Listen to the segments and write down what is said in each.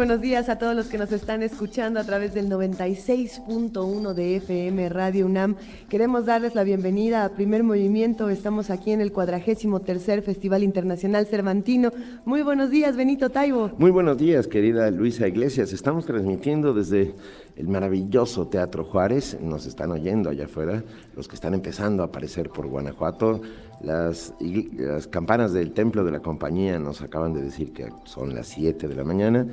Buenos días a todos los que nos están escuchando a través del 96.1 de FM Radio UNAM. Queremos darles la bienvenida a Primer Movimiento. Estamos aquí en el cuadragésimo tercer Festival Internacional Cervantino. Muy buenos días, Benito Taibo. Muy buenos días, querida Luisa Iglesias. Estamos transmitiendo desde el maravilloso Teatro Juárez. Nos están oyendo allá afuera, los que están empezando a aparecer por Guanajuato. Las, las, campanas del templo de la compañía nos acaban de decir que son las 7 de la mañana.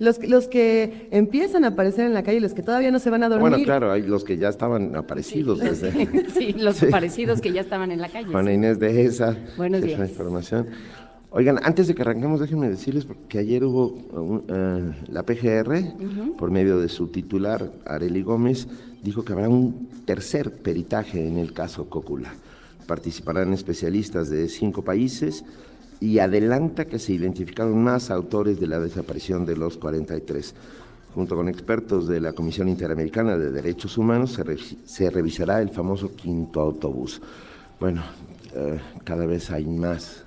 Los, los que empiezan a aparecer en la calle, los que todavía no se van a dormir. Bueno, claro, hay los que ya estaban aparecidos sí, desde. sí, los sí. parecidos que ya estaban en la calle. Juana Inés de esa. Buenos días. Esa información. Oigan, antes de que arranquemos, déjenme decirles que ayer hubo uh, la PGR, uh -huh. por medio de su titular, Areli Gómez, dijo que habrá un tercer peritaje en el caso Cócula participarán especialistas de cinco países y adelanta que se identificaron más autores de la desaparición de los 43. Junto con expertos de la Comisión Interamericana de Derechos Humanos se, se revisará el famoso quinto autobús. Bueno, eh, cada vez hay más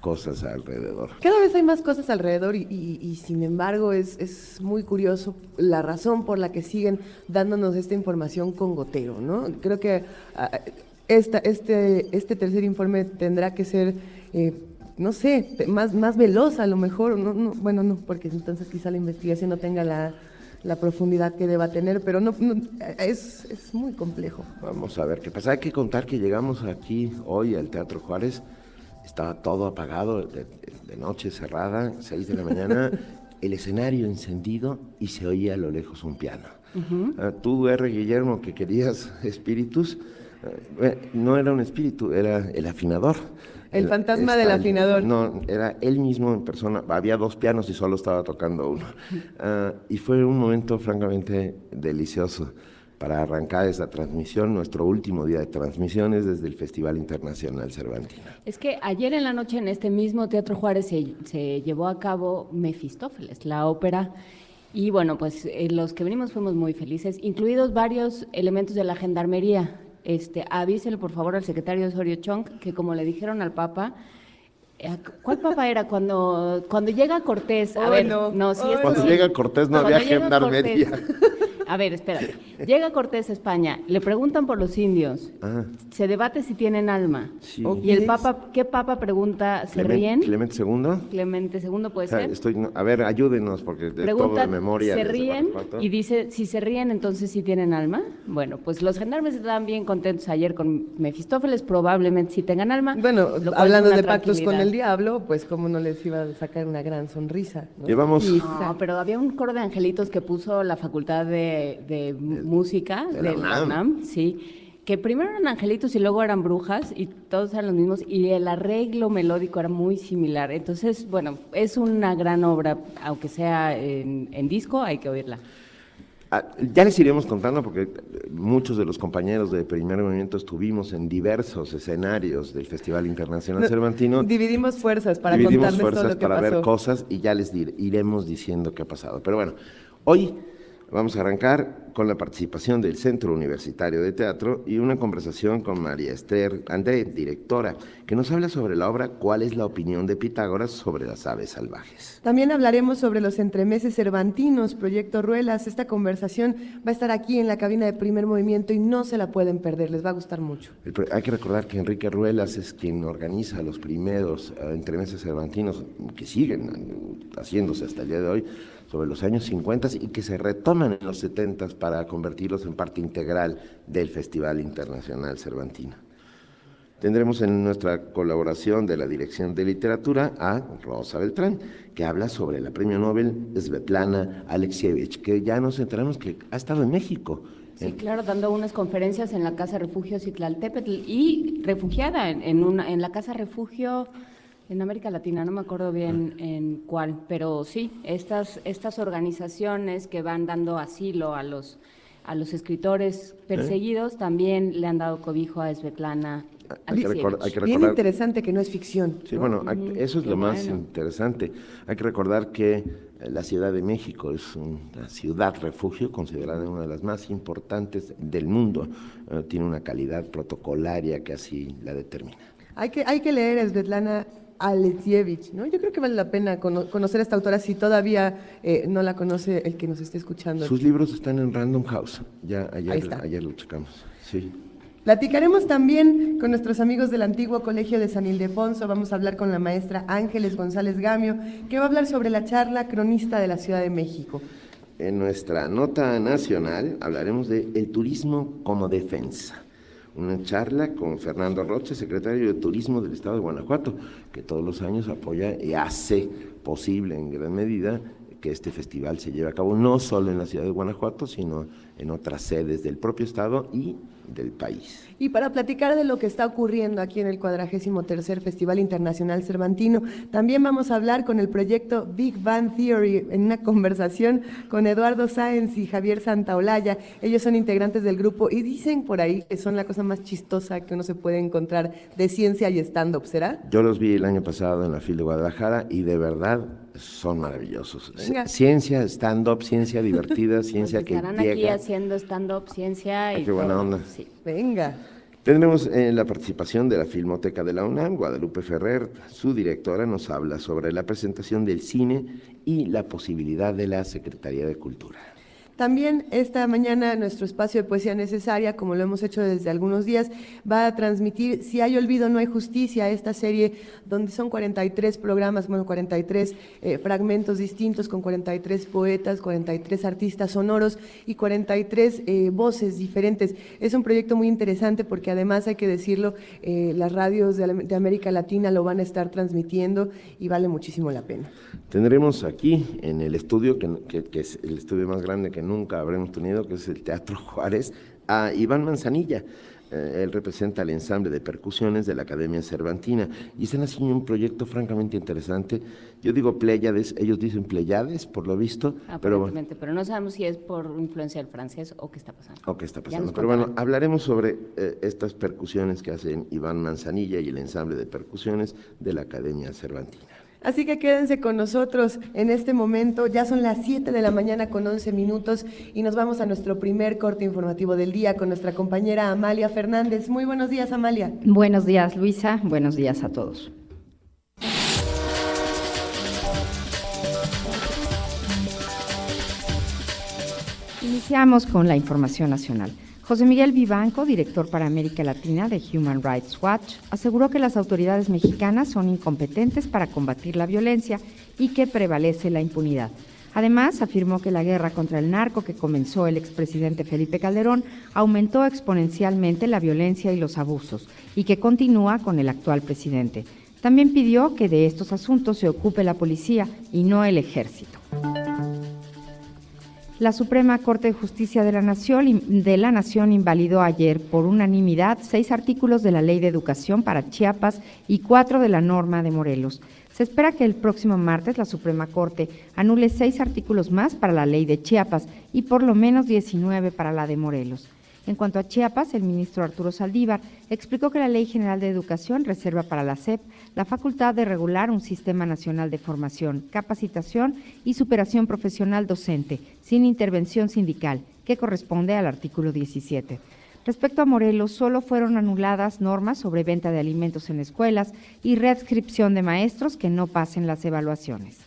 cosas alrededor. Cada vez hay más cosas alrededor y, sin embargo es, es, muy curioso la razón por la que siguen dándonos esta información con gotero, ¿no? Creo que uh, esta, este, este tercer informe tendrá que ser, eh, no sé, más, más veloz a lo mejor, no, no, bueno, no, porque entonces quizá la investigación no tenga la, la profundidad que deba tener, pero no, no es, es, muy complejo. Vamos a ver qué pasa. Hay que contar que llegamos aquí hoy al Teatro Juárez, estaba todo apagado, de, de noche cerrada, 6 de la mañana, el escenario encendido y se oía a lo lejos un piano. Uh -huh. tú, R. Guillermo, que querías espíritus, no era un espíritu, era el afinador. El, fantasma del afinador. No, era él mismo en persona. Había dos pianos y solo estaba tocando uno. Uh, y fue un momento francamente delicioso para arrancar esta transmisión, nuestro último día de transmisiones desde el Festival Internacional Cervantino. Es que ayer en la noche en este mismo Teatro Juárez se, se llevó a cabo Mefistófeles, la ópera y bueno, pues eh, los que venimos fuimos muy felices, incluidos varios elementos de la gendarmería este, avísele por favor al secretario Osorio Chong que como le dijeron al Papa, eh, ¿cuál Papa era? Cuando, cuando llega Cortés, a oh, ver, no, no si oh, es cuando sí. llega Cortés no Cuando había gendarmería. A ver, espérate. Llega Cortés a España, le preguntan por los indios, Ah, se debate si tienen alma. sí. Y el Papa, ¿qué Papa pregunta? ¿Se Clemente- ríen? Clemente II. Clemente II puede sea, ser. estoy, a ver, ayúdenos porque de todo Pregunta, de memoria. ¿se ríen? Y dice, si se ríen, entonces sí tienen alma. Bueno, pues los gendarmes estaban bien contentos ayer con Mefistófeles, probablemente sí tengan alma. Bueno, hablando de pactos con el diablo, pues cómo no les iba a sacar una gran sonrisa. ¿no? Llevamos-. No, pero había un coro de angelitos que puso la Facultad de, de Música de de, la la UNAM. UNAM, sí, que primero eran angelitos y luego eran brujas y todos eran los mismos y el arreglo melódico era muy similar. Entonces, bueno, es una gran obra, aunque sea en, en disco, hay que oírla. Ah, ya les iremos contando porque muchos de los compañeros de Primer Movimiento estuvimos en diversos escenarios del Festival Internacional No, Cervantino. Dividimos fuerzas para Dividimos contarles todo fuerzas lo que para pasó. ver cosas y ya les dir- iremos diciendo qué ha pasado. Pero bueno, hoy vamos a arrancar con la participación del Centro Universitario de Teatro y una conversación con María Esther André, directora, que nos habla sobre la obra ¿Cuál es la opinión de Pitágoras sobre las aves salvajes? También hablaremos sobre los entremeses cervantinos, Proyecto Ruelas. Esta conversación va a estar aquí en la cabina de primer movimiento y no se la pueden perder, les va a gustar mucho. Hay que recordar que Enrique Ruelas es quien organiza los primeros eh, entremeses cervantinos que siguen haciéndose hasta el día de hoy sobre los años 50 y que se retoman en los 70 para convertirlos en parte integral del Festival Internacional Cervantino. Tendremos en nuestra colaboración de la Dirección de Literatura a Rosa Beltrán, que habla sobre la premio Nobel Svetlana Alexievich, que ya nos enteramos que ha estado en México. Sí, En- claro, dando unas conferencias en la Casa Refugio Citlaltépetl y refugiada en, en, una, en la Casa Refugio en América Latina, no me acuerdo bien en cuál, pero sí, estas, estas organizaciones que van dando asilo a los, a los escritores perseguidos también le han dado cobijo a Svetlana hay que, Alicia, recor- hay que Bien recordar... interesante que no es ficción. Sí, ¿no? bueno, hay- eso es qué lo más bueno. interesante. Hay que recordar que eh, la Ciudad de México es una ciudad refugio considerada una de las más importantes del mundo. Eh, tiene una calidad protocolaria que así la determina. Hay que, hay que leer a Svetlana Alexievich, ¿no? Yo creo que vale la pena cono- conocer a esta autora si todavía eh, no la conoce el que nos esté escuchando. Sus libros están en Random House. Ya ayer, ayer lo checamos. Sí. Platicaremos también con nuestros amigos del antiguo Colegio de San Ildefonso. Vamos a hablar con la maestra Ángeles González Gamio, que va a hablar sobre la charla cronista de la Ciudad de México. En nuestra nota nacional hablaremos de el turismo como defensa. Una charla con Fernando Roche, secretario de Turismo del Estado de Guanajuato, que todos los años apoya y hace posible en gran medida que este festival se lleve a cabo no solo en la ciudad de Guanajuato, sino en otras sedes del propio Estado y del país. Y para platicar de lo que está ocurriendo aquí en el 43 Festival Internacional Cervantino, también vamos a hablar con el proyecto Big Bang Theory en una conversación con Eduardo Sáenz y Javier Santaolalla. Ellos son integrantes del grupo y dicen por ahí que son la cosa más chistosa que uno se puede encontrar de ciencia y stand-up, ¿será? Yo los vi el año pasado en la FIL de Guadalajara y de verdad son maravillosos. Venga. Ciencia, stand-up, ciencia divertida, ciencia que Estarán aquí haciendo stand-up, ciencia Ah, y qué buena todo. onda. Sí. Venga. Tendremos eh, la participación de la Filmoteca de la UNAM, Guadalupe Ferrer, su directora nos habla sobre la presentación del cine y la posibilidad de la Secretaría de Cultura. También esta mañana nuestro espacio de poesía necesaria, como lo hemos hecho desde algunos días, va a transmitir Si hay olvido, no hay justicia, esta serie donde son 43 programas, bueno, 43 eh, fragmentos distintos con 43 poetas, 43 artistas sonoros y 43 eh, voces diferentes. Es un proyecto muy interesante porque además hay que decirlo, eh, las radios de, América Latina lo van a estar transmitiendo y vale muchísimo la pena. Tendremos aquí en el estudio, que es el estudio más grande que nunca habremos tenido, que es el Teatro Juárez, a Iván Manzanilla. Eh, él representa el ensamble de percusiones de la Academia Cervantina y están haciendo un proyecto francamente interesante. Yo digo Pléyades, ellos dicen Pléyades, por lo visto, pero bueno, Aparentemente, pero no sabemos si es por influencia del francés o qué está pasando. o qué está pasando. Pero bueno, hablaremos sobre eh, estas percusiones que hacen Iván Manzanilla y el ensamble de percusiones de la Academia Cervantina. Así que quédense con nosotros en este momento. Ya son las 7 de la mañana con 11 minutos y nos vamos a nuestro primer corte informativo del día con nuestra compañera Amalia Fernández. Muy buenos días, Amalia. Buenos días, Luisa. Buenos días a todos. Iniciamos con la información nacional. José Miguel Vivanco, director para América Latina de Human Rights Watch, aseguró que las autoridades mexicanas son incompetentes para combatir la violencia y que prevalece la impunidad. Además, afirmó que la guerra contra el narco que comenzó el expresidente Felipe Calderón aumentó exponencialmente la violencia y los abusos y que continúa con el actual presidente. También pidió que de estos asuntos se ocupe la policía y no el ejército. La Suprema Corte de Justicia de la Nación, invalidó ayer por unanimidad seis artículos de la Ley de Educación para Chiapas y cuatro de la norma de Morelos. Se espera que el próximo martes la Suprema Corte anule seis artículos más para la Ley de Chiapas y por lo menos 19 para la de Morelos. En cuanto a Chiapas, el ministro Arturo Saldívar explicó que la Ley General de Educación reserva para la SEP la facultad de regular un sistema nacional de formación, capacitación y superación profesional docente, sin intervención sindical, que corresponde al artículo 17. Respecto a Morelos, solo fueron anuladas normas sobre venta de alimentos en escuelas y readscripción de maestros que no pasen las evaluaciones.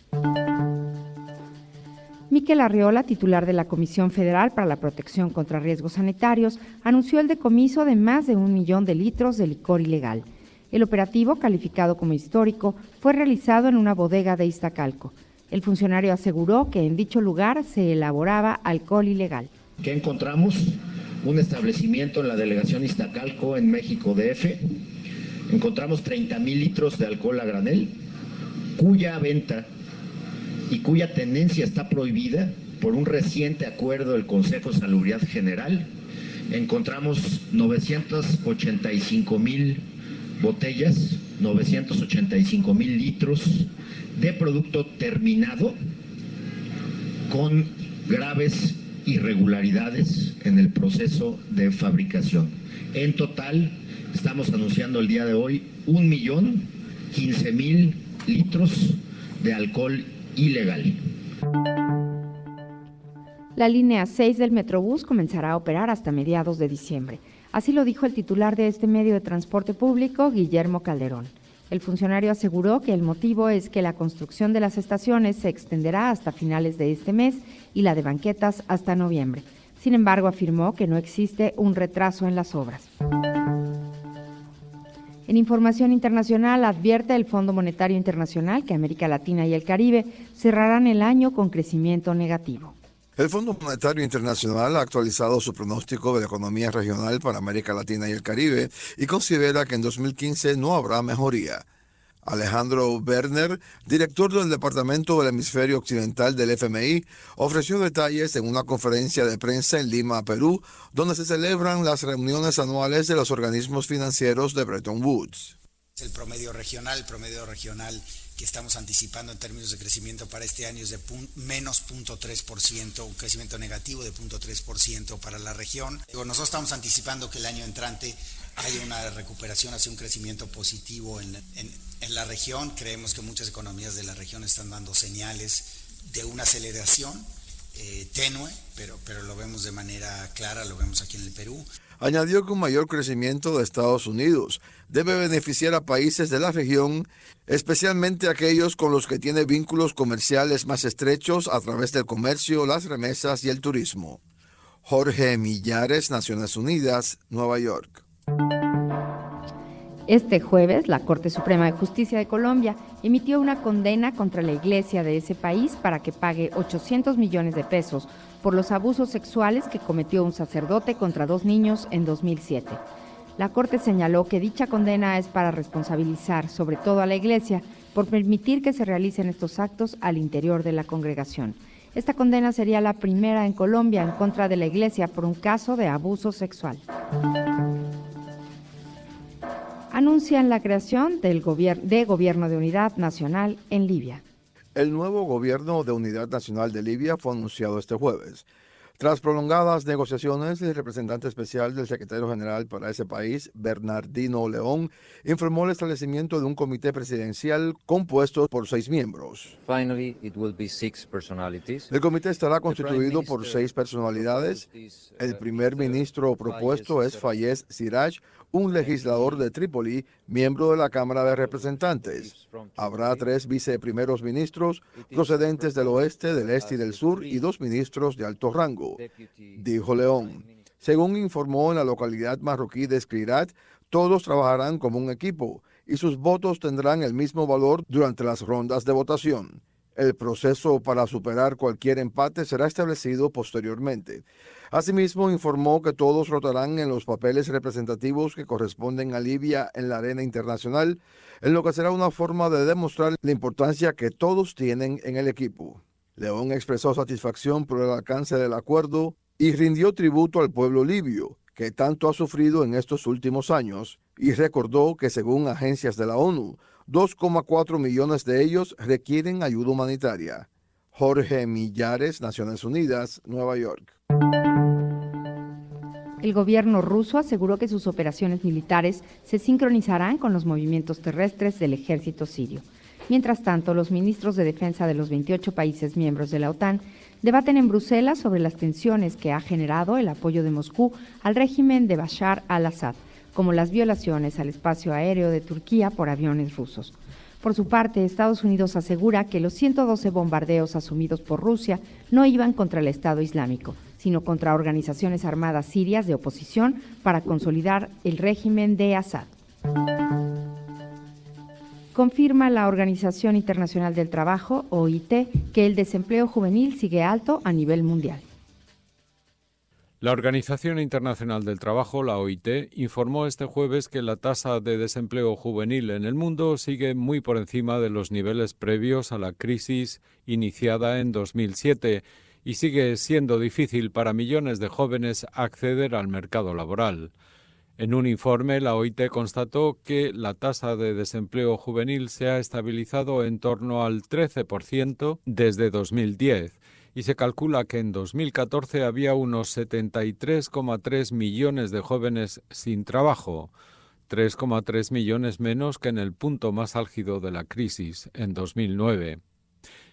Miquel Arriola, titular de la Comisión Federal para la Protección contra Riesgos Sanitarios, anunció el decomiso de más de un millón de litros de licor ilegal. El operativo, calificado como histórico, fue realizado en una bodega de Iztacalco. El funcionario aseguró que en dicho lugar se elaboraba alcohol ilegal. ¿Qué encontramos? Un establecimiento en la delegación Iztacalco, en México DF. Encontramos 30 mil litros de alcohol a granel, cuya venta y cuya tenencia está prohibida por un reciente acuerdo del Consejo de Salubridad General. Encontramos 985 mil botellas, 985 mil litros de producto terminado con graves irregularidades en el proceso de fabricación. En total, estamos anunciando el día de hoy un millón quince mil litros de alcohol ilegal. La línea 6 del Metrobús comenzará a operar hasta mediados de diciembre. Así lo dijo el titular de este medio de transporte público, Guillermo Calderón. El funcionario aseguró que el motivo es que la construcción de las estaciones se extenderá hasta finales de este mes y la de banquetas hasta noviembre. Sin embargo, afirmó que no existe un retraso en las obras. En información internacional, advierte el Fondo Monetario Internacional que América Latina y el Caribe cerrarán el año con crecimiento negativo. El Fondo Monetario Internacional ha actualizado su pronóstico de la economía regional para América Latina y el Caribe y considera que en 2015 no habrá mejoría. Alejandro Werner, director del Departamento del Hemisferio Occidental del FMI, ofreció detalles en una conferencia de prensa en Lima, Perú, donde se celebran las reuniones anuales de los organismos financieros de Bretton Woods. El promedio regional, promedio regional que estamos anticipando en términos de crecimiento para este año es de menos 0.3%, un crecimiento negativo de 0.3% para la región. nosotros estamos anticipando que el año entrante haya una recuperación hacia un crecimiento positivo en, en la región. Creemos que muchas economías de la región están dando señales de una aceleración eh, tenue, pero, pero lo vemos de manera clara, lo vemos aquí en el Perú. Añadió que un mayor crecimiento de Estados Unidos debe beneficiar a países de la región, especialmente aquellos con los que tiene vínculos comerciales más estrechos a través del comercio, las remesas y el turismo. Jorge Millares, Naciones Unidas, Nueva York. Este jueves, la Corte Suprema de Justicia de Colombia emitió una condena contra la iglesia de ese país para que pague 800 millones de pesos por los abusos sexuales que cometió un sacerdote contra dos niños en 2007. La Corte señaló que dicha condena es para responsabilizar sobre todo a la iglesia por permitir que se realicen estos actos al interior de la congregación. Esta condena sería la primera en Colombia en contra de la iglesia por un caso de abuso sexual anuncian la creación del de Gobierno de Unidad Nacional en Libia. El nuevo Gobierno de Unidad Nacional de Libia fue anunciado este jueves. Tras prolongadas negociaciones, el representante especial del secretario general para ese país, Bernardino León, informó el establecimiento de un comité presidencial compuesto por seis miembros. El comité estará constituido por seis personalidades. El primer ministro propuesto es Fayez Siraj, un legislador de Trípoli, miembro de la Cámara de Representantes. Habrá tres viceprimeros ministros procedentes del oeste, del este y del sur y dos ministros de alto rango, dijo León. Según informó en la localidad marroquí de Escrirat, todos trabajarán como un equipo y sus votos tendrán el mismo valor durante las rondas de votación. El proceso para superar cualquier empate será establecido posteriormente. Asimismo, informó que todos rotarán en los papeles representativos que corresponden a Libia en la arena internacional, en lo que será una forma de demostrar la importancia que todos tienen en el equipo. León expresó satisfacción por el alcance del acuerdo y rindió tributo al pueblo libio, que tanto ha sufrido en estos últimos años, y recordó que según agencias de la ONU, 2,4 millones de ellos requieren ayuda humanitaria. Jorge Millares, Naciones Unidas, Nueva York. El gobierno ruso aseguró que sus operaciones militares se sincronizarán con los movimientos terrestres del ejército sirio. Mientras tanto, los ministros de defensa de los 28 países miembros de la OTAN debaten en Bruselas sobre las tensiones que ha generado el apoyo de Moscú al régimen de Bashar al-Assad como las violaciones al espacio aéreo de Turquía por aviones rusos. Por su parte, Estados Unidos asegura que los 112 bombardeos asumidos por Rusia no iban contra el Estado Islámico, sino contra organizaciones armadas sirias de oposición para consolidar el régimen de Assad. Confirma la Organización Internacional del Trabajo, OIT, que el desempleo juvenil sigue alto a nivel mundial. La Organización Internacional del Trabajo, la OIT, informó este jueves que la tasa de desempleo juvenil en el mundo sigue muy por encima de los niveles previos a la crisis iniciada en 2007 y sigue siendo difícil para millones de jóvenes acceder al mercado laboral. En un informe, la OIT constató que la tasa de desempleo juvenil se ha estabilizado en torno al 13% desde 2010 y se calcula que en 2014 había unos 73,3 millones de jóvenes sin trabajo. 3,3 millones menos que en el punto más álgido de la crisis, en 2009.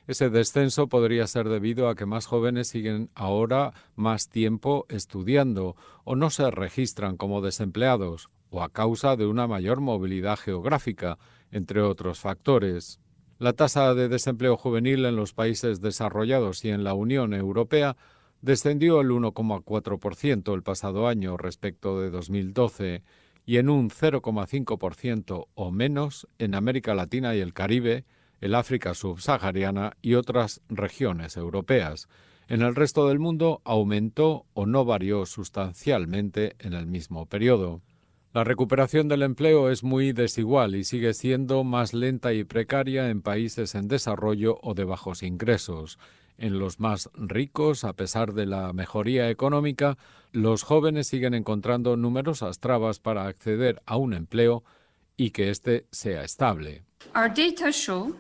Ese descenso podría ser debido a que más jóvenes siguen ahora más tiempo estudiando o no se registran como desempleados, o a causa de una mayor movilidad geográfica, entre otros factores. La tasa de desempleo juvenil en los países desarrollados y en la Unión Europea descendió el 1,4% el pasado año respecto de 2012 y en un 0,5% o menos en América Latina y el Caribe, el África subsahariana y otras regiones europeas. En el resto del mundo aumentó o no varió sustancialmente en el mismo periodo. La recuperación del empleo es muy desigual y sigue siendo más lenta y precaria en países en desarrollo o de bajos ingresos. En los más ricos, a pesar de la mejoría económica, los jóvenes siguen encontrando numerosas trabas para acceder a un empleo y que éste sea estable.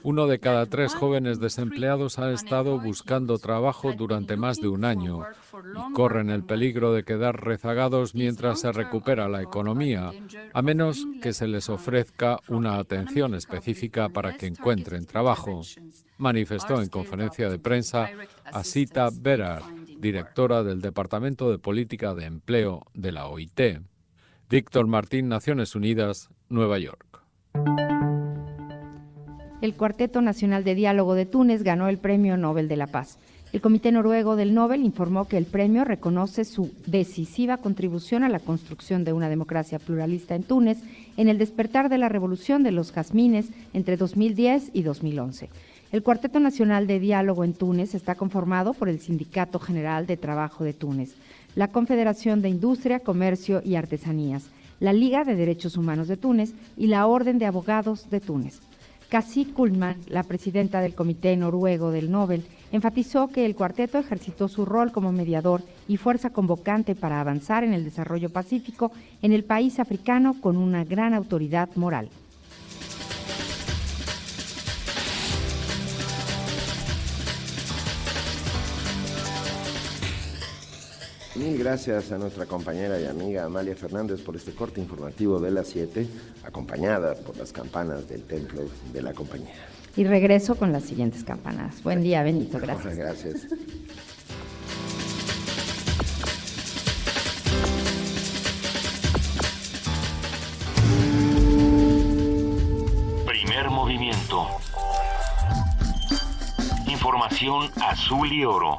Uno de cada tres jóvenes desempleados ha estado buscando trabajo durante más de un año y corren el peligro de quedar rezagados mientras se recupera la economía, a menos que se les ofrezca una atención específica para que encuentren trabajo, manifestó en conferencia de prensa Asita Berar, directora del Departamento de Política de Empleo de la OIT. Víctor Martín, Naciones Unidas, Nueva York el Cuarteto Nacional de Diálogo de Túnez ganó el Premio Nobel de la Paz. El Comité Noruego del Nobel informó que el premio reconoce su decisiva contribución a la construcción de una democracia pluralista en Túnez en el despertar de la revolución de los jazmines entre 2010 y 2011. El Cuarteto Nacional de Diálogo en Túnez está conformado por el Sindicato General de Trabajo de Túnez, la Confederación de Industria, Comercio y Artesanías, la Liga de Derechos Humanos de Túnez y la Orden de Abogados de Túnez. Cassie Kuhlmann, la presidenta del Comité Noruego del Nobel, enfatizó que el cuarteto ejercitó su rol como mediador y fuerza convocante para avanzar en el desarrollo pacífico en el país africano con una gran autoridad moral. Mil gracias a nuestra compañera y amiga Amalia Fernández por este corte informativo de las 7, acompañada por las campanas del templo de la compañía. Y regreso con las siguientes campanas. Buen día, Benito. Gracias. Gracias. Primer movimiento. Información azul y oro.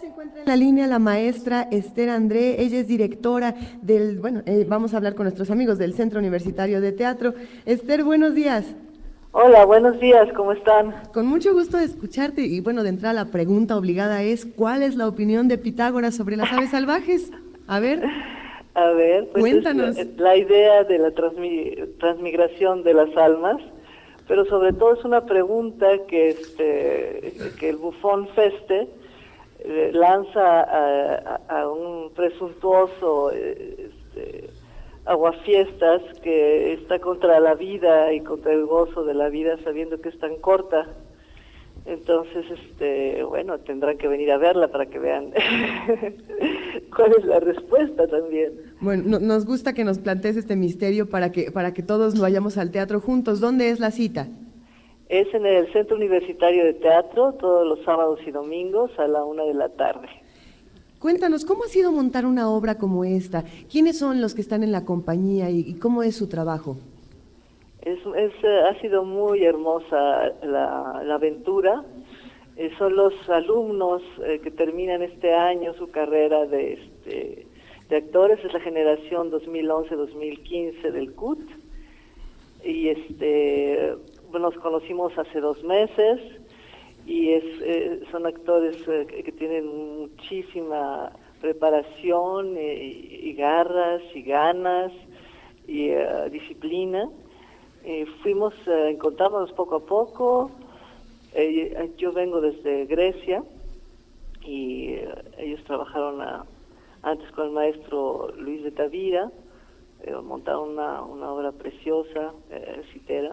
Se encuentra en la línea la maestra Esther André, ella es directora del, bueno, eh, vamos a hablar con nuestros amigos del Centro Universitario de Teatro. Esther, buenos días. Hola, buenos días, ¿cómo están? Con mucho gusto de escucharte y bueno, de entrada la pregunta obligada es, ¿cuál es la opinión de Pitágoras sobre las aves salvajes? A ver. A ver, pues cuéntanos. la idea de la transmigración de las almas, pero sobre todo es una pregunta que, este, que el bufón Feste lanza a, un presuntuoso este, aguafiestas que está contra la vida y contra el gozo de la vida sabiendo que es tan corta. Entonces, este, bueno, tendrán que venir a verla para que vean cuál es la respuesta también. Bueno, nos gusta que nos plantees este misterio para que para que todos vayamos al teatro juntos. ¿Dónde es la cita? Es en el Centro Universitario de Teatro, todos los sábados y domingos a la una de la tarde. Cuéntanos, ¿cómo ha sido montar una obra como esta? ¿Quiénes son los que están en la compañía y, cómo es su trabajo? Es, eh, ha sido muy hermosa la, aventura. Eh, son los alumnos eh, que terminan este año su carrera de, este, de actores, es la generación 2011-2015 del CUT. Y este nos conocimos hace dos meses y es, eh, son actores eh, que tienen muchísima preparación y, garras y ganas y eh, disciplina. fuimos encontrándonos poco a poco. yo vengo desde Grecia y ellos trabajaron antes con el maestro Luis de Tavira, montaron una, una obra preciosa, citera,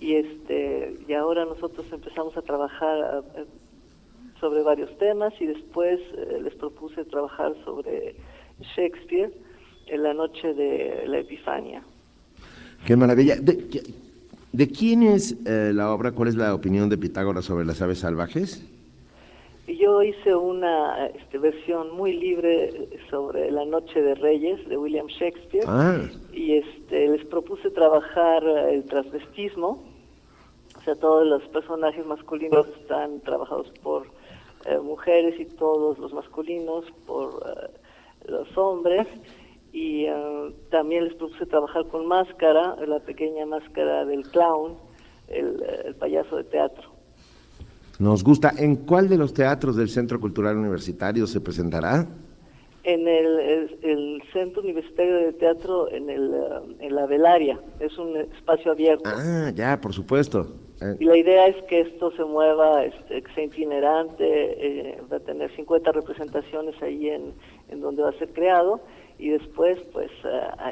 y este y ahora nosotros empezamos a trabajar sobre varios temas y después eh, les propuse trabajar sobre Shakespeare en la noche de la Epifania. Qué maravilla. ¿De, quién es eh, la obra? ¿Cuál es la opinión de Pitágoras sobre las aves salvajes? Yo hice una este, versión muy libre sobre La Noche de Reyes de William Shakespeare ah. y este, les propuse trabajar el transvestismo, o sea, todos los personajes masculinos están trabajados por eh, mujeres y todos los masculinos por eh, los hombres y eh, también les propuse trabajar con máscara, la pequeña máscara del clown, el, payaso de teatro. Nos gusta. ¿En cuál de los teatros del Centro Cultural Universitario se presentará? En el, Centro Universitario de Teatro, en, el, eh, en la Velaria. Es un espacio abierto. Ah, ya, por supuesto. Eh. Y la idea es que esto se mueva, este, que sea itinerante, va a tener 50 representaciones ahí en, en donde va a ser creado y después pues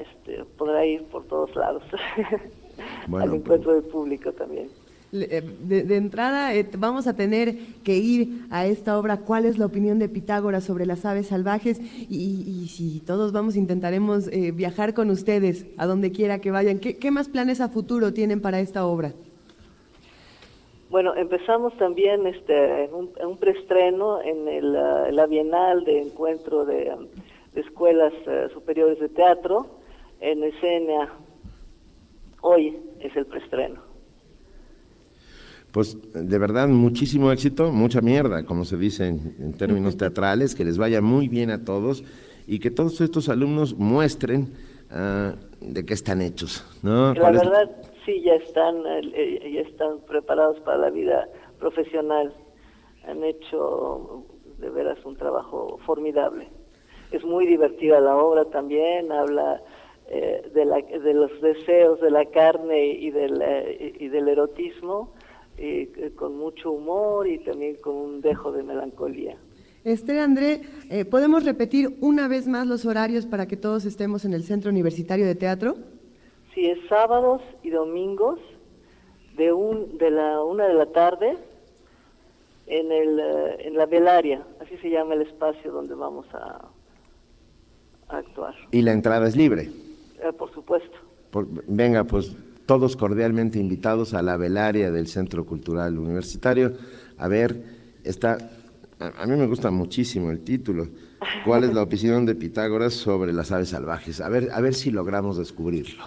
este, podrá ir por todos lados al encuentro del público también. Eh, de, entrada eh, vamos a tener que ir a esta obra, cuál es la opinión de Pitágoras sobre las aves salvajes y, si todos vamos intentaremos eh, viajar con ustedes a donde quiera que vayan. ¿Qué, más planes a futuro tienen para esta obra? Bueno, empezamos también este, en un, preestreno en el, la Bienal de Encuentro de de escuelas eh, superiores de teatro en escena. Hoy es el preestreno. Pues de verdad, muchísimo éxito, mucha mierda, como se dice en, términos teatrales, que les vaya muy bien a todos y que todos estos alumnos muestren ah, de qué están hechos. ¿no? La verdad, sí, ya están, eh, ya están preparados para la vida profesional. Han hecho de veras un trabajo formidable es muy divertida la obra también, habla eh, de, la, de, los deseos de la carne y del, eh, y del erotismo, eh, con mucho humor y también con un dejo de melancolía. Esther André, ¿podemos repetir una vez más los horarios para que todos estemos en el Centro Universitario de Teatro? Sí, es sábados y domingos de, un, de la una de la tarde en, el, en la velaria, así se llama el espacio donde vamos a, actuar. ¿Y la entrada es libre? Eh, por supuesto. venga, pues todos cordialmente invitados a la velaria del Centro Cultural Universitario. A ver, está, a, mí me gusta muchísimo el título. ¿Cuál es la opinión de Pitágoras sobre las aves salvajes? A ver, a ver si logramos descubrirlo.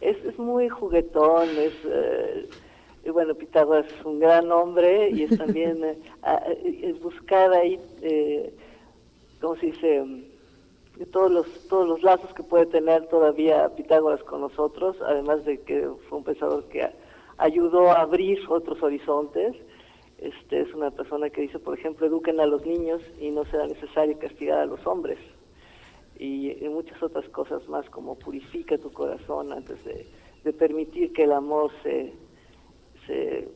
Es, muy juguetón, es, eh, bueno, Pitágoras es un gran hombre y es también eh, buscar ahí, ¿cómo se dice? De todos los todos los lazos que puede tener todavía Pitágoras con nosotros, además de que fue un pensador que ayudó a abrir otros horizontes. Este es una persona que dice, por ejemplo, eduquen a los niños y no será necesario castigar a los hombres. Y, muchas otras cosas más, como purifica tu corazón antes de, permitir que el amor se, se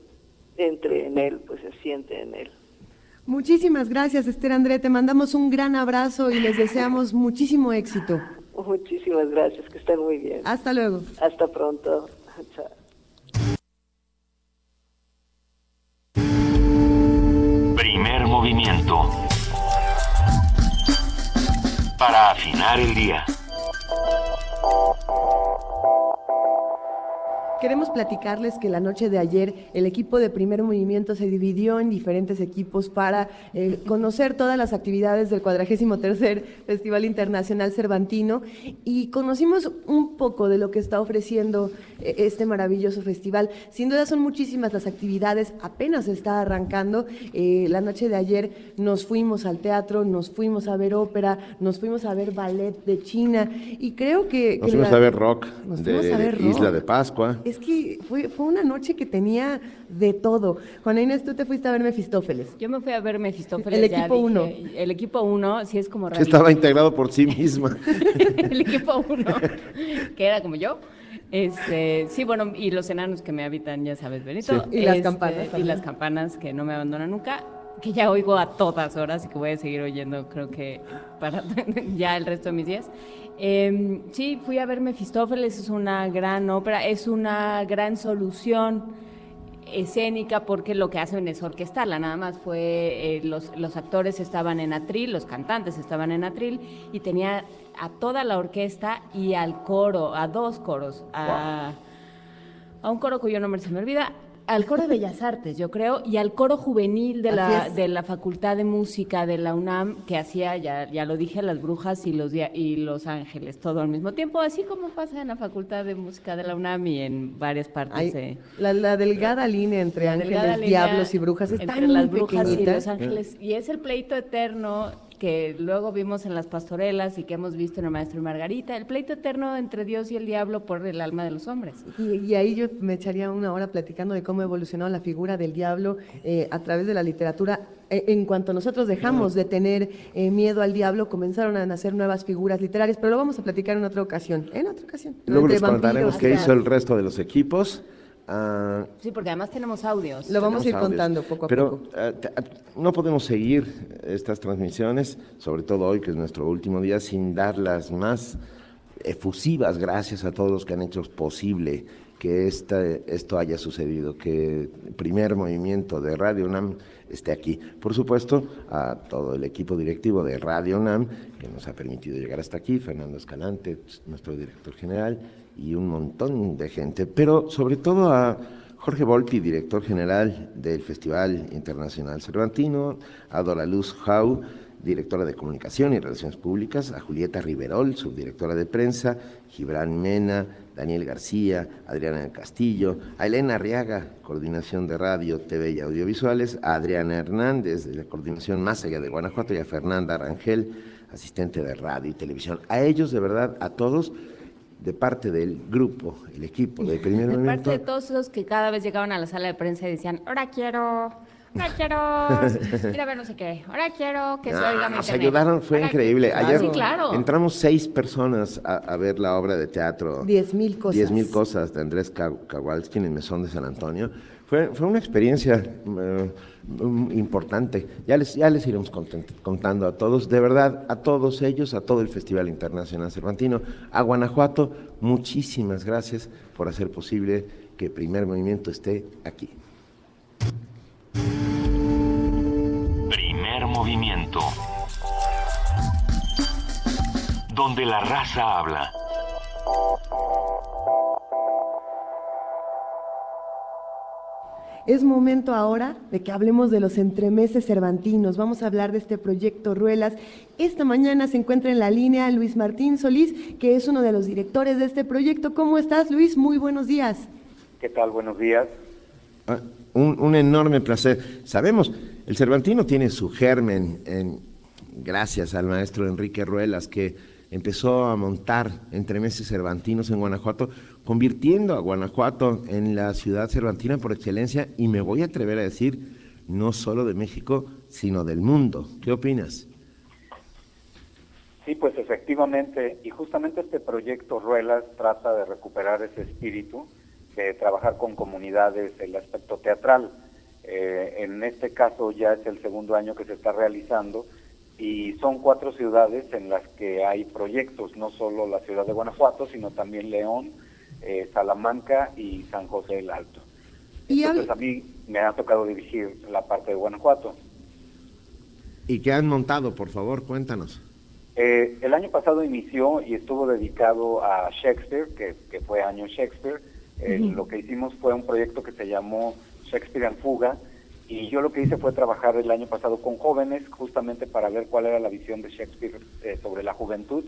entre en él, pues se siente en él. Muchísimas gracias, Esther André. Te mandamos un gran abrazo y les deseamos muchísimo éxito. Muchísimas gracias, que estén muy bien. Hasta luego. Hasta pronto. Chao. Primer movimiento. Para afinar el día. Queremos platicarles que la noche de ayer el equipo de primer movimiento se dividió en diferentes equipos para eh, conocer todas las actividades del 43 Festival Internacional Cervantino y conocimos un poco de lo que está ofreciendo eh, este maravilloso festival. Sin duda son muchísimas las actividades, apenas está arrancando. Eh, la noche de ayer nos fuimos al teatro, nos fuimos a ver ópera, nos fuimos a ver ballet de China y creo que... Nos fuimos a ver rock de, Isla de Pascua es que fue, fue una noche que tenía de todo. Juana Inés, tú te fuiste a ver Mefistófeles. Yo me fui a ver Mefistófeles. El equipo 1. El equipo 1, sí es como raro. Estaba integrado por sí misma. el equipo 1, que era como yo. Este, sí, bueno, y los enanos que me habitan, ya sabes, Benito. Y las este, campanas. Y las campanas que no me abandonan nunca que ya oigo a todas horas y que voy a seguir oyendo, creo que para ya el resto de mis días. Eh, sí, fui a ver Mefistófeles, es una gran ópera, es una gran solución escénica porque lo que hacen es orquestarla, nada más fue, eh, los, los actores estaban en atril, los cantantes estaban en atril y tenía a toda la orquesta y al coro, a dos coros, a, a un coro cuyo nombre se me olvida, al coro de Bellas Artes, yo creo, y al coro juvenil de la, de la Facultad de Música de la UNAM, que hacía, ya, ya lo dije, las brujas y los, y los ángeles, todo al mismo tiempo, así como pasa en la Facultad de Música de la UNAM y en varias partes. la, la, delgada línea entre ángeles, diablos y brujas es entre las brujas y los ángeles, y es el pleito eterno que luego vimos en las pastorelas y que hemos visto en el Maestro y Margarita, el pleito eterno entre Dios y el diablo por el alma de los hombres. Y, ahí yo me echaría una hora platicando de cómo evolucionó la figura del diablo eh, a través de la literatura. E, en cuanto nosotros dejamos de tener eh, miedo al diablo, comenzaron a nacer nuevas figuras literarias, pero lo vamos a platicar en otra ocasión. En otra ocasión. Luego les contaremos qué hizo el resto de los equipos. Ah, sí, porque además tenemos audios. Lo vamos a ir contando poco a pero, poco. Pero ah, no podemos seguir estas transmisiones, sobre todo hoy que es nuestro último día, sin dar las más efusivas gracias a todos los que han hecho posible que esta, esto haya sucedido, que el primer movimiento de Radio UNAM esté aquí. Por supuesto, a todo el equipo directivo de Radio UNAM, que nos ha permitido llegar hasta aquí, Fernando Escalante, nuestro director general, y un montón de gente, pero sobre todo a Jorge Volpi, director general del Festival Internacional Cervantino, a Dora Luz Jau, directora de Comunicación y Relaciones Públicas, a Julieta Riverol, subdirectora de prensa, Gibran Mena, Daniel García, Adriana del Castillo, a Elena Arriaga, coordinación de radio, TV y audiovisuales, a Adriana Hernández, de la coordinación más allá de Guanajuato, y a Fernanda Rangel, asistente de radio y televisión. A ellos, de verdad, a todos, de parte del grupo, el equipo de primer de movimiento. De parte de todos los que cada vez llegaban a la sala de prensa y decían, ahora quiero, ahora quiero, ir a ver no sé qué, ahora quiero que se oiga Nos ayudaron, fue increíble. Ayer sí, claro. entramos seis personas a, a, ver la obra de teatro. Diez mil cosas. Diez mil cosas de Andrés Kowalski en el Mesón de San Antonio. Fue, fue una experiencia uh, importante. Ya les, ya les iremos contando a todos, de verdad, a todos ellos, a todo el Festival Internacional Cervantino, a Guanajuato, muchísimas gracias por hacer posible que Primer Movimiento esté aquí. Primer Movimiento. Donde la raza habla. Es momento ahora de que hablemos de los entremeses cervantinos. Vamos a hablar de este proyecto Ruelas. Esta mañana se encuentra en la línea Luis Martín Solís, que es uno de los directores de este proyecto. ¿Cómo estás, Luis? Muy buenos días. ¿Qué tal? Buenos días. Ah, un, un, enorme placer. Sabemos, el Cervantino tiene su germen en, gracias al maestro Enrique Ruelas, que empezó a montar entremeses cervantinos en Guanajuato, convirtiendo a Guanajuato en la ciudad cervantina por excelencia y me voy a atrever a decir, no solo de México, sino del mundo. ¿Qué opinas? Sí, pues efectivamente, y justamente este proyecto Ruelas trata de recuperar ese espíritu, de trabajar con comunidades, el aspecto teatral. Eh, en este caso ya es el segundo año que se está realizando y son cuatro ciudades en las que hay proyectos, no solo la ciudad de Guanajuato, sino también León, eh, Salamanca y San José del Alto. ¿Y Entonces a mí me ha tocado dirigir la parte de Guanajuato. ¿Y qué han montado, por favor? Cuéntanos. Eh, el año pasado inició y estuvo dedicado a Shakespeare, que, que fue año Shakespeare. Eh, uh -huh. Lo que hicimos fue un proyecto que se llamó Shakespeare en Fuga, y yo lo que hice fue trabajar el año pasado con jóvenes, justamente para ver cuál era la visión de Shakespeare eh, sobre la juventud.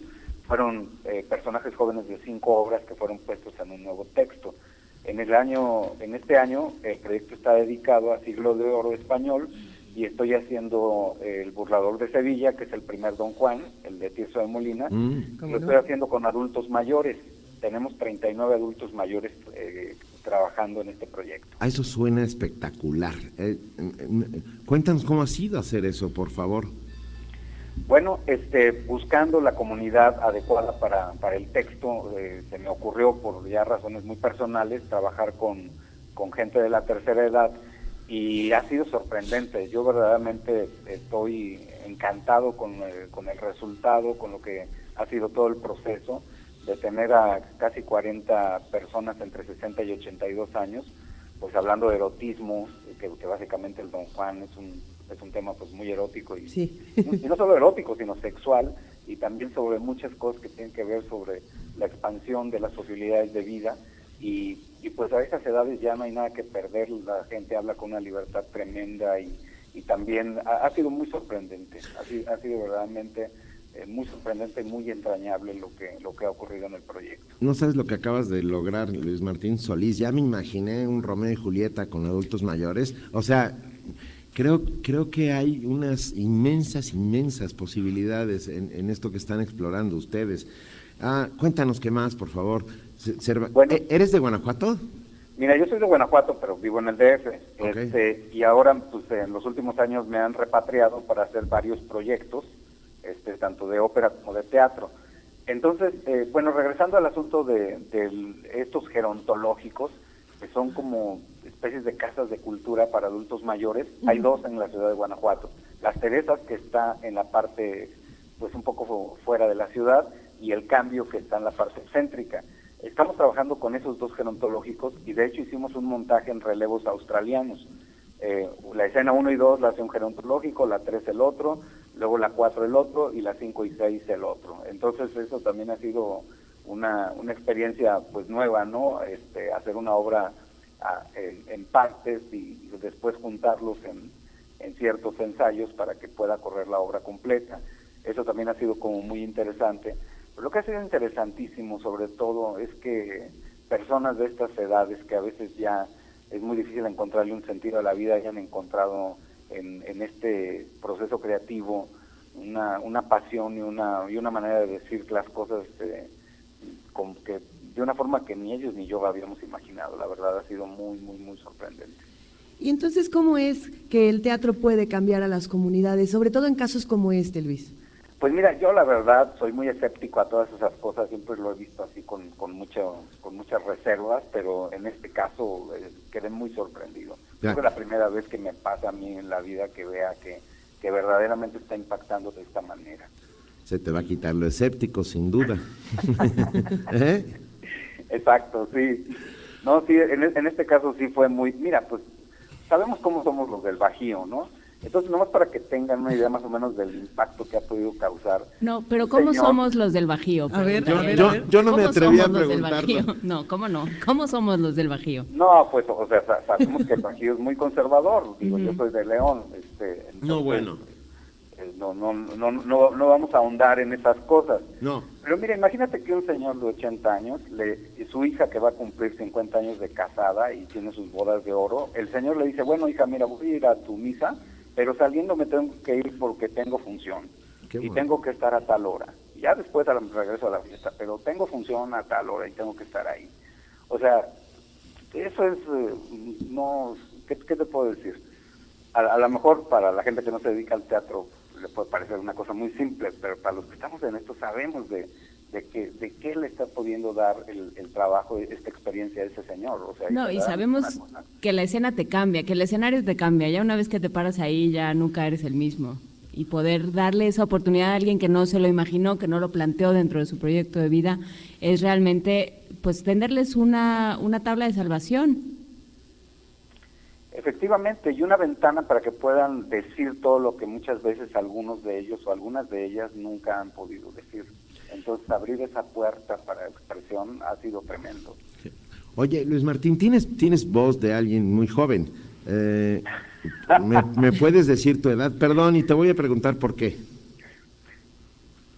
Fueron eh, personajes jóvenes de cinco obras que fueron puestos en un nuevo texto. En el año, en este año, el proyecto está dedicado a Siglo de Oro español y estoy haciendo El Burlador de Sevilla, que es el primer Don Juan, el de Tirso de Molina. Mm. Lo estoy haciendo con adultos mayores. Tenemos 39 adultos mayores eh, trabajando en este proyecto. A eso suena espectacular. Eh, eh, cuéntanos cómo ha sido hacer eso, por favor. Bueno, este, buscando la comunidad adecuada para, para el texto, eh, se me ocurrió por ya razones muy personales trabajar con, con gente de la tercera edad y ha sido sorprendente. Yo verdaderamente estoy encantado con, con el resultado, con lo que ha sido todo el proceso de tener a casi 40 personas entre 60 y 82 años, pues hablando de erotismo, que básicamente el Don Juan es un, es un tema pues muy erótico y, y no solo erótico, sino sexual y también sobre muchas cosas que tienen que ver sobre la expansión de las posibilidades de vida y, y pues a esas edades ya no hay nada que perder, la gente habla con una libertad tremenda y, y también ha, ha sido muy sorprendente, ha sido, ha sido verdaderamente eh, muy sorprendente y muy entrañable lo que, lo que ha ocurrido en el proyecto. No sabes lo que acabas de lograr, Luis Martín Solís. Ya me imaginé un Romeo y Julieta con adultos mayores. O sea, creo, creo que hay unas inmensas, inmensas posibilidades en, en esto que están explorando ustedes. Ah, cuéntanos qué más, por favor. ¿E-, ¿Eres de Guanajuato? Mira, yo soy de Guanajuato, pero vivo en el DF. Este, y ahora, pues en los últimos años me han repatriado para hacer varios proyectos este, tanto de ópera como de teatro. Entonces, eh, bueno, regresando al asunto de, estos gerontológicos, que son como especies de casas de cultura para adultos mayores, hay dos en la ciudad de Guanajuato. Las Teresas, que está en la parte, pues un poco fuera de la ciudad, y el cambio que está en la parte céntrica. Estamos trabajando con esos dos gerontológicos y de hecho hicimos un montaje en relevos australianos. Eh, la escena 1 y 2 la hace un gerontológico, la 3 el otro, luego la 4 el otro y la 5 y 6 el otro. Entonces eso también ha sido una, una experiencia pues nueva, ¿no? Este, hacer una obra a, en, partes y después juntarlos en, en ciertos ensayos para que pueda correr la obra completa. Eso también ha sido como muy interesante. Pero lo que ha sido interesantísimo sobre todo es que personas de estas edades que a veces ya es muy difícil encontrarle un sentido a la vida hayan encontrado en, en este proceso creativo una, una pasión y una, y una manera de decir las cosas eh, con que de una forma que ni ellos ni yo habíamos imaginado. La verdad ha sido muy, muy, muy sorprendente. Y entonces, ¿cómo es que el teatro puede cambiar a las comunidades, sobre todo en casos como este, Luis? Pues mira, yo la verdad soy muy escéptico a todas esas cosas, siempre lo he visto así con, con, mucho, con muchas reservas, pero en este caso eh, quedé muy sorprendido. Es la primera vez que me pasa a mí en la vida que vea que, que verdaderamente está impactando de esta manera. Se te va a quitar lo escéptico, sin duda. ¿Eh? Exacto, sí. No, sí, en, en este caso sí fue muy, mira, pues sabemos cómo somos los del Bajío, ¿no? Entonces, nomás para que tengan una idea más o menos del impacto que ha podido causar. No, pero ¿cómo somos los del Bajío? A ver, yo, a ver, yo, yo, no me atreví a preguntarlo. No, ¿cómo no? ¿Cómo somos los del Bajío? No, pues, o sea, sabemos que el Bajío es muy conservador. Digo, yo soy de León. Este, entonces, no, bueno. No, no, no, no, no vamos a ahondar en esas cosas. No. Pero mira, imagínate que un señor de 80 años, le, su hija que va a cumplir 50 años de casada y tiene sus bodas de oro, el señor le dice, bueno, hija, mira, voy a ir a tu misa pero saliendo me tengo que ir porque tengo función y tengo que estar a tal hora. Ya después a la, regreso a la fiesta, pero tengo función a tal hora y tengo que estar ahí. O sea, eso es, eh, no, ¿qué, te puedo decir? A, a lo mejor para la gente que no se dedica al teatro le puede parecer una cosa muy simple, pero para los que estamos en esto sabemos de, de, que, de qué le está pudiendo dar el, el, trabajo, esta experiencia a ese señor. O sea, no, y sabemos que la escena te cambia, que el escenario te cambia. Ya una vez que te paras ahí, ya nunca eres el mismo. Y poder darle esa oportunidad a alguien que no se lo imaginó, que no lo planteó dentro de su proyecto de vida, es realmente pues tenderles una, una tabla de salvación. Efectivamente, y una ventana para que puedan decir todo lo que muchas veces algunos de ellos o algunas de ellas nunca han podido decir. Entonces abrir esa puerta para expresión ha sido tremendo. Oye, Luis Martín, tienes, tienes voz de alguien muy joven. Eh, ¿me, ¿me, puedes decir tu edad? Perdón, y te voy a preguntar por qué.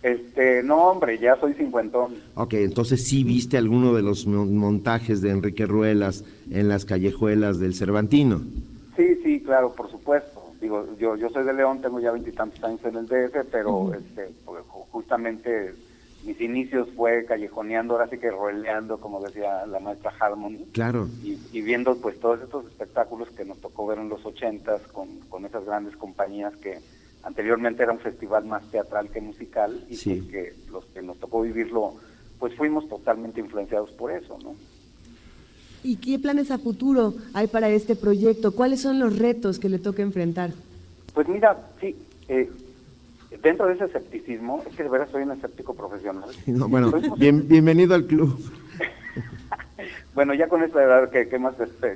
Este, no, hombre, ya soy cincuentón. Ok, entonces sí viste alguno de los montajes de Enrique Ruelas en las callejuelas del Cervantino. Sí, sí, claro, por supuesto. Digo, yo, yo soy de León, tengo ya veintitantos años en el DF, pero uh -huh. este, pues, justamente mis inicios fue callejoneando, ahora sí que roleando, como decía la maestra Harmony. Claro. Y, y, viendo pues todos estos espectáculos que nos tocó ver en los ochentas con, con esas grandes compañías que anteriormente era un festival más teatral que musical y sí. pues que los que nos tocó vivirlo, pues fuimos totalmente influenciados por eso, ¿no? ¿Y qué planes a futuro hay para este proyecto? ¿Cuáles son los retos que le toca enfrentar? Pues mira, sí, eh, dentro de ese escepticismo, es que de verdad soy un escéptico profesional. No, bueno, bien, bienvenido al club. bueno, ya con esta edad, ¿qué, qué más,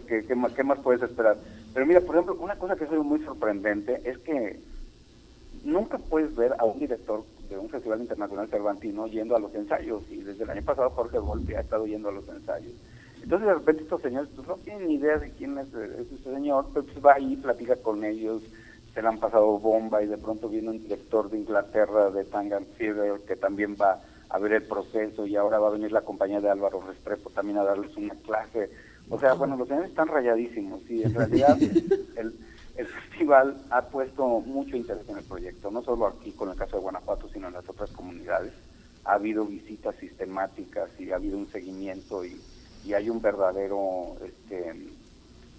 qué, qué más, qué más puedes esperar? Pero mira, por ejemplo, una cosa que es muy sorprendente es que nunca puedes ver a un director de un festival internacional cervantino yendo a los ensayos y desde el año pasado Jorge Volpi ha estado yendo a los ensayos. Entonces de repente estos señores pues, no tienen ni idea de quién es, eh, es este señor, pero pues va ahí, platica con ellos, se le han pasado bomba y de pronto viene un director de Inglaterra, de Tangan Theater, que también va a ver el proceso y ahora va a venir la compañía de Álvaro Restrepo también a darles una clase. O sea, bueno, los señores están rayadísimos y en realidad el, el festival ha puesto mucho interés en el proyecto, no solo aquí con el caso de Guanajuato, sino en las otras comunidades. Ha habido visitas sistemáticas y ha habido un seguimiento y, y hay un verdadero este,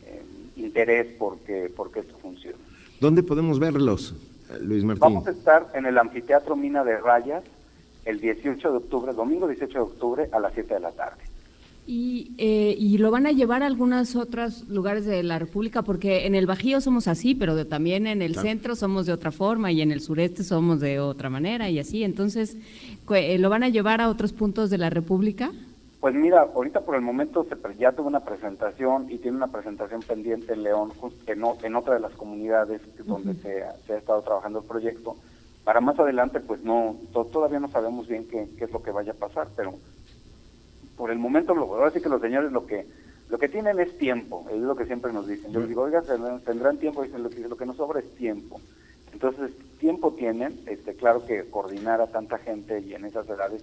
eh, interés porque, porque esto funcione. ¿Dónde podemos verlos, Luis Martín? Vamos a estar en el Anfiteatro Mina de Rayas el 18 de octubre, domingo 18 de octubre a las 7 de la tarde. Y, eh, y lo van a llevar a algunos otros lugares de la República, porque en el Bajío somos así, pero de- también en el Claro. centro somos de otra forma y en el sureste somos de otra manera y así. Entonces, eh, ¿lo van a llevar a otros puntos de la República? Pues mira, ahorita por el momento se ya tuvo una presentación y tiene una presentación pendiente en León, en, en otra de las comunidades donde se, ha- se ha estado trabajando el proyecto. Para más adelante, pues no, to- todavía no sabemos bien qué, qué es lo que vaya a pasar, pero por el momento, lo, ahora sí que los señores lo que lo que tienen es tiempo, es lo que siempre nos dicen. Yo les digo, oiga, tendrán, tiempo, dicen, lo que, lo que nos sobra es tiempo. Entonces, tiempo tienen, este, claro que coordinar a tanta gente y en esas edades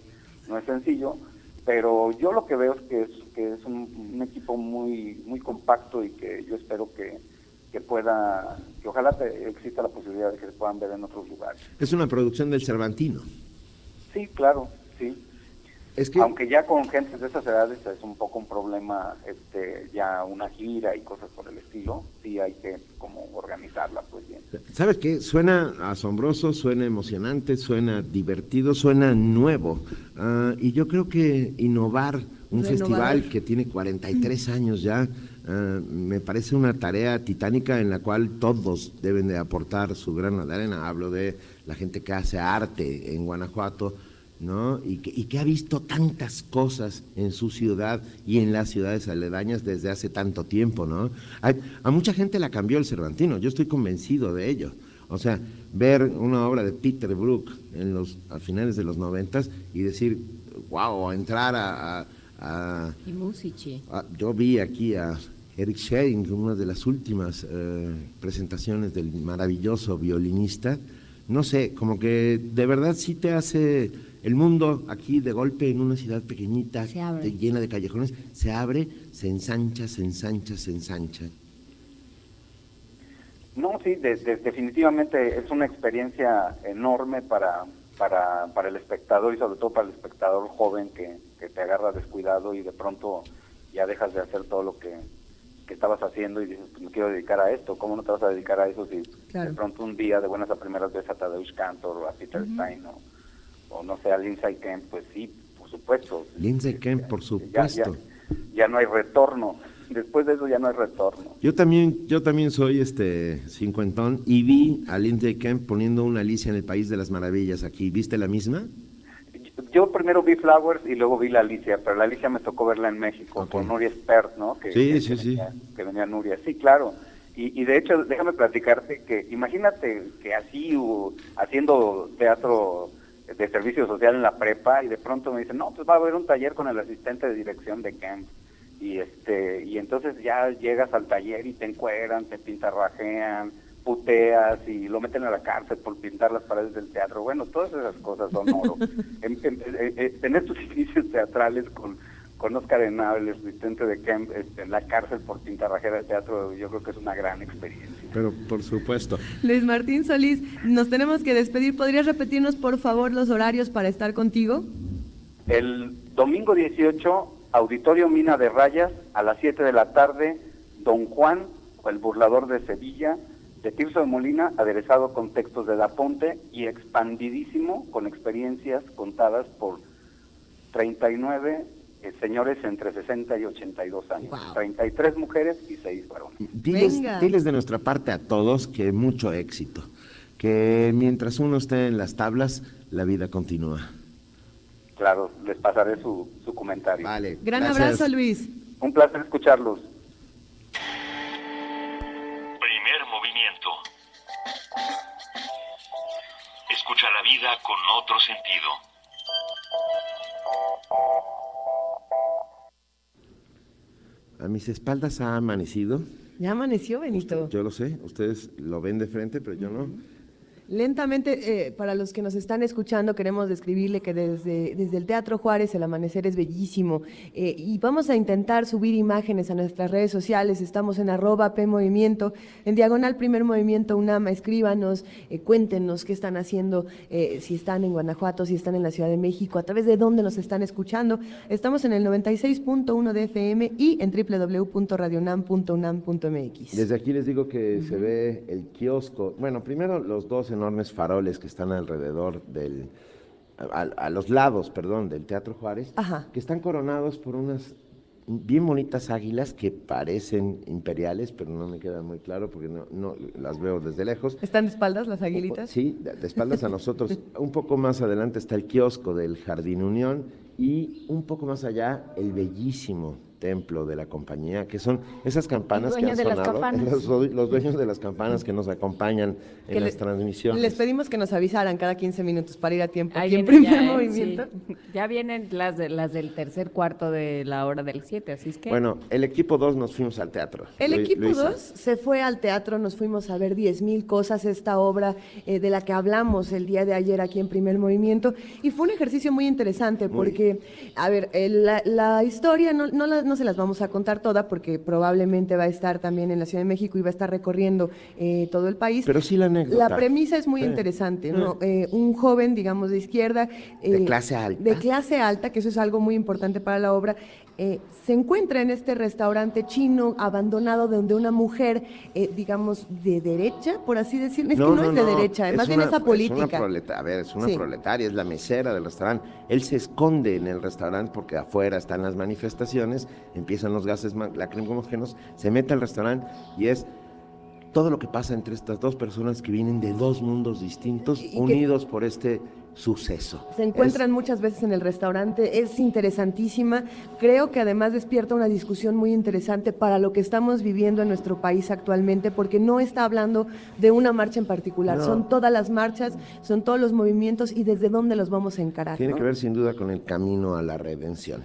no es sencillo, pero yo lo que veo es que es, que es un, un equipo muy muy compacto y que yo espero que, que pueda, que ojalá te- exista la posibilidad de que se puedan ver en otros lugares. Es una producción del Cervantino. Sí, claro, sí. Es que Aunque ya con gente de esas edades es un poco un problema, este, ya una gira y cosas por el estilo, sí hay que como organizarla pues bien. ¿Sabes qué? Suena asombroso, suena emocionante, suena divertido, suena nuevo. Ah, y yo creo que innovar un festival que tiene 43 años ya, ah, me parece una tarea titánica en la cual todos deben de aportar su grano de arena. Hablo de la gente que hace arte en Guanajuato, ¿no? Y que, y que ha visto tantas cosas en su ciudad y en las ciudades aledañas desde hace tanto tiempo, ¿no? A mucha gente la cambió el Cervantino, yo estoy convencido de ello. O sea, ver una obra de Peter Brook en los, a finales de los noventas y decir, wow, entrar a, a- a- Y Musici. yo vi aquí a Eric Schering, una de las últimas eh, presentaciones del maravilloso violinista. No sé, como que de verdad sí te hace el mundo aquí de golpe en una ciudad pequeñita, Se abre. de- llena de callejones, se abre, se ensancha, se ensancha, se ensancha. No, sí, de- de- definitivamente es una experiencia enorme para, para, para el espectador y sobre todo para el espectador joven que, que te agarra descuidado y de pronto ya dejas de hacer todo lo que, que estabas haciendo y dices, pues me quiero dedicar a esto. ¿Cómo no te vas a dedicar a eso si Claro. de pronto un día de buenas a primeras ves a Tadeusz Kantor o a Peter Stein o, o no sé, a Lindsay Kemp? Pues sí, por supuesto. Lindsay Kemp, por supuesto. ya, ya no hay retorno. Después de eso ya no hay retorno. Yo también, yo también soy este cincuentón y vi a Lindsay Kemp poniendo una Alicia en el País de las Maravillas aquí. ¿Viste la misma? Yo primero vi Flowers y luego vi la Alicia, pero la Alicia me tocó verla en México con Nuria Spert, ¿no? Que, Sí, que- sí, que sí. Venía, que venía Nuria, sí, claro. Y, y de hecho, déjame platicarte que imagínate que así, haciendo teatro de servicio social en la prepa, y de pronto me dicen, no, pues va a haber un taller con el asistente de dirección de Camp. Y, este, y entonces ya llegas al taller y te encueran, te pintarrajean, puteas y lo meten a la cárcel por pintar las paredes del teatro. Bueno, todas esas cosas son oro. en, en- en- en- tener tus inicios teatrales con, con Oscar Enable, el asistente de Kemp, este, en la cárcel por pintarrajera de teatro, yo creo que es una gran experiencia. Pero por supuesto. Luis Martín Solís, nos tenemos que despedir. ¿Podrías repetirnos, por favor, los horarios para estar contigo? El domingo 18, Auditorio Mina de Rayas, a las 7 de la tarde, Don Juan, el burlador de Sevilla, de Tirso de Molina, aderezado con textos de Da Ponte y expandidísimo con experiencias contadas por 39 eh, señores entre 60 y 82 años, Wow. 33 mujeres y 6 varones. Diles, diles de nuestra parte a todos que mucho éxito. Que mientras uno esté en las tablas, la vida continúa. Claro, les pasaré su, su comentario. Vale. Gran gracias. abrazo, Luis. Un placer escucharlos. Primer movimiento. Escucha la vida con otro sentido. A mis espaldas ha amanecido. Ya amaneció, Benito. Yo lo sé, ustedes lo ven de frente, pero yo no. Lentamente, eh, para los que nos están escuchando, queremos describirle que desde, desde el Teatro Juárez el amanecer es bellísimo eh, y vamos a intentar subir imágenes a nuestras redes sociales. Estamos en arroba P Movimiento, en diagonal Primer Movimiento UNAM. Escríbanos, eh, cuéntenos qué están haciendo, si están en Guanajuato, si están en la Ciudad de México, a través de dónde nos están escuchando. Estamos en el 96.1 de FM y en www.radionam.unam.mx. Desde aquí les digo que se ve el kiosco. Bueno, primero los dos enormes faroles que están alrededor del, a, los lados, perdón, del Teatro Juárez, que están coronados por unas bien bonitas águilas que parecen imperiales, pero no me queda muy claro porque no, no las veo desde lejos. ¿Están de espaldas las aguilitas? Sí, de espaldas a nosotros. un poco más adelante está el kiosco del Jardín Unión y un poco más allá el bellísimo templo de la compañía, que son esas campanas que han sonado, los, los, dueños de las campanas que nos acompañan en las transmisiones. Les pedimos que nos avisaran cada 15 minutos para ir a tiempo aquí en primer ya, movimiento. Ya vienen las, de, las del tercer cuarto de la hora del 7, así es que... Bueno, el equipo 2 nos fuimos al teatro. El equipo 2 se fue al teatro, nos fuimos a ver 10 mil cosas, esta obra eh, de la que hablamos el día de ayer aquí en primer movimiento, y fue un ejercicio muy interesante porque, a ver, la, la, historia no, no, la, no se las vamos a contar toda porque probablemente va a estar también en la Ciudad de México y va a estar recorriendo eh, todo el país. Pero sí la anécdota. La premisa es muy interesante, ¿no? Eh, un joven, digamos, de izquierda. de eh, clase alta. De clase alta, que eso es algo muy importante para la obra, eh, se encuentra en este restaurante chino abandonado donde una mujer, eh, digamos, de derecha, por así decirlo, es que no, es de derecha, más bien esa política. a ver, es una proletaria, es la mesera del restaurante. Él se esconde en el restaurante porque afuera están las manifestaciones, empiezan los gases lacrimógenos, se mete al restaurante y es todo lo que pasa entre estas dos personas que vienen de dos mundos distintos, unidos por este suceso. Se encuentran muchas veces en el restaurante, es interesantísima. Creo que además despierta una discusión muy interesante para lo que estamos viviendo en nuestro país actualmente, porque no está hablando de una marcha en particular, son todas las marchas, son todos los movimientos y desde dónde los vamos a encarar. Tiene que ver sin duda con el camino a la redención.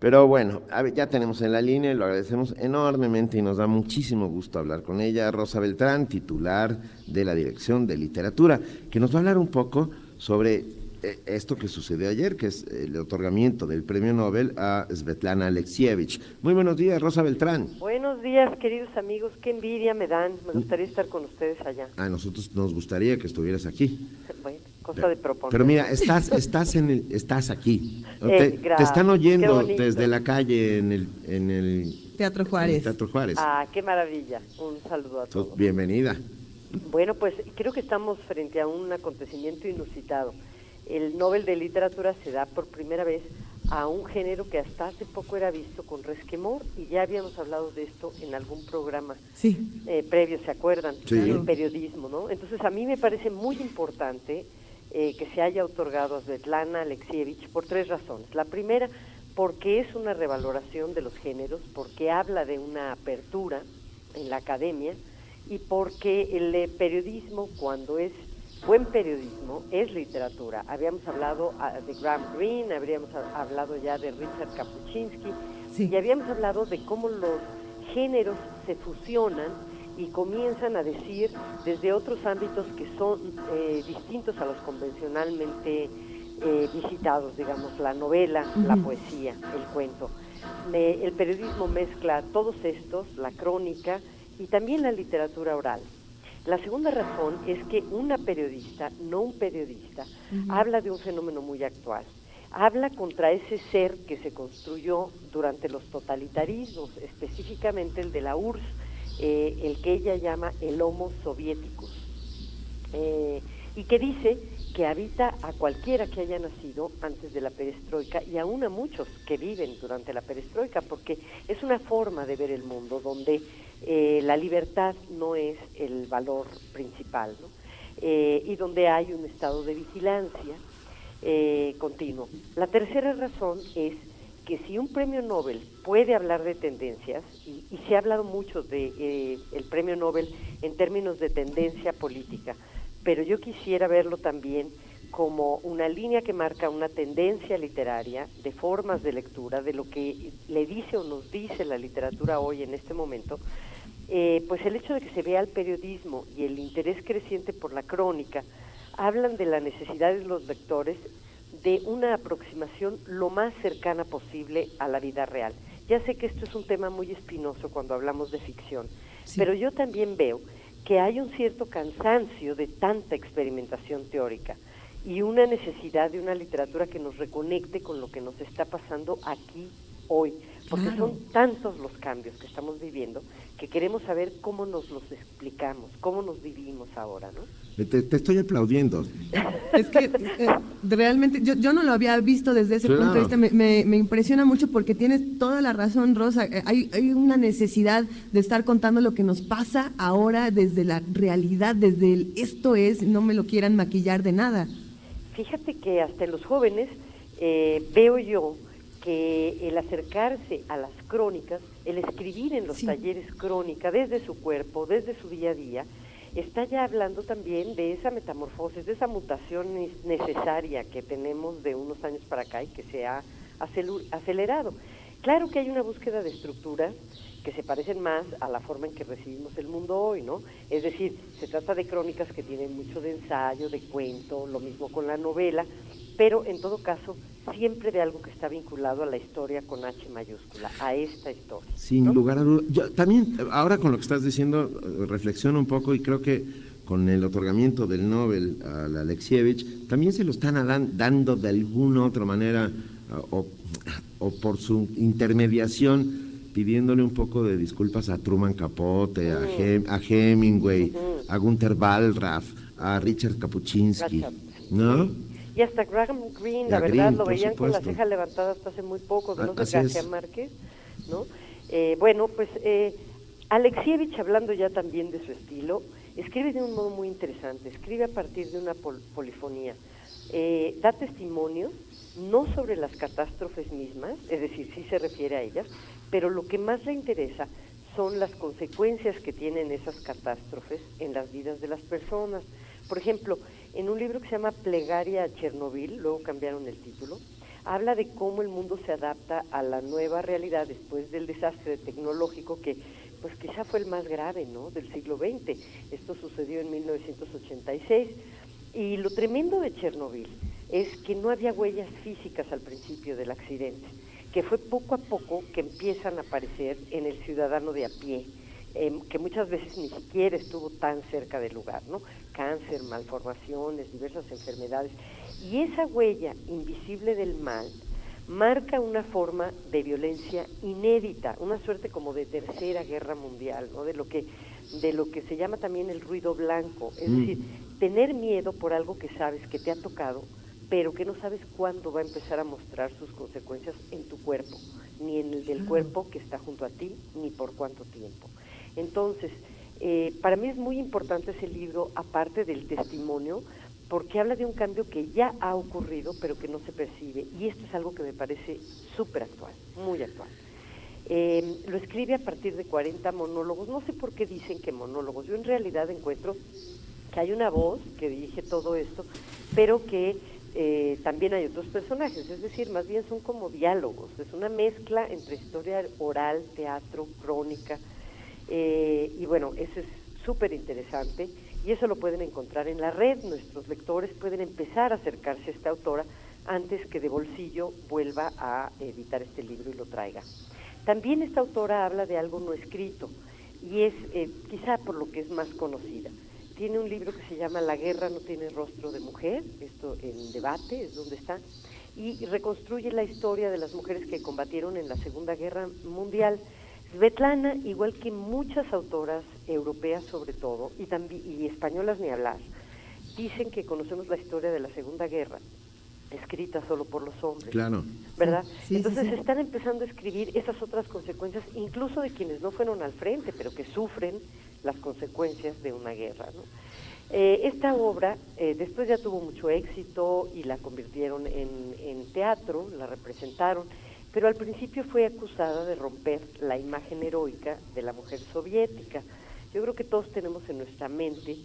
Pero bueno, ya tenemos en la línea, lo agradecemos enormemente y nos da muchísimo gusto hablar con ella, Rosa Beltrán, titular de la Dirección de Literatura, que nos va a hablar un poco sobre eh, esto que sucedió ayer, que es el otorgamiento del premio Nobel a Svetlana Alexievich. Muy buenos días, Rosa Beltrán. Buenos días, queridos amigos. Qué envidia me dan. Me gustaría estar con ustedes allá. A nosotros nos gustaría que estuvieras aquí. Bueno, cosa de proponer. Pero mira, estás, estás, en el, estás aquí. Eh, te, están oyendo desde la calle en el, en el Teatro Juárez. Teatro Juárez. Ah, qué maravilla. Un saludo a todos. Bienvenida. Bueno, pues creo que estamos frente a un acontecimiento inusitado. El Nobel de Literatura se da por primera vez a un género que hasta hace poco era visto con resquemor y ya habíamos hablado de esto en algún programa sí. eh, previo, ¿se acuerdan? Sí. El periodismo, ¿no? Entonces a mí me parece muy importante eh, que se haya otorgado a Svetlana Alexievich por tres razones. La primera, porque es una revaloración de los géneros, porque habla de una apertura en la academia, y porque el periodismo, cuando es buen periodismo, es literatura. Habíamos hablado ah, de Graham Greene, habríamos hablado ya de Richard Kapuczynski, y habíamos hablado de cómo los géneros se fusionan y comienzan a decir desde otros ámbitos que son eh, distintos a los convencionalmente eh, visitados, digamos, la novela, la poesía, el cuento. el periodismo mezcla todos estos, la crónica, y también la literatura oral. La segunda razón es que una periodista, no un periodista, habla de un fenómeno muy actual. Habla contra ese ser que se construyó durante los totalitarismos, específicamente el de la URSS, eh, el que ella llama el Homo Soviéticos, eh, y que dice que habita a cualquiera que haya nacido antes de la perestroika y aún a muchos que viven durante la perestroika, porque es una forma de ver el mundo donde eh, la libertad no es el valor principal, eh, y donde hay un estado de vigilancia eh, continuo. La tercera razón es que si un premio Nobel puede hablar de tendencias, y, se ha hablado mucho de eh, el premio Nobel en términos de tendencia política, pero yo quisiera verlo también como una línea que marca una tendencia literaria de formas de lectura, de lo que le dice o nos dice la literatura hoy en este momento, eh, pues el hecho de que se vea el periodismo y el interés creciente por la crónica hablan de la necesidad de los lectores de una aproximación lo más cercana posible a la vida real. Ya sé que esto es un tema muy espinoso cuando hablamos de ficción, pero yo también veo que hay un cierto cansancio de tanta experimentación teórica y una necesidad de una literatura que nos reconecte con lo que nos está pasando aquí hoy, porque son tantos los cambios que estamos viviendo que queremos saber cómo nos los explicamos, cómo nos vivimos ahora, ¿no? Te, estoy aplaudiendo. Es que eh, realmente yo, no lo había visto desde ese punto de vista. Me, impresiona mucho porque tienes toda la razón, Rosa. Eh, hay, hay una necesidad de estar contando lo que nos pasa ahora desde la realidad, desde el esto es, no me lo quieran maquillar de nada. Fíjate que hasta en los jóvenes eh, veo yo que el acercarse a las crónicas, el escribir en los talleres crónica desde su cuerpo, desde su día a día, está ya hablando también de esa metamorfosis, de esa mutación necesaria que tenemos de unos años para acá y que se ha acelerado. Claro que hay una búsqueda de estructuras que se parecen más a la forma en que recibimos el mundo hoy, ¿no? Es decir, se trata de crónicas que tienen mucho de ensayo, de cuento, lo mismo con la novela, pero en todo caso siempre de algo que está vinculado a la historia con H mayúscula, a esta historia. Sin lugar a dudas. También, ahora con lo que estás diciendo, reflexiono un poco y creo que con el otorgamiento del Nobel a Alexievich, también se lo están dando de alguna otra manera o, o por su intermediación pidiéndole un poco de disculpas a Truman Capote, a, mm. Hemingway, a Gunther Wallraff, a Richard Kapuczynski, ¿no? Y hasta Graham Greene, la verdad, lo veían con la ceja levantada hasta hace muy poco, ¿no? De García Márquez, ¿no? Eh, bueno, pues eh, Alexievich, hablando ya también de su estilo, escribe de un modo muy interesante, escribe a partir de una polifonía, eh, da testimonio no sobre las catástrofes mismas, es decir, sí se refiere a ellas, pero lo que más le interesa son las consecuencias que tienen esas catástrofes en las vidas de las personas. Por ejemplo, en un libro que se llama Plegaria a Chernobyl, luego cambiaron el título, habla de cómo el mundo se adapta a la nueva realidad después del desastre tecnológico que pues quizá fue el más grave, ¿no? del siglo XX. Esto sucedió en 1986 y lo tremendo de Chernobyl es que no había huellas físicas al principio del accidente que fue poco a poco que empiezan a aparecer en el ciudadano de a pie, em, que muchas veces ni siquiera estuvo tan cerca del lugar, ¿no? Cáncer, malformaciones, diversas enfermedades. Y esa huella invisible del mal marca una forma de violencia inédita, una suerte como de tercera guerra mundial, ¿no? De lo que de lo que se llama también el ruido blanco, es mm. decir, tener miedo por algo que sabes que te ha tocado pero que no sabes cuándo va a empezar a mostrar sus consecuencias en tu cuerpo, ni en el del cuerpo que está junto a ti, ni por cuánto tiempo. Entonces, eh, para mí es muy importante ese libro, aparte del testimonio, porque habla de un cambio que ya ha ocurrido, pero que no se percibe. Y esto es algo que me parece súper actual, muy actual. Eh, lo escribe a partir de 40 monólogos. No sé por qué dicen que monólogos. Yo en realidad encuentro que hay una voz que dirige todo esto, pero que eh, también hay otros personajes, es decir, más bien son como diálogos, es una mezcla entre historia oral, teatro, crónica, eh, y bueno, eso es súper interesante y eso lo pueden encontrar en la red, nuestros lectores pueden empezar a acercarse a esta autora antes que de bolsillo vuelva a editar este libro y lo traiga. También esta autora habla de algo no escrito y es eh, quizá por lo que es más conocida tiene un libro que se llama La guerra no tiene rostro de mujer, esto en debate es donde está, y reconstruye la historia de las mujeres que combatieron en la Segunda Guerra Mundial. Svetlana, igual que muchas autoras europeas sobre todo, y, también, y españolas ni hablar, dicen que conocemos la historia de la Segunda Guerra, escrita solo por los hombres. Claro. ¿Verdad? Entonces están empezando a escribir esas otras consecuencias, incluso de quienes no fueron al frente, pero que sufren las consecuencias de una guerra. ¿no? Eh, esta obra eh, después ya tuvo mucho éxito y la convirtieron en, teatro, la representaron, pero al principio fue acusada de romper la imagen heroica de la mujer soviética. Yo creo que todos tenemos en nuestra mente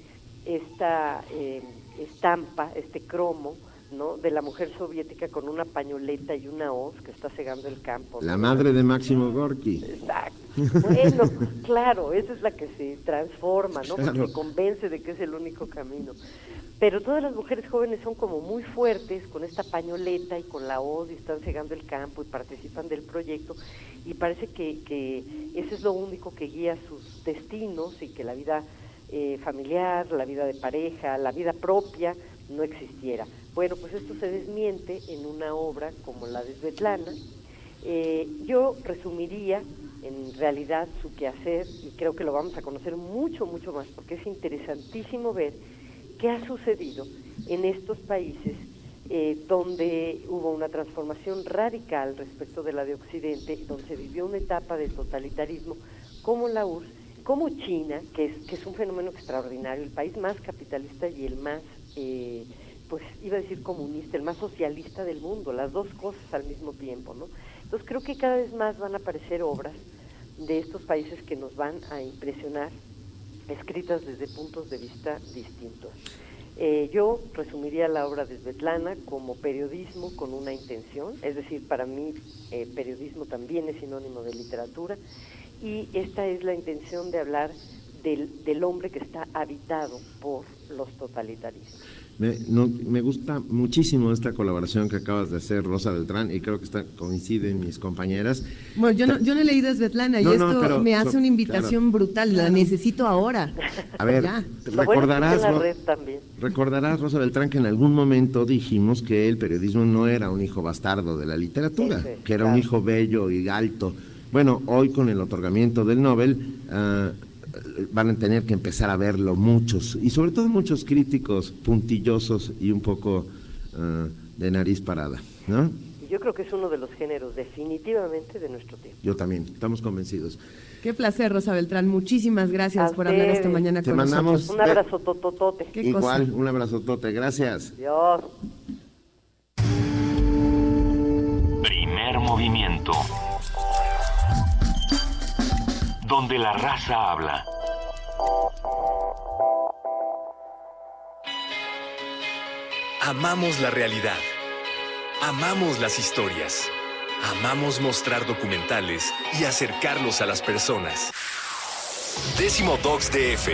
esta eh, estampa, este cromo, ¿no? de la mujer soviética con una pañoleta y una hoz que está cegando el campo. La madre de Máximo Gorky. Exacto. Bueno, claro, esa es la que se transforma, ¿no? Porque se convence de que es el único camino. Pero todas las mujeres jóvenes son como muy fuertes con esta pañoleta y con la hoz y están cegando el campo y participan del proyecto y parece que, que eso es lo único que guía sus destinos y que la vida eh, familiar, la vida de pareja, la vida propia no existiera. Bueno, pues esto se desmiente en una obra como la de Svetlana. Eh, yo resumiría en realidad su quehacer y creo que lo vamos a conocer mucho, mucho más porque es interesantísimo ver qué ha sucedido en estos países eh, donde hubo una transformación radical respecto de la de Occidente, donde se vivió una etapa de totalitarismo, como la URSS, como China, que es, que es un fenómeno extraordinario, el país más capitalista y el más, eh, pues iba a decir comunista, el más socialista del mundo, las dos cosas al mismo tiempo, ¿no? Entonces creo que cada vez más van a aparecer obras de estos países que nos van a impresionar escritas desde puntos de vista distintos. Eh, yo resumiría la obra de Svetlana como periodismo con una intención, es decir, para mí eh, periodismo también es sinónimo de literatura y esta es la intención de hablar del, del hombre que está habitado por los totalitarismos. Me, no, me gusta muchísimo esta colaboración que acabas de hacer, Rosa Beltrán, y creo que está, coinciden mis compañeras. Bueno, yo no, yo no he leído Svetlana No, y no, esto pero- me hace so- una invitación brutal, la necesito ahora. A ver, Ya. recordarás, la Ro- red también. recordarás, Rosa Beltrán, que en algún momento dijimos que el periodismo no era un hijo bastardo de la literatura, que era un hijo bello y alto. Bueno, hoy con el otorgamiento del Nobel ah, van a tener que empezar a verlo muchos, y sobre todo muchos críticos puntillosos y un poco ah, de nariz parada, ¿no? Y yo creo que es uno de los géneros definitivamente de nuestro tiempo. Yo también, estamos convencidos. Qué placer, Rosa Beltrán. Muchísimas gracias A por hablar esta mañana Te con mandamos- nosotros. Un abrazo tototote. Qué Igual, cosa. un abrazotote, gracias. Dios. Primer movimiento. Donde la raza habla. Amamos la realidad. Amamos las historias. Amamos mostrar documentales y acercarlos a las personas. Décimo Docs DF.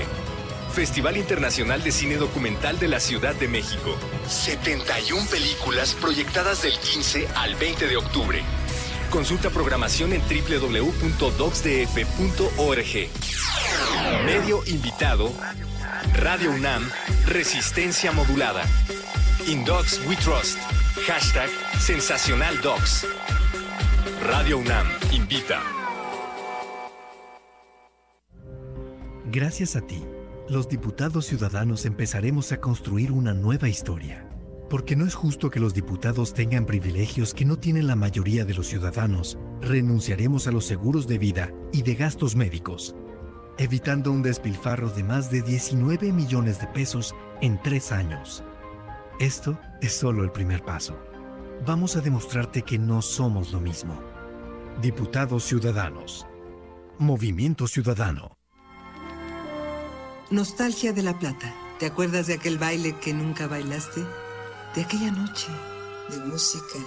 Festival Internacional de Cine Documental de la Ciudad de México. 71 películas proyectadas del 15 al 20 de octubre. Consulta programación en www.docsdf.org. Medio invitado. Radio UNAM. Resistencia modulada. In Docs We Trust. Hashtag Sensacional Docs. Radio UNAM invita. Gracias a ti, los diputados ciudadanos empezaremos a construir una nueva historia. Porque no es justo que los diputados tengan privilegios que no tienen la mayoría de los ciudadanos, renunciaremos a los seguros de vida y de gastos médicos, evitando un despilfarro de más de 19 millones de pesos en tres años. Esto es solo el primer paso. Vamos a demostrarte que no somos lo mismo. Diputados Ciudadanos. Movimiento Ciudadano. Nostalgia de la Plata. ¿Te acuerdas de aquel baile que nunca bailaste? De aquella noche de música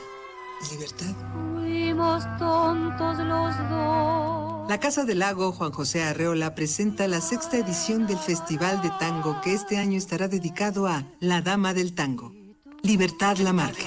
y libertad. Fuimos tontos los dos. La Casa del Lago Juan José Arreola presenta la sexta edición del Festival de Tango que este año estará dedicado a La Dama del Tango, Libertad Lamarque.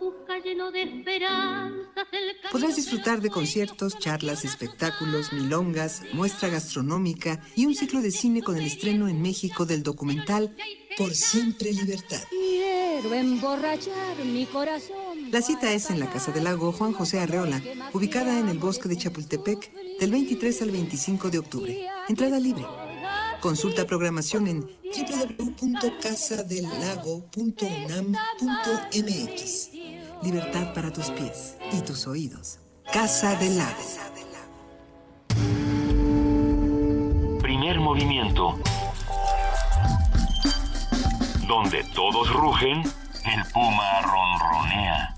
Busca lleno de esperanzas el Podrás disfrutar de conciertos, charlas, espectáculos, milongas, muestra gastronómica y un ciclo de cine con el estreno en México del documental Por Siempre Libertad. Quiero emborrachar mi corazón. La cita es en la Casa del Lago Juan José Arreola, ubicada en el bosque de Chapultepec, del 23 al 25 de octubre. Entrada libre. Consulta programación en www.casadelago.unam.mx. Libertad para tus pies y tus oídos. Casa del Lago. Primer movimiento. Donde todos rugen, el puma ronronea.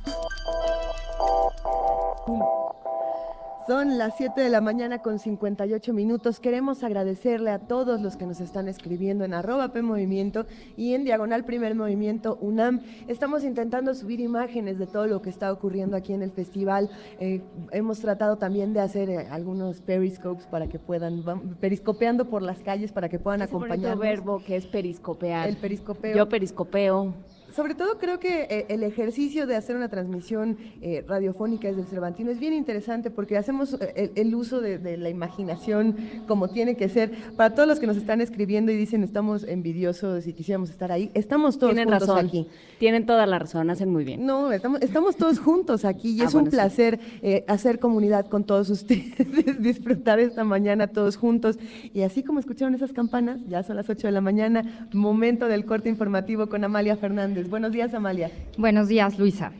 Son las 7 de la mañana con 58 minutos. Queremos agradecerle a todos los que nos están escribiendo en arroba P Movimiento y en Diagonal Primer Movimiento UNAM. Estamos intentando subir imágenes de todo lo que está ocurriendo aquí en el festival. Eh, hemos tratado también de hacer eh, algunos periscopes para que puedan, periscopeando por las calles para que puedan acompañar. El verbo que es periscopear. El periscopeo. Yo periscopeo sobre todo creo que eh, el ejercicio de hacer una transmisión eh, radiofónica desde el Cervantino es bien interesante porque hacemos eh, el, uso de, la imaginación como tiene que ser. Para todos los que nos están escribiendo y dicen estamos envidiosos y quisiéramos estar ahí, estamos todos Tienen juntos razón. aquí. Tienen toda la razón, hacen muy bien. No, estamos, estamos todos juntos aquí y ah, es un placer hacer comunidad con todos ustedes, disfrutar esta mañana todos juntos. Y así como escucharon esas campanas, ya son las 8 de la mañana, momento del corte informativo con Amalia Fernández. Buenos días, Amalia. Buenos días, Luisa.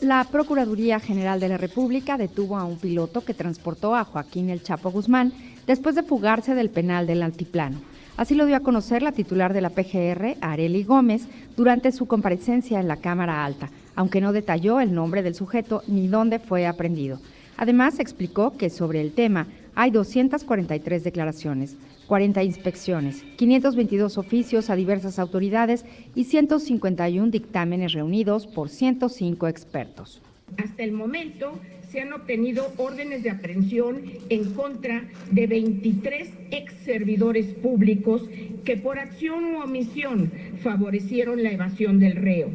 La, Procuraduría General de la República detuvo a un piloto que transportó a Joaquín El Chapo Guzmán después de fugarse del penal del Altiplano. Así lo dio a conocer la titular de la PGR, Areli Gómez, durante su comparecencia en la Cámara Alta, aunque no detalló el nombre del sujeto ni dónde fue aprendido. Además, explicó que sobre el tema hay 243 declaraciones, 40 inspecciones, 522 oficios a diversas autoridades y 151 dictámenes reunidos por 105 expertos. Hasta el momento se han obtenido órdenes de aprehensión en contra de 23 ex servidores públicos que por acción u omisión favorecieron la evasión del reo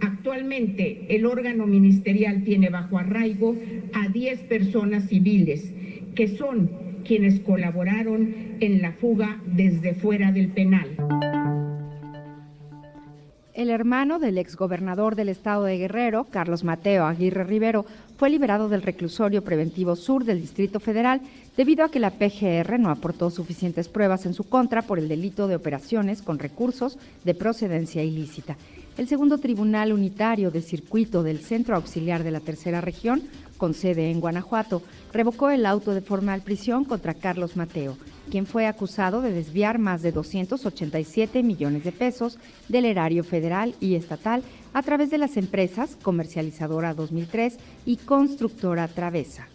Actualmente el órgano ministerial tiene bajo arraigo a 10 personas civiles que son quienes colaboraron en la fuga desde fuera del penal. El hermano del exgobernador del estado de Guerrero, Carlos Mateo Aguirre Rivero, fue liberado del reclusorio preventivo sur del Distrito Federal debido a que la PGR no aportó suficientes pruebas en su contra por el delito de operaciones con recursos de procedencia ilícita. El segundo Tribunal Unitario de Circuito del Centro Auxiliar de la Tercera Región, con sede en Guanajuato, revocó el auto de formal prisión contra Carlos Mateo, quien fue acusado de desviar más de 287 millones de pesos del erario federal y estatal a través de las empresas Comercializadora 2003 y Constructora Travesa.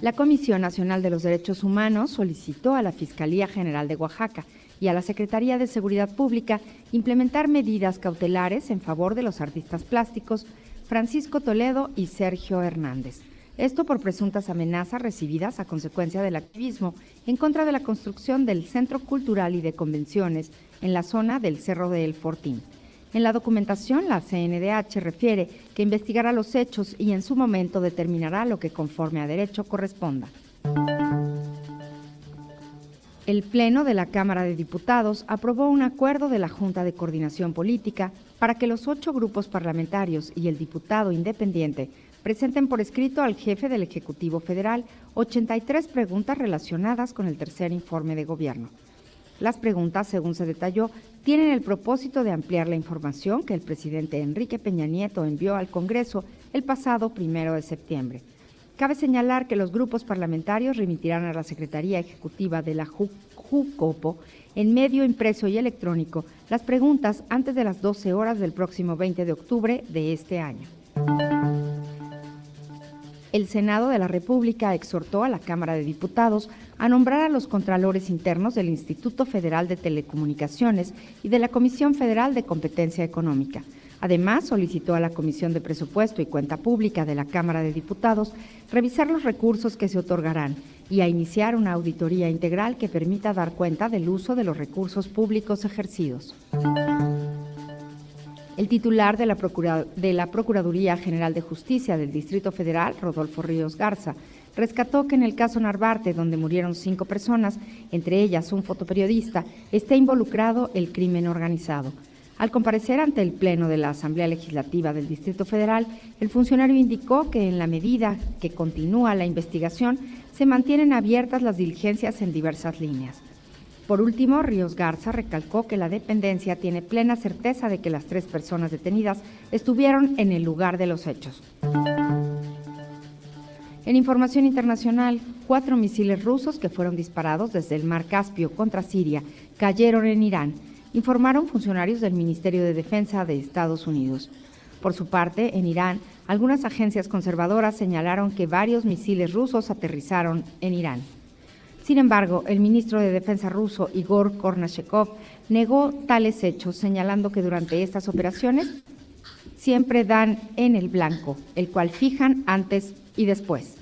La Comisión Nacional de los Derechos Humanos solicitó a la Fiscalía General de Oaxaca y a la Secretaría de Seguridad Pública implementar medidas cautelares en favor de los artistas plásticos Francisco Toledo y Sergio Hernández. Esto por presuntas amenazas recibidas a consecuencia del activismo en contra de la construcción del Centro Cultural y de Convenciones en la zona del Cerro de El Fortín. En la documentación, la CNDH refiere que investigará los hechos y en su momento determinará lo que conforme a derecho corresponda. El Pleno de la Cámara de Diputados aprobó un acuerdo de la Junta de Coordinación Política para que los ocho grupos parlamentarios y el diputado independiente presenten por escrito al jefe del Ejecutivo Federal 83 preguntas relacionadas con el tercer informe de gobierno. Las preguntas, según se detalló, tienen el propósito de ampliar la información que el presidente Enrique Peña Nieto envió al Congreso el pasado primero de septiembre. Cabe señalar que los grupos parlamentarios remitirán a la Secretaría Ejecutiva de la JUCOPO en medio impreso y electrónico las preguntas antes de las 12 horas del próximo 20 de octubre de este año. El Senado de la República exhortó a la Cámara de Diputados a nombrar a los contralores internos del Instituto Federal de Telecomunicaciones y de la Comisión Federal de Competencia Económica Además, solicitó a la Comisión de Presupuesto y Cuenta Pública de la Cámara de Diputados revisar los recursos que se otorgarán y a iniciar una auditoría integral que permita dar cuenta del uso de los recursos públicos ejercidos. El titular de la, Procuraduría General de Justicia del Distrito Federal, Rodolfo Ríos Garza, rescató que en el caso Narvarte, donde murieron cinco personas, entre ellas un fotoperiodista, está involucrado el crimen organizado. Al comparecer ante el Pleno de la Asamblea Legislativa del Distrito Federal, el funcionario indicó que en la medida que continúa la investigación, se mantienen abiertas las diligencias en diversas líneas. Por último, Ríos Garza recalcó que la dependencia tiene plena certeza de que las tres personas detenidas estuvieron en el lugar de los hechos. En información internacional, cuatro misiles rusos que fueron disparados desde el mar Caspio contra Siria cayeron en Irán, informaron funcionarios del Ministerio de Defensa de Estados Unidos. Por su parte, en Irán, algunas agencias conservadoras señalaron que varios misiles rusos aterrizaron en Irán. Sin embargo, el ministro de Defensa ruso, Igor Kornashekov, negó tales hechos, señalando que durante estas operaciones siempre dan en el blanco, el cual fijan antes y después.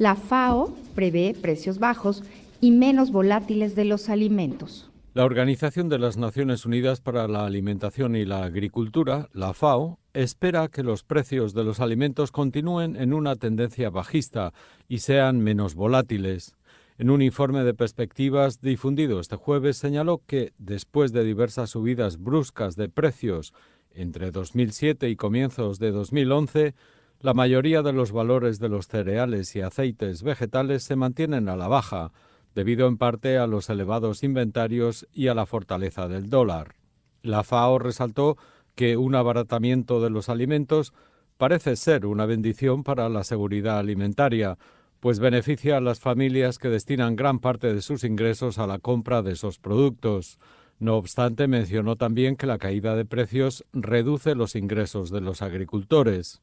La FAO prevé precios bajos y menos volátiles de los alimentos. La Organización de las Naciones Unidas para la Alimentación y la Agricultura, la FAO, espera que los precios de los alimentos continúen en una tendencia bajista y sean menos volátiles. En un informe de perspectivas difundido este jueves señaló que, después de diversas subidas bruscas de precios entre 2007 y comienzos de 2011, la mayoría de los valores de los cereales y aceites vegetales se mantienen a la baja, debido en parte a los elevados inventarios y a la fortaleza del dólar. La FAO resaltó que un abaratamiento de los alimentos parece ser una bendición para la seguridad alimentaria, pues beneficia a las familias que destinan gran parte de sus ingresos a la compra de esos productos. No obstante, mencionó también que la caída de precios reduce los ingresos de los agricultores.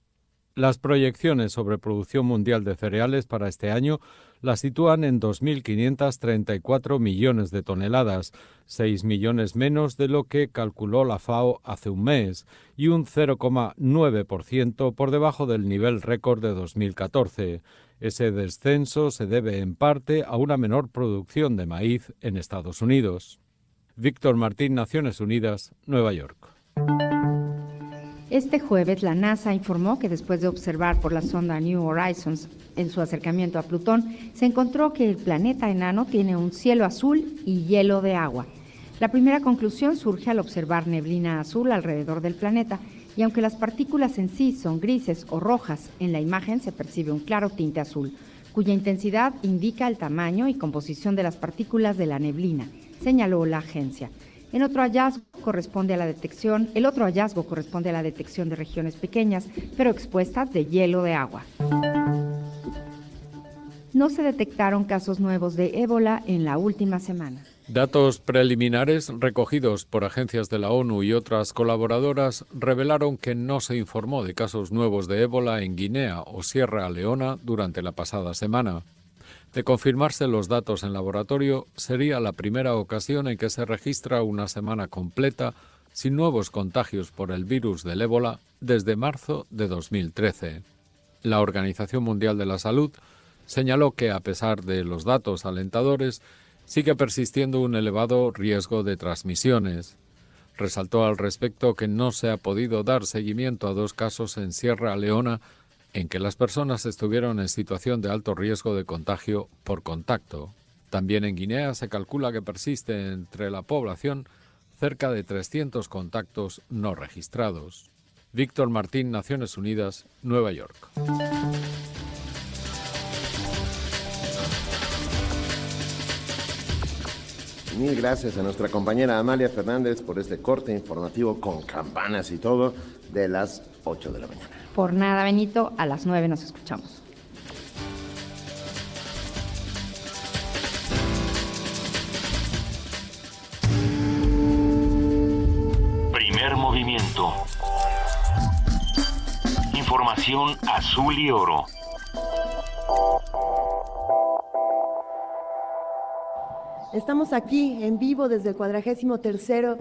Las proyecciones sobre producción mundial de cereales para este año la sitúan en 2.534 millones de toneladas, 6 millones menos de lo que calculó la FAO hace un mes, y un 0,9% por debajo del nivel récord de 2014. Ese descenso se debe en parte a una menor producción de maíz en Estados Unidos. Víctor Martín, Naciones Unidas, Nueva York. Este jueves la NASA informó que después de observar por la sonda New Horizons en su acercamiento a Plutón, se encontró que el planeta enano tiene un cielo azul y hielo de agua. La primera conclusión surge al observar neblina azul alrededor del planeta y aunque las partículas en sí son grises o rojas, en la imagen se percibe un claro tinte azul, cuya intensidad indica el tamaño y composición de las partículas de la neblina, señaló la agencia. Otro hallazgo corresponde a la detección, el otro hallazgo corresponde a la detección de regiones pequeñas, pero expuestas de hielo de agua. No se detectaron casos nuevos de ébola en la última semana. Datos preliminares recogidos por agencias de la ONU y otras colaboradoras revelaron que no se informó de casos nuevos de ébola en Guinea o Sierra Leona durante la pasada semana. De confirmarse los datos en laboratorio, sería la primera ocasión en que se registra una semana completa sin nuevos contagios por el virus del ébola desde marzo de 2013. La Organización Mundial de la Salud señaló que, a pesar de los datos alentadores, sigue persistiendo un elevado riesgo de transmisiones. Resaltó al respecto que no se ha podido dar seguimiento a dos casos en Sierra Leona en que las personas estuvieron en situación de alto riesgo de contagio por contacto. También en Guinea se calcula que persiste entre la población cerca de 300 contactos no registrados. Víctor Martín, Naciones Unidas, Nueva York. Mil gracias a nuestra compañera Amalia Fernández por este corte informativo con campanas y todo de las 8 de la mañana. Por nada, Benito, a las 9 nos escuchamos. Primer movimiento. Información azul y oro. Estamos aquí en vivo desde el 43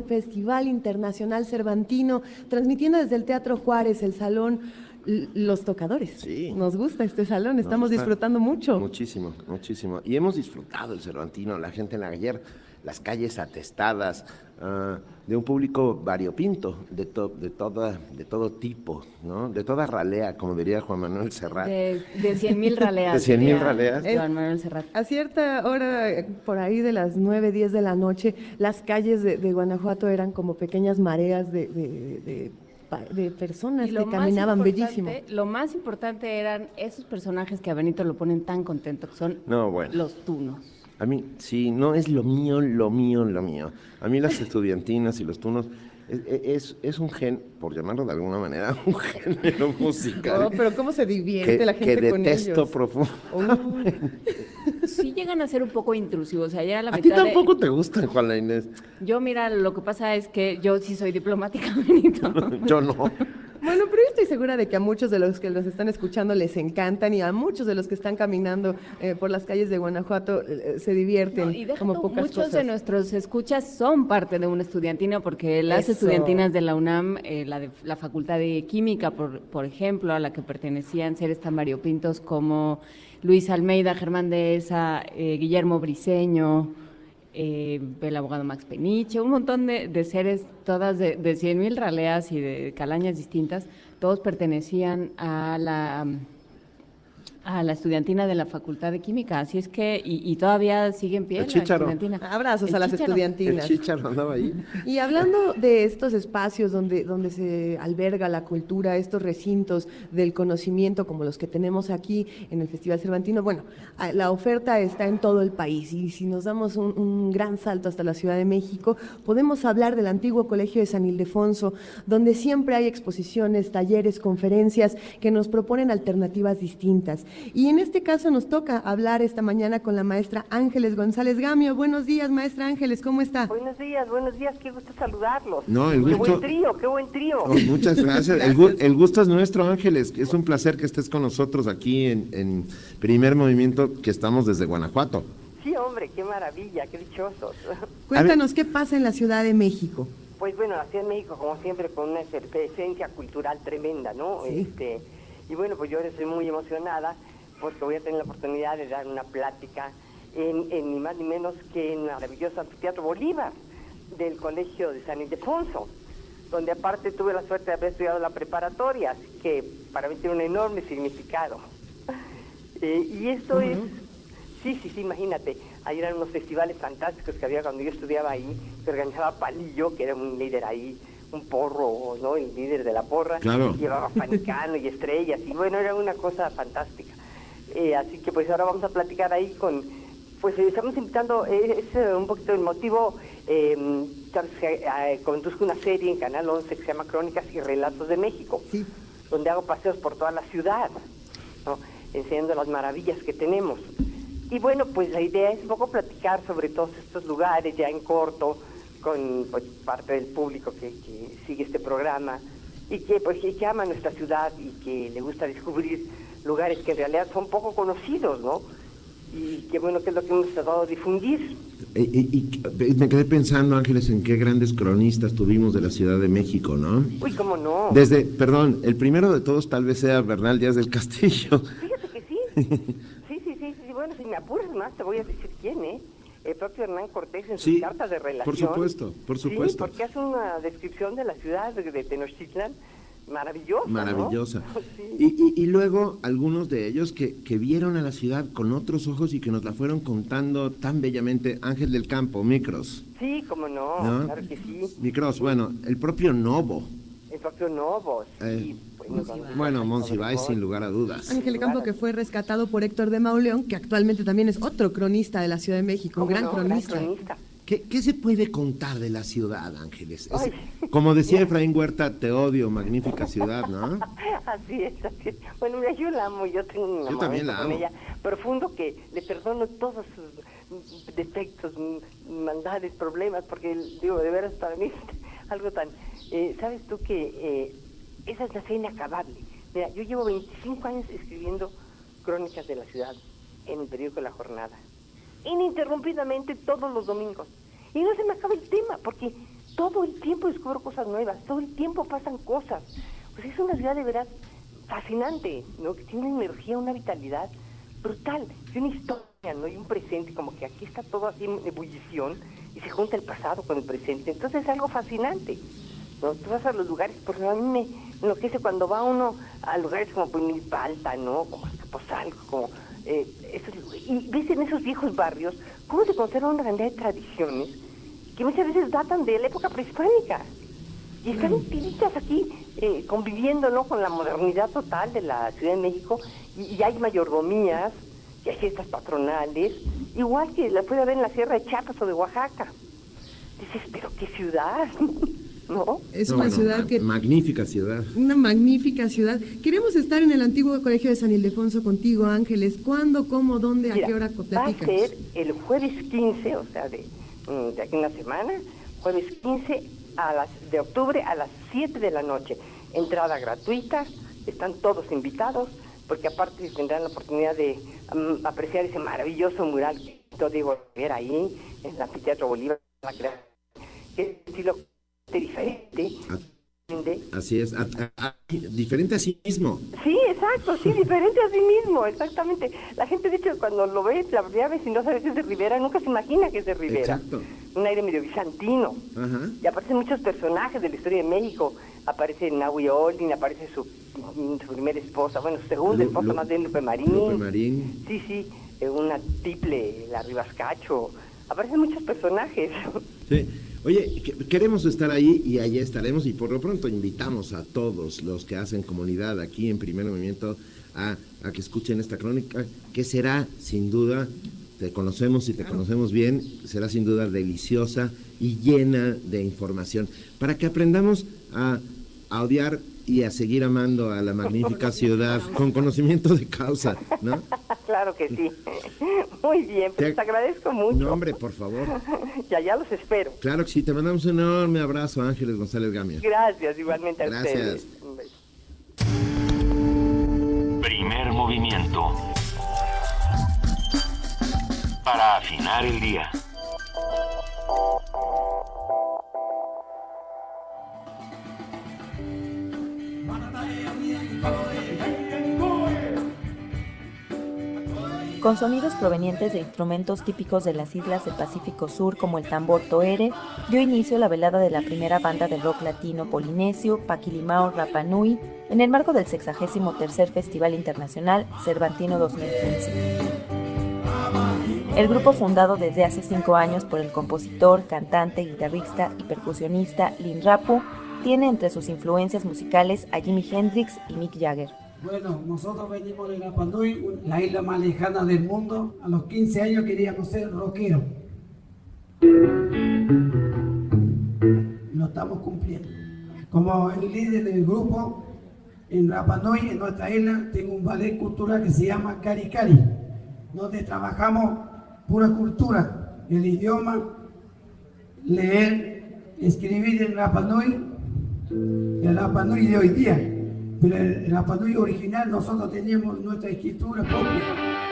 Festival Internacional Cervantino, transmitiendo desde el Teatro Juárez, el Salón Los Tocadores. Sí. Nos gusta este salón, estamos gusta. disfrutando mucho. Muchísimo, muchísimo. Y hemos disfrutado el Cervantino, la gente en la ayer, las calles atestadas, ah, de un público variopinto, de, to- de, toda, de todo tipo, ¿no? De toda ralea, como diría Juan Manuel Serrat. De, de 100 mil raleas. De 100,000 diría raleas. Juan Manuel Serrat. A cierta hora, por ahí de las 9, 10 de la noche, las calles de, de Guanajuato eran como pequeñas mareas de, de- de personas que caminaban bellísimo. Lo más importante eran esos personajes que a Benito lo ponen tan contento, que son No, bueno. los tunos. A mí, sí, no es lo mío, lo mío, lo mío. A mí las estudiantinas y los tunos Es, es, un gen, por llamarlo de alguna manera, un género musical. No, pero cómo se divierte la gente que con detesto profundamente. Sí llegan a ser un poco intrusivos. O sea, ya la a ti tampoco te gustan, Juan Inés. Yo, mira, lo que pasa es que yo sí soy diplomática, Benito. yo no. Bueno, pero yo estoy segura de que a muchos de los que los están escuchando les encantan y a muchos de los que están caminando eh, por las calles de Guanajuato eh, se divierten y como pocas muchos de nuestros escuchas son parte de un estudiantino porque las estudiantinas de la UNAM, eh, la, de, la Facultad de Química, por, por ejemplo, a la que pertenecían seres tan variopintos como Luis Almeida, Germán Dehesa, Guillermo Briseño, eh, el abogado Max Peniche, un montón de, seres, todas de, de 100.000 raleas y de calañas distintas, todos pertenecían a la a la estudiantina de la Facultad de Química, así es que, y, todavía sigue en pie la estudiantina. Abrazos a las estudiantinas. El andaba ahí. Y hablando de estos espacios donde, donde se alberga la cultura, estos recintos del conocimiento como los que tenemos aquí en el Festival Cervantino, bueno, la oferta está en todo el país y si nos damos un, un gran salto hasta la Ciudad de México, podemos hablar del antiguo Colegio de San Ildefonso, donde siempre hay exposiciones, talleres, conferencias que nos proponen alternativas distintas. Y en este caso nos toca hablar esta mañana con la maestra Ángeles González Gamio. Buenos días, maestra Ángeles, ¿cómo está? Buenos días, buenos días, qué gusto saludarlos. No, el gusto... Qué buen trío, qué buen trío. Oh, muchas gracias. El, gusto es nuestro, Ángeles. Es un placer que estés con nosotros aquí en, en Primer Movimiento, que estamos desde Guanajuato. Sí, hombre, qué maravilla, qué dichosos. Cuéntanos, ¿qué pasa en la Ciudad de México? Pues bueno, la Ciudad de México, como siempre, con una efervescencia cultural tremenda, ¿no? Este, y bueno, pues yo estoy muy emocionada porque voy a tener la oportunidad de dar una plática en, ni más ni menos que en el maravilloso anfiteatro Bolívar del Colegio de San Ildefonso, donde aparte tuve la suerte de haber estudiado la preparatoria, que para mí tiene un enorme significado. Eh, y esto es, sí, sí, sí, imagínate, ahí eran unos festivales fantásticos que había cuando yo estudiaba ahí, que organizaba Palillo, que era un líder ahí, un porro, ¿no? El líder de la porra. Llevaba fanicano y estrellas, y bueno, era una cosa fantástica. Eh, así que pues ahora vamos a platicar ahí con, pues estamos invitando, eh, es eh, un poquito el motivo, eh, conduzco una serie en Canal 11 que se llama Crónicas y Relatos de México, donde hago paseos por toda la ciudad, ¿no? enseñando las maravillas que tenemos. Y bueno, pues la idea es un poco platicar sobre todos estos lugares ya en corto, con pues, parte del público que, que, sigue este programa y que pues que ama nuestra ciudad y que le gusta descubrir lugares que en realidad son poco conocidos, ¿no? Y qué bueno que es lo que hemos tratado de difundir. Y, me quedé pensando, Ángeles, en qué grandes cronistas tuvimos de la Ciudad de México, ¿no? Uy, cómo no. Desde, perdón, el primero de todos tal vez sea Bernal Díaz del Castillo. Fíjate que sí. sí, sí, sí, sí. Bueno, si me apuras más, te voy a decir quién, ¿eh? El propio Hernán Cortés en sus cartas de relación. Por supuesto, por supuesto. Sí, porque hace una descripción de la ciudad de Tenochtitlan maravillosa. Maravillosa. Y, y, luego algunos de ellos que, que, vieron a la ciudad con otros ojos y que nos la fueron contando tan bellamente. Ángel del Campo, Micros. Sí, como no, claro que sí. Micros, bueno, el propio Novo. El propio Novo, sí. Eh, bueno, Monsiváis, sin lugar a dudas. Ángel Campo que fue rescatado por Héctor de Mauleón, que actualmente también es otro cronista de la Ciudad de México, un gran cronista. ¿Qué, se puede contar de la ciudad, Ángeles? como decía Efraín Huerta, te odio, magnífica ciudad, ¿no? así es, así es. Bueno, mira, yo la amo, yo tengo un amor con ella profundo que le perdono todos sus defectos, maldades, problemas, porque digo, de veras para mí algo tan... Eh, ¿Sabes tú que eh, esa es la fe inacabable? Mira, yo llevo 25 años escribiendo crónicas de la ciudad en el periódico La Jornada ininterrumpidamente todos los domingos. Y no se me acaba el tema, porque todo el tiempo descubro cosas nuevas, todo el tiempo pasan cosas. Pues es una ciudad de verdad fascinante, ¿no? Que tiene una energía, una vitalidad brutal, y una historia, ¿no? Y un presente, como que aquí está todo así en ebullición y se junta el pasado con el presente. Entonces es algo fascinante. ¿no? Tú vas a los lugares, por ejemplo, a mí me enloquece cuando va uno a lugares como Palta, ¿no? Como Azcapotzalco, como eh, y ves en esos viejos barrios cómo se conserva una cantidad de tradiciones que muchas veces datan de la época prehispánica. Y están mm. aquí eh, conviviendo ¿no? con la modernidad total de la Ciudad de México y, hay mayordomías, y hay fiestas patronales, igual que la puede haber en la Sierra de Chiapas o de Oaxaca. Dices, pero qué ciudad. ¿no? Es una ciudad que... Magnífica ciudad. Una magnífica ciudad. Queremos estar en el antiguo colegio de San Ildefonso contigo, Ángeles. ¿Cuándo, cómo, dónde, a qué hora Va a ser el jueves 15, o sea, de, mm, de aquí una semana, jueves 15 a las, de octubre a las 7 de la noche. Entrada gratuita, están todos invitados, porque aparte tendrán la oportunidad de mm, apreciar ese maravilloso mural que yo digo ver ahí en el anfiteatro Bolívar, la que estilo diferente. Así es, a- a- a- diferente a sí mismo. Sí, exacto, sí, diferente a sí mismo, exactamente. La gente, de hecho, cuando lo ve la primera vez y no sabe que es de Rivera, nunca se imagina que es de Rivera. Exacto. Un aire medio bizantino. Ajá. Y aparecen muchos personajes de la historia de México. Aparece Nahui Olin, aparece su, su primera esposa, bueno, su segunda Lu- esposa Lu- más bien, Lupe Marín. Lupe Marín. Sí, sí, eh, una triple, la Ribascacho. Aparecen muchos personajes. Sí. Oye, que- queremos estar ahí y allí estaremos y por lo pronto invitamos a todos los que hacen comunidad aquí en Primer Movimiento a, a que escuchen esta crónica, que será sin duda, te conocemos y te conocemos bien, será sin duda deliciosa y llena de información, para que aprendamos a, a odiar y a seguir amando a la magnífica ciudad con conocimiento de causa, ¿no? claro que sí. Muy bien, pues te agradezco mucho. No, hombre, por favor. ya, ya los espero. Claro que sí, te mandamos un enorme abrazo, Ángeles González Gamia. Gracias, igualmente a Gracias. ustedes. Primer movimiento. Para afinar el día. Con sonidos provenientes de instrumentos típicos de las islas del Pacífico Sur como el tambor toere, dio inicio la velada de la primera banda de rock latino polinesio, Paquilimao Rapa Nui, en el marco del 63 Festival Internacional Cervantino 2015. El grupo fundado desde hace cinco años por el compositor, cantante, guitarrista y percusionista Lin Rapu, tiene entre sus influencias musicales a Jimi Hendrix y Mick Jagger. Bueno, nosotros venimos de Rapa Nui, un- la isla más lejana del mundo. A los 15 años queríamos ser rockeros. Lo estamos cumpliendo. Como el líder del grupo, en Rapa Nui, en nuestra isla, tengo un ballet cultural que se llama Cari Cari, donde trabajamos pura cultura, el idioma, leer, escribir en Rapa Nui, el Rapa Nui de hoy día. Pero el Rapa Nui original nosotros teníamos nuestra escritura propia.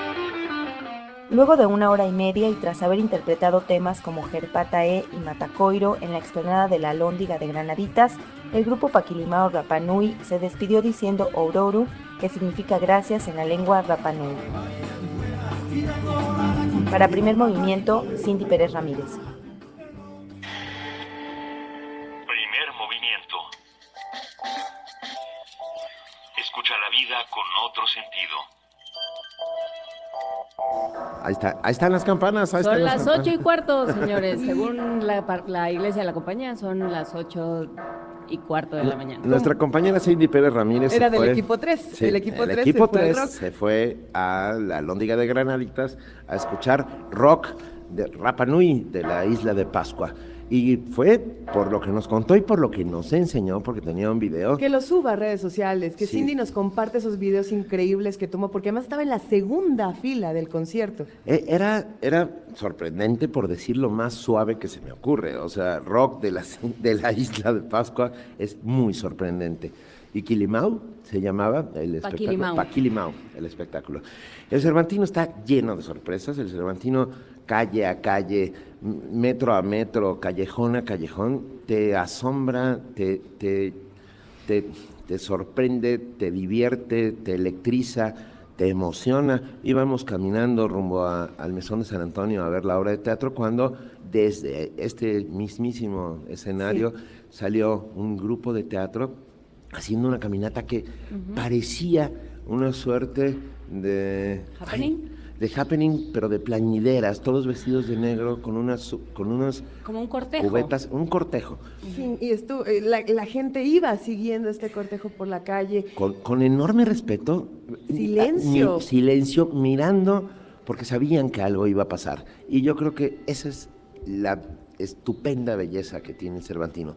Luego de una hora y media y tras haber interpretado temas como Jerpatae y Matacoiro en la explanada de la Lóndiga de Granaditas, el grupo Paquilimao Rapanui se despidió diciendo Ororu, que significa gracias en la lengua Rapanui. Para primer movimiento, Cindy Pérez Ramírez. Escucha la vida con otro sentido. Ahí, está, ahí están las campanas. Ahí Son están las campanas. ocho y cuarto, señores. Según la, par- la iglesia de la compañía, son las ocho y cuarto de la mañana. Nuestra compañera Cindy Pérez Ramírez Era se del fue- equipo 3. Sí, el equipo 3 equipo se fue al tres rock. se fue a la Lóndiga de Granaditas a escuchar rock de Rapa Nui de la isla de Pascua. Y fue por lo que nos contó y por lo que nos enseñó, porque tenía un video. Que lo suba a redes sociales, que Sí. Cindy nos comparte esos videos increíbles que tomó, porque además estaba en la segunda fila del concierto. Eh, Era, era sorprendente, por decirlo más suave que se me ocurre. O sea, rock de la, de la isla de Pascua es muy sorprendente. Y Quilimau se llamaba el espectáculo. Paquilimao. Paquilimao, el espectáculo. El Cervantino está lleno de sorpresas. El Cervantino, calle a calle, metro a metro, callejón a callejón, te asombra, te, te, te, te sorprende, te divierte, te electriza, te emociona. Íbamos caminando rumbo a- al Mesón de San Antonio a ver la obra de teatro cuando desde este mismísimo escenario salió un grupo de teatro haciendo una caminata que parecía una suerte de... de happening, pero de plañideras, todos vestidos de negro, con unas, con unos Como un cortejo. cubetas, un cortejo, Sí, y estu- eh, la, la gente iba siguiendo este cortejo por la calle. con, con enorme respeto. Silencio. Mi- silencio, mirando, porque sabían que algo iba a pasar. Y yo creo que esa es la estupenda belleza que tiene Cervantino.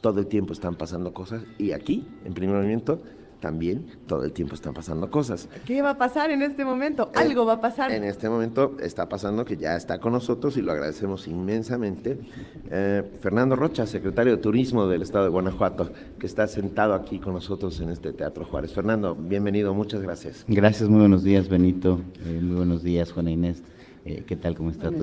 todo el tiempo están pasando cosas y aquí, en primer movimiento, también todo el tiempo están pasando cosas. ¿Qué va a pasar en este momento? Algo va a pasar. En este momento está pasando que ya está con nosotros y lo agradecemos inmensamente. Eh, Fernando Rocha, secretario de Turismo del Estado de Guanajuato, que está sentado aquí con nosotros en este Teatro Juárez. Fernando, bienvenido, muchas gracias. Gracias, muy buenos días, Benito. Eh, muy buenos días, Juana Inés. Eh, ¿Qué tal? ¿Cómo está tu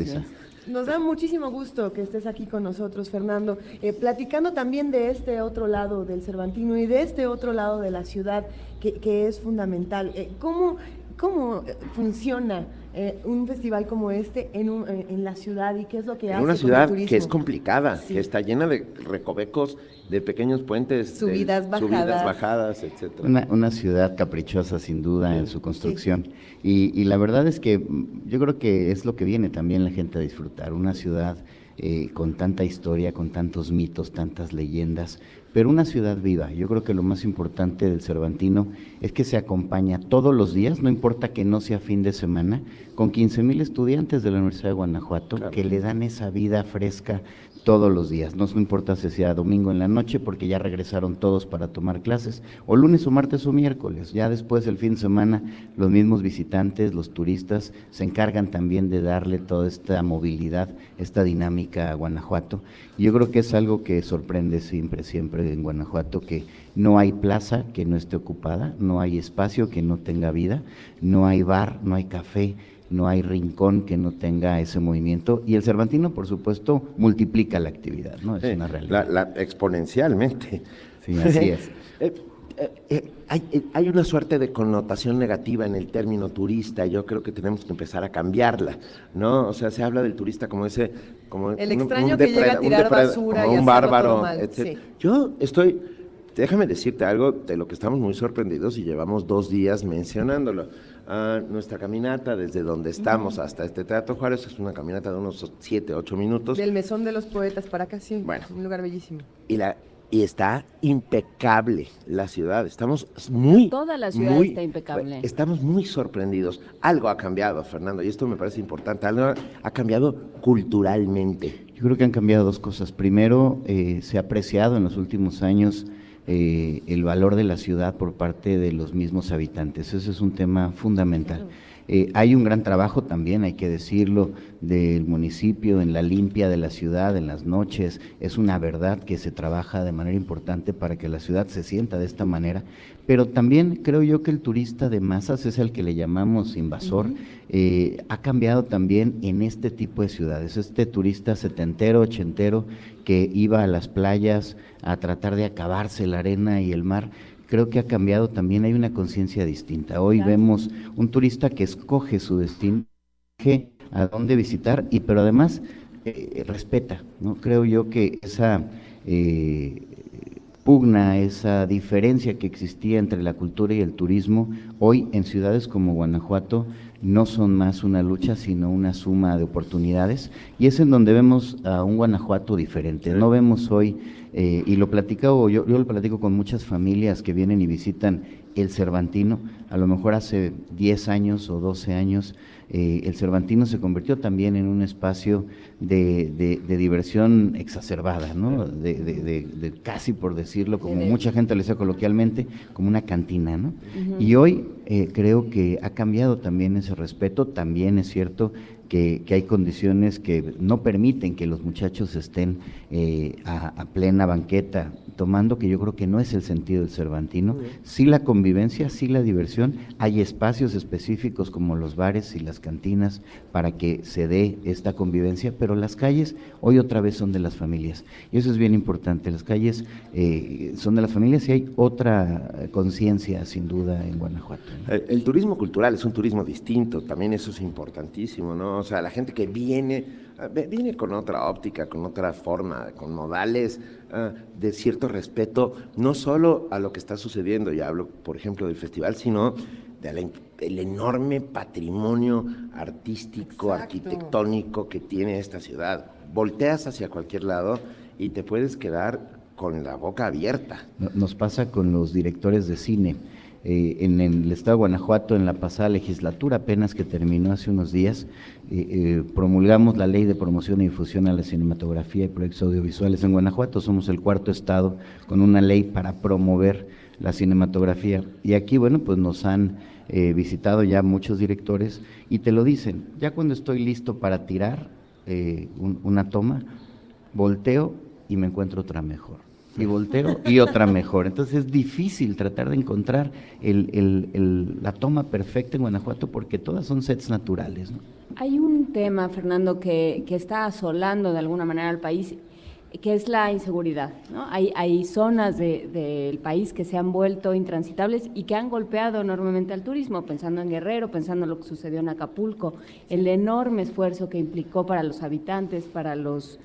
nos da muchísimo gusto que estés aquí con nosotros, Fernando, eh, platicando también de este otro lado del Cervantino y de este otro lado de la ciudad que, es fundamental. Eh, ¿Cómo, ¿Cómo funciona eh, un festival como este en, en, la ciudad y qué es lo que hace? En una ciudad que es complicada, que está llena de recovecos, de pequeños puentes, subidas, bajadas, subidas, bajadas etcétera. Una, una, ciudad caprichosa sin duda en su construcción. Y, la verdad es que mm, yo creo que es lo que viene también la gente a disfrutar, una ciudad eh, con tanta historia, con tantos mitos, tantas leyendas, pero una ciudad viva. Yo creo que lo más importante del Cervantino es que se acompaña todos los días, no importa que no sea fin de semana, con 15 mil estudiantes de la Universidad de Guanajuato que le dan esa vida fresca todos los días. No importa si sea domingo en la noche, porque ya regresaron todos para tomar clases, o lunes o martes o miércoles. Ya después del fin de semana, los mismos visitantes, los turistas, se encargan también de darle toda esta movilidad, esta dinámica a Guanajuato. Yo creo que es algo que sorprende siempre, siempre en Guanajuato, que no hay plaza que no esté ocupada, no hay espacio que no tenga vida, no hay bar, no hay café no hay rincón que no tenga ese movimiento y el Cervantino, por supuesto, multiplica la actividad, ¿no? Es una realidad. La, exponencialmente. Sí, así es. Eh, eh, eh, hay, hay, una suerte de connotación negativa en el término turista, yo creo que tenemos que empezar a cambiarla, ¿no? O sea, se habla del turista como ese... Como el extraño que llega a tirar basura y un bárbaro, etc. Yo estoy... Déjame decirte algo de lo que estamos muy sorprendidos y llevamos dos días mencionándolo nuestra caminata desde donde estamos hasta este Teatro Juárez es una caminata de unos 7, 8 minutos. Del Mesón de los Poetas para acá, sí. Bueno. Un lugar bellísimo. Y la y está impecable la ciudad. Estamos muy. Toda la ciudad está impecable. Estamos muy sorprendidos. Algo ha cambiado, Fernando, y esto me parece importante. Algo ha cambiado culturalmente. Yo creo que han cambiado dos cosas. Primero, eh, se ha apreciado en los últimos años eh, el valor de la ciudad por parte de los mismos habitantes. Ese es un tema fundamental. Eh, hay un gran trabajo también, hay que decirlo, del municipio en la limpia de la ciudad, en las noches. Es una verdad que se trabaja de manera importante para que la ciudad se sienta de esta manera. Pero también creo yo que el turista de masas es el que le llamamos invasor. Eh, ha cambiado también en este tipo de ciudades. Este turista setentero, ochentero, que iba a las playas a tratar de acabarse la arena y el mar creo que ha cambiado también, hay una conciencia distinta. Hoy vemos un turista que escoge su destino, a dónde visitar, y pero además eh, respeta, ¿no? Creo yo que esa eh, pugna, esa diferencia que existía entre la cultura y el turismo, hoy en ciudades como Guanajuato no son más una lucha, sino una suma de oportunidades, y es en donde vemos a un Guanajuato diferente. No vemos hoy eh, y lo platico, yo, yo lo platico con muchas familias que vienen y visitan el Cervantino, a lo mejor hace 10 años o 12 años, eh, el Cervantino se convirtió también en un espacio de, diversión exacerbada, ¿no? De, casi por decirlo, como mucha gente le decía coloquialmente, como una cantina, ¿no? Y hoy eh, creo que ha cambiado también ese respeto, también es cierto que, hay condiciones que no permiten que los muchachos estén eh, a, plena banqueta tomando, que yo creo que no es el sentido del Cervantino. Sí la convivencia, sí la diversión, hay espacios específicos como los bares y las cantinas para que se dé esta convivencia, pero las calles hoy otra vez son de las familias. Y eso es bien importante, las calles eh, son de las familias y hay otra conciencia sin duda en Guanajuato. el turismo cultural es un turismo distinto, también eso es importantísimo, ¿no? O sea, la gente que viene, ah, viene con otra óptica, con otra forma, con modales ah, de cierto respeto, no solo a lo que está sucediendo, ya hablo, por ejemplo, del festival, sino del enorme patrimonio artístico, arquitectónico que tiene esta ciudad. Volteas hacia cualquier lado y te puedes quedar con la boca abierta. Nos pasa con los directores de cine eh, en el estado de Guanajuato, en la pasada legislatura, apenas que terminó hace unos días, eh, eh, promulgamos la ley de promoción y difusión a la cinematografía y proyectos audiovisuales en Guanajuato. Somos el cuarto estado con una ley para promover la cinematografía. Y aquí, bueno, pues nos han visitado ya muchos directores y te lo dicen, ya cuando estoy listo para tirar una toma, volteo y me encuentro otra mejor y volteo y otra mejor. Entonces es difícil tratar de encontrar la toma perfecta en Guanajuato porque todas son sets naturales. Hay un tema, Fernando, que, está asolando de alguna manera al país que es la inseguridad. ¿no? Hay, hay zonas del país que se han vuelto intransitables y que han golpeado enormemente al turismo, pensando en Guerrero, pensando en lo que sucedió en Acapulco, el enorme esfuerzo que implicó para los habitantes, para los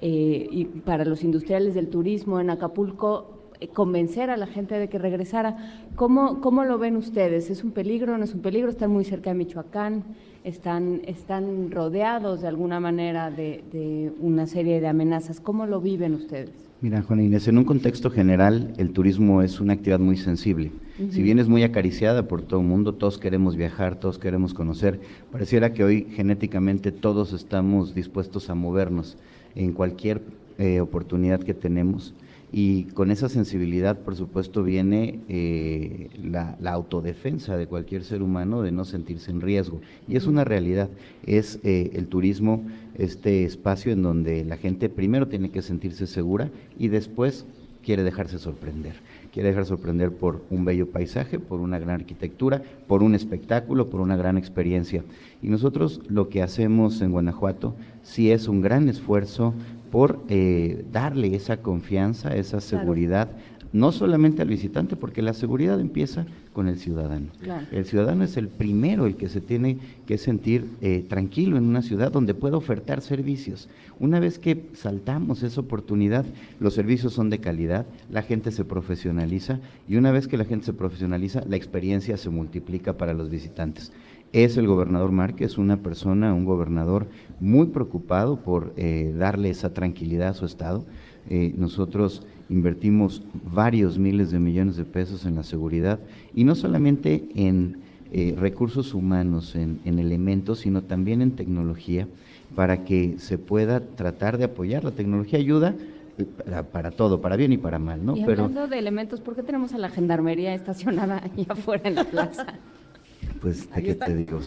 eh, y para los industriales del turismo en Acapulco eh, convencer a la gente de que regresara. ¿Cómo, ¿Cómo lo ven ustedes? ¿Es un peligro? ¿No es un peligro? Están muy cerca de Michoacán, están, están rodeados de alguna manera de, una serie de amenazas. ¿Cómo lo viven ustedes? Mira, Juan Inés, en un contexto general, el turismo es una actividad muy sensible. Si bien es muy acariciada por todo el mundo, todos queremos viajar, todos queremos conocer, pareciera que hoy genéticamente todos estamos dispuestos a movernos en cualquier eh, oportunidad que tenemos. Y con esa sensibilidad, por supuesto, viene eh, la, autodefensa de cualquier ser humano de no sentirse en riesgo. Y es una realidad. Es eh, el turismo este espacio en donde la gente primero tiene que sentirse segura y después quiere dejarse sorprender. Quiere dejar sorprender por un bello paisaje, por una gran arquitectura, por un espectáculo, por una gran experiencia. Y nosotros lo que hacemos en Guanajuato sí es un gran esfuerzo por eh, darle esa confianza, esa seguridad, no solamente al visitante, porque la seguridad empieza con el ciudadano. El ciudadano es el primero el que se tiene que sentir eh, tranquilo en una ciudad donde pueda ofertar servicios. Una vez que saltamos esa oportunidad, los servicios son de calidad, la gente se profesionaliza y una vez que la gente se profesionaliza, la experiencia se multiplica para los visitantes es el gobernador Márquez, una persona, un gobernador muy preocupado por eh, darle esa tranquilidad a su estado. Eh, nosotros invertimos varios miles de millones de pesos en la seguridad y no solamente en eh, recursos humanos, en, elementos, sino también en tecnología para que se pueda tratar de apoyar. La tecnología ayuda, para, todo, para bien y para mal, ¿no? Y hablando de elementos, ¿por qué tenemos a la gendarmería estacionada allá afuera en la plaza? pues, ¿de qué te digo?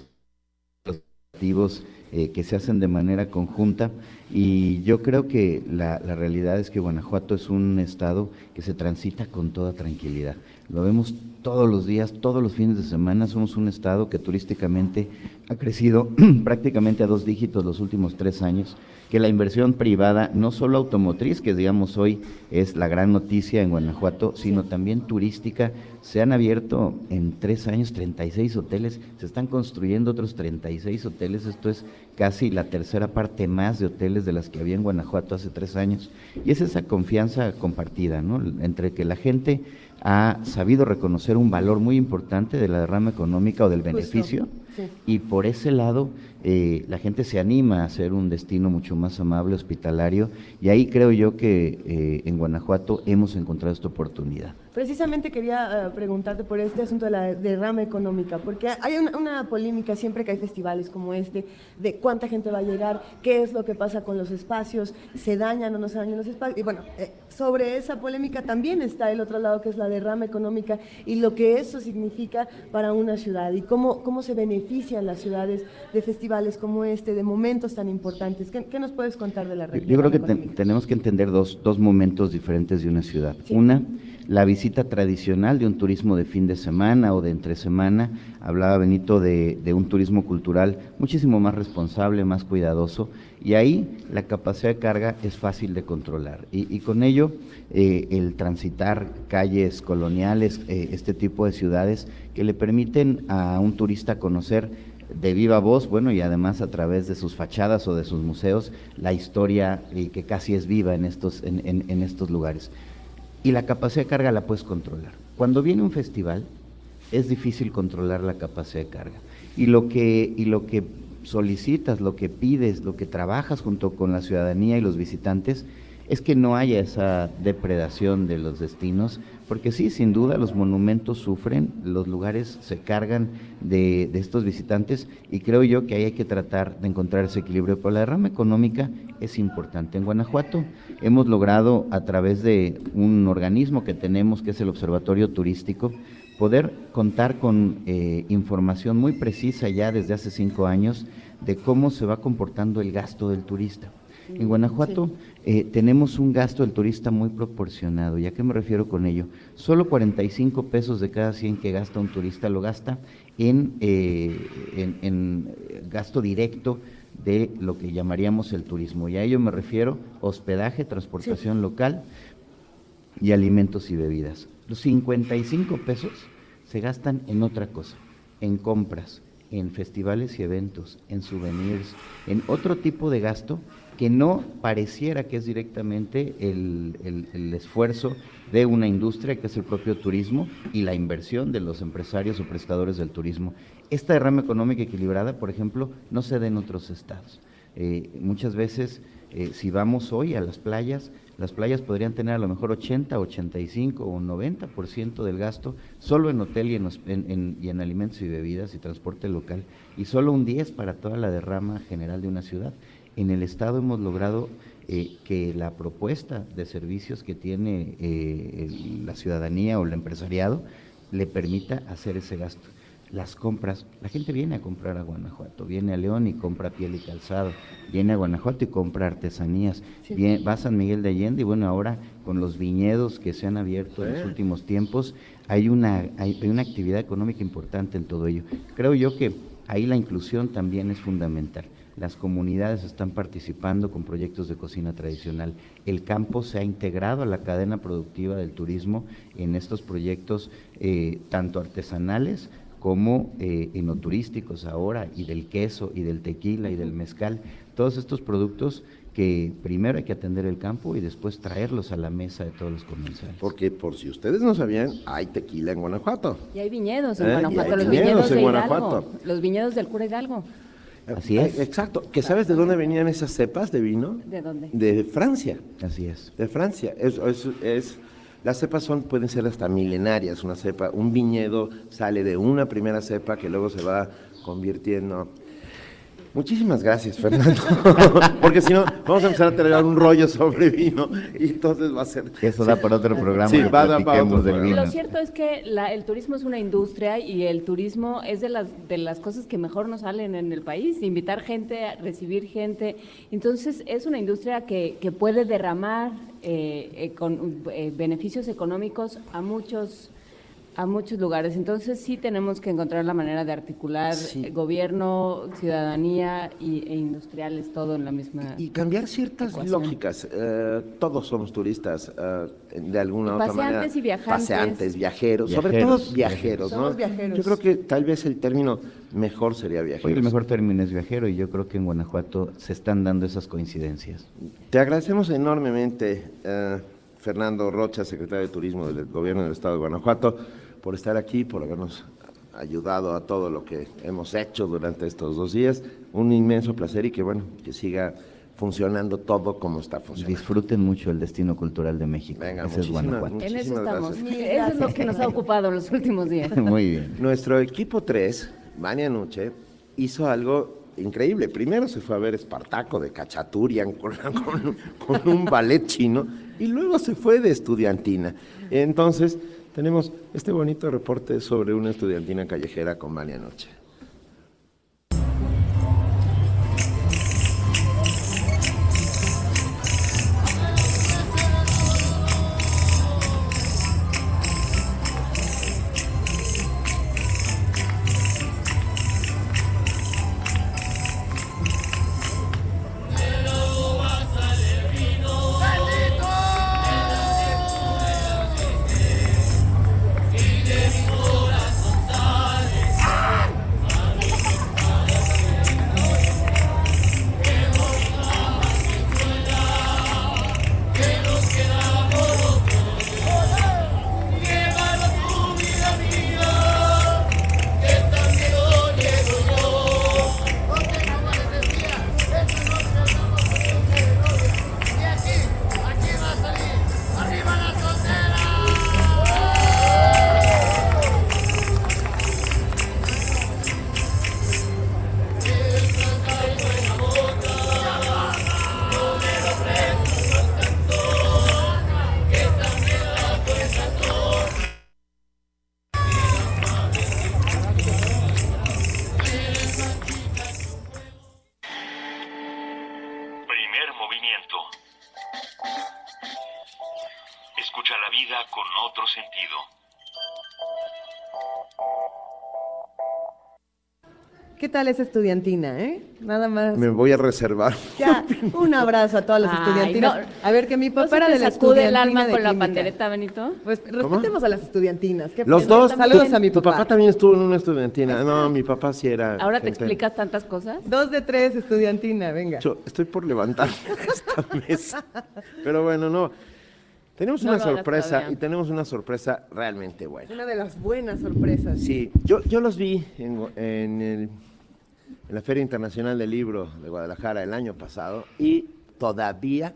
Los activos eh, que se hacen de manera conjunta y yo creo que la, la, realidad es que Guanajuato es un estado que se transita con toda tranquilidad. Lo vemos todos los días, todos los fines de semana. Somos un estado que turísticamente ha crecido prácticamente a dos dígitos los últimos tres años que la inversión privada, no solo automotriz, que digamos hoy es la gran noticia en Guanajuato, sino también turística. Se han abierto en tres años 36 hoteles, se están construyendo otros 36 hoteles, esto es casi la tercera parte más de hoteles de las que había en Guanajuato hace tres años. Y es esa confianza compartida, ¿no? Entre que la gente ha sabido reconocer un valor muy importante de la derrama económica o del beneficio. Y por ese lado, eh, la gente se anima a ser un destino mucho más amable, hospitalario, y ahí creo yo que eh, en Guanajuato hemos encontrado esta oportunidad. Precisamente quería eh, preguntarte por este asunto de la derrama económica, porque hay una, polémica siempre que hay festivales como este, de cuánta gente va a llegar, qué es lo que pasa con los espacios, se dañan o no se dañan los espacios. Y bueno, eh, sobre esa polémica también está el otro lado, que es la derrama económica y lo que eso significa para una ciudad y cómo, cómo se benefician las ciudades de festivales como este, de momentos tan importantes. ¿Qué, nos puedes contar de la región? Yo creo que tenemos que entender dos, dos momentos diferentes de una ciudad. Una, la visita tradicional de un turismo de fin de semana o de entre semana. Hablaba Benito de, un turismo cultural muchísimo más responsable, más cuidadoso, y ahí la capacidad de carga es fácil de controlar. Y, con ello, eh, el transitar calles coloniales, eh, este tipo de ciudades, que le permiten a un turista conocer de viva voz, bueno, y además a través de sus fachadas o de sus museos, la historia eh, que casi es viva en estos, en estos lugares y la capacidad de carga la puedes controlar. Cuando viene un festival, es difícil controlar la capacidad de carga. Y lo que, y lo que solicitas, lo que pides, lo que trabajas junto con la ciudadanía y los visitantes, es que no haya esa depredación de los destinos, porque sí, sin duda los monumentos sufren, los lugares se cargan de, estos visitantes y creo yo que ahí hay que tratar de encontrar ese equilibrio, pero la derrama económica es importante. En Guanajuato hemos logrado a través de un organismo que tenemos, que es el Observatorio Turístico, poder contar con eh, información muy precisa ya desde hace cinco años de cómo se va comportando el gasto del turista. En Guanajuato eh, tenemos un gasto del turista muy proporcionado. ¿Y a qué me refiero con ello? Solo 45 pesos de cada 100 que gasta un turista lo gasta en, eh, en, en gasto directo de lo que llamaríamos el turismo. Y a ello me refiero hospedaje, transportación local y alimentos y bebidas. Los 55 pesos se gastan en otra cosa, en compras, en festivales y eventos, en souvenirs, en otro tipo de gasto que no pareciera que es directamente el, el- esfuerzo de una industria que es el propio turismo y la inversión de los empresarios o prestadores del turismo. Esta derrama económica equilibrada, por ejemplo, no se da en otros estados. Eh, muchas veces, eh, si vamos hoy a las playas, las playas podrían tener a lo mejor 80, 85 o 90% del gasto solo en hotel y en, en- en- y en alimentos y bebidas y transporte local, y solo un 10 para toda la derrama general de una ciudad. En el Estado hemos logrado eh, que la propuesta de servicios que tiene eh, la ciudadanía o el empresariado le permita hacer ese gasto. Las compras, la gente viene a comprar a Guanajuato, viene a León y compra piel y calzado, viene a Guanajuato y compra artesanías, Sí. Bien, va a San Miguel de Allende y bueno, ahora con los viñedos que se han abierto en los últimos tiempos, hay una, hay, hay una actividad económica importante en todo ello. Creo yo que ahí la inclusión también es fundamental. Las comunidades están participando con proyectos de cocina tradicional. El campo se ha integrado a la cadena productiva del turismo en estos proyectos eh, tanto artesanales como eh, enoturísticos ahora, y del queso, y del tequila, y del mezcal. Todos estos productos que primero hay que atender el campo y después traerlos a la mesa de todos los comensales. Porque por si ustedes no sabían, hay tequila en Guanajuato. Y hay viñedos en Eh, Guanajuato, los viñedos viñedos en de Guanajuato. Hidalgo, los viñedos del cura Hidalgo. Así es. Exacto. ¿Que sabes de dónde venían esas cepas de vino? ¿De dónde? De Francia. Así es. De Francia. Es, es- es- las cepas son, pueden ser hasta milenarias. Una cepa, un viñedo sale de una primera cepa que luego se va convirtiendo. Muchísimas gracias, Fernando. Porque si no, vamos a empezar a tener un rollo sobre vino y entonces va a ser. Eso da para otro programa. Sí, va a dar para otro programa. Lo cierto es que la- el turismo es una industria y el turismo es de las, de las cosas que mejor nos salen en el país, invitar gente, a recibir gente. Entonces es una industria que, que puede derramar eh, eh, con, eh, beneficios económicos a muchos a muchos lugares. Entonces sí tenemos que encontrar la manera de articular gobierno, ciudadanía y, e industriales, todo en la misma... Y cambiar ciertas ecuación. lógicas. Eh, todos somos turistas eh, de alguna u otra manera. paseantes y viajantes. Paseantes, viajeros, sobre todo viajeros, ¿no? Somos viajeros. Yo creo que tal vez el término mejor sería viajeros. Hoy el mejor término es viajero y yo creo que en Guanajuato se están dando esas coincidencias. Te agradecemos enormemente, eh, Fernando Rocha, secretario de Turismo del Gobierno del Estado de Guanajuato, por estar aquí, por habernos ayudado a todo lo que hemos hecho durante estos dos días. Un inmenso placer y que, bueno, que siga funcionando todo como está funcionando. Disfruten mucho el destino cultural de México. Venga, Ese es Guanajuato. En eso estamos. Eso es lo que nos ha ocupado los últimos días. Muy bien. Nuestro equipo 3, Vania Nuche, hizo algo increíble. Primero se fue a ver Espartaco de Cachaturian con, con- con un ballet chino y luego se fue de estudiantina. Entonces, tenemos este bonito reporte sobre una estudiantina callejera con Vania Nuche. ¿Qué tal esa estudiantina, eh? Nada más. Me voy a reservar. Ya, un abrazo a todas las Ay, estudiantinas. no. A ver, que mi ¿No papá se era de la sacude el estudiantina alma de con la pandereta, Benito? Pues respetemos a las estudiantinas. qué Los dos. Saludos a mi Tu papá. papá también estuvo en una estudiantina. No, mi papá sí era. ¿Ahora te explicas tantas cosas? Dos de tres, estudiantina, venga. Yo estoy por levantar esta mesa. Pero bueno, no. Tenemos No una sorpresa todavía. y tenemos una sorpresa realmente buena. Una de las buenas sorpresas. Sí, yo, yo los vi en el- en la Feria Internacional del Libro de Guadalajara el año pasado y todavía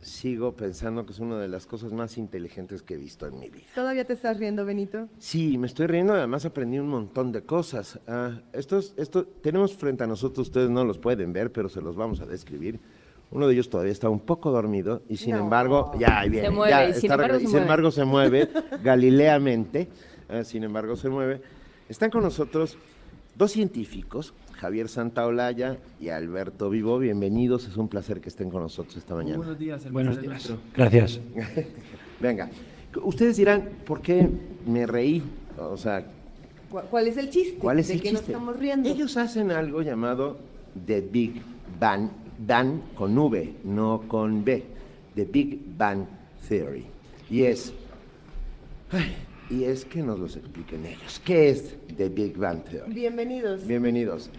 sigo pensando que es una de las cosas más inteligentes que he visto en mi vida. ¿Todavía te estás riendo, Benito? Sí, me estoy riendo, además aprendí un montón de cosas. Ah, estos, esto, tenemos frente a nosotros, ustedes no los pueden ver, pero se los vamos a describir. Uno de ellos todavía está un poco dormido y sin No. embargo, ya ahí viene. Se mueve, ya y sin está embargo se y sin mueve. embargo se mueve galileamente, ah, sin embargo se mueve. Están con nosotros dos científicos, Javier Santaolalla y Alberto Vivo. Bienvenidos, es un placer que estén con nosotros esta mañana. Buenos días, el Buenos días. Gracias. Venga, ustedes dirán, ¿por qué me reí? O sea, ¿Cu- ¿Cuál es el chiste? ¿Cuál es ¿De el qué chiste? nos estamos riendo? Ellos hacen algo llamado The Big Bang, Dan con V, no con B, The Big Bang Theory. Y es, ay, y es que nos los expliquen ellos. ¿Qué es The Big Bang Theory? Bienvenidos. Bienvenidos.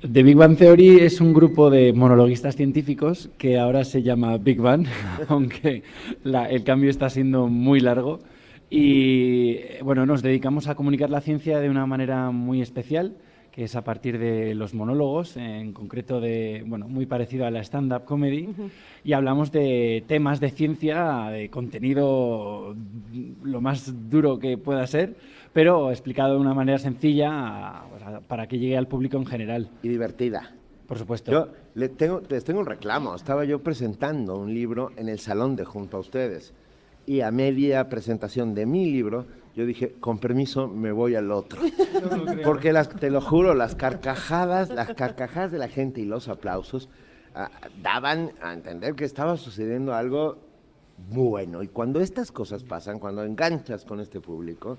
The Big Bang Theory es un grupo de monologuistas científicos que ahora se llama Big Bang, aunque la- el cambio está siendo muy largo. Y eh, bueno, nos dedicamos a comunicar la ciencia de una manera muy especial, que es a partir de los monólogos, en concreto de, bueno, muy parecido a la stand-up comedy, y hablamos de temas de ciencia, de contenido lo más duro que pueda ser, pero explicado de una manera sencilla a- a- para que llegue al público en general. Y divertida. Por supuesto. Yo le tengo, les tengo un reclamo. Estaba yo presentando un libro en el salón de junto a ustedes. Y a media presentación de mi libro, yo dije, con permiso, me voy al otro. Porque las, te lo juro, las carcajadas, las carcajadas de la gente y los aplausos ah, daban a entender que estaba sucediendo algo bueno. Y cuando estas cosas pasan, cuando enganchas con este público,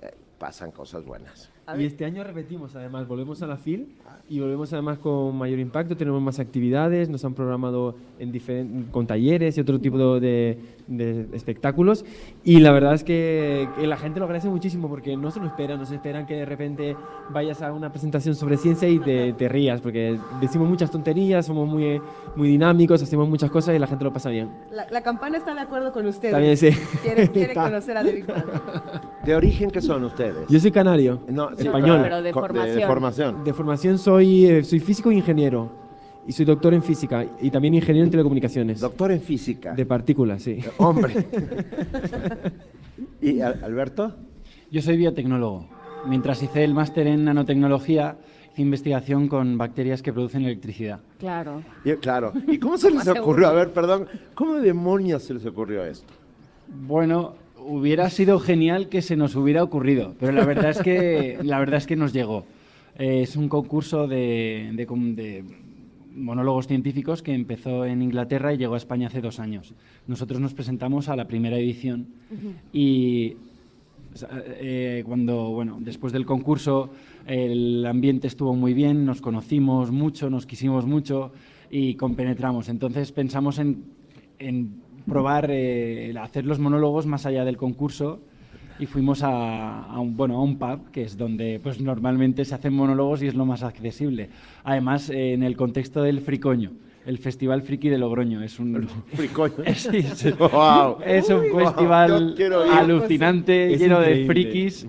eh, pasan cosas buenas. Y este año repetimos, además, volvemos a la FIL y volvemos además con mayor impacto, tenemos más actividades, nos han programado en con talleres y otro tipo de, de espectáculos y la verdad es que, que la gente lo agradece muchísimo porque no se lo esperan, no se esperan que de repente vayas a una presentación sobre ciencia y te, te rías porque decimos muchas tonterías, somos muy, muy dinámicos, hacemos muchas cosas y la gente lo pasa bien. La, la campana está de acuerdo con ustedes. También sí. Quiere, quiere conocer a Bang. ¿De origen qué son ustedes? Yo soy canario, No, sí, español. pero de formación. de formación. De formación soy, eh, soy físico e ingeniero. Y soy doctor en física y también ingeniero en telecomunicaciones. Doctor en física. De partículas, sí. Hombre. ¿Y Al- Alberto? Yo soy biotecnólogo. Mientras hice el máster en nanotecnología, hice investigación con bacterias que producen electricidad. Claro. Y- claro. ¿Y cómo se les ocurrió? A ver, perdón. ¿Cómo demonios se les ocurrió esto? Bueno, hubiera sido genial que se nos hubiera ocurrido, pero la verdad es que, la verdad es que nos llegó. Eh, es un concurso de, de com- de monólogos científicos que empezó en Inglaterra y llegó a España hace dos años. Nosotros nos presentamos a la primera edición y eh, cuando, bueno, después del concurso el ambiente estuvo muy bien, nos conocimos mucho, nos quisimos mucho y compenetramos. Entonces pensamos en, en probar, eh, hacer los monólogos más allá del concurso y fuimos a, a un, bueno, a un pub, que es donde pues, normalmente se hacen monólogos y es lo más accesible. Además, eh, en el contexto del Fricoño, el Festival Friki de Logroño. Es un, Fricoño. Es un Uy, festival. Es alucinante, lleno de increíble, frikis.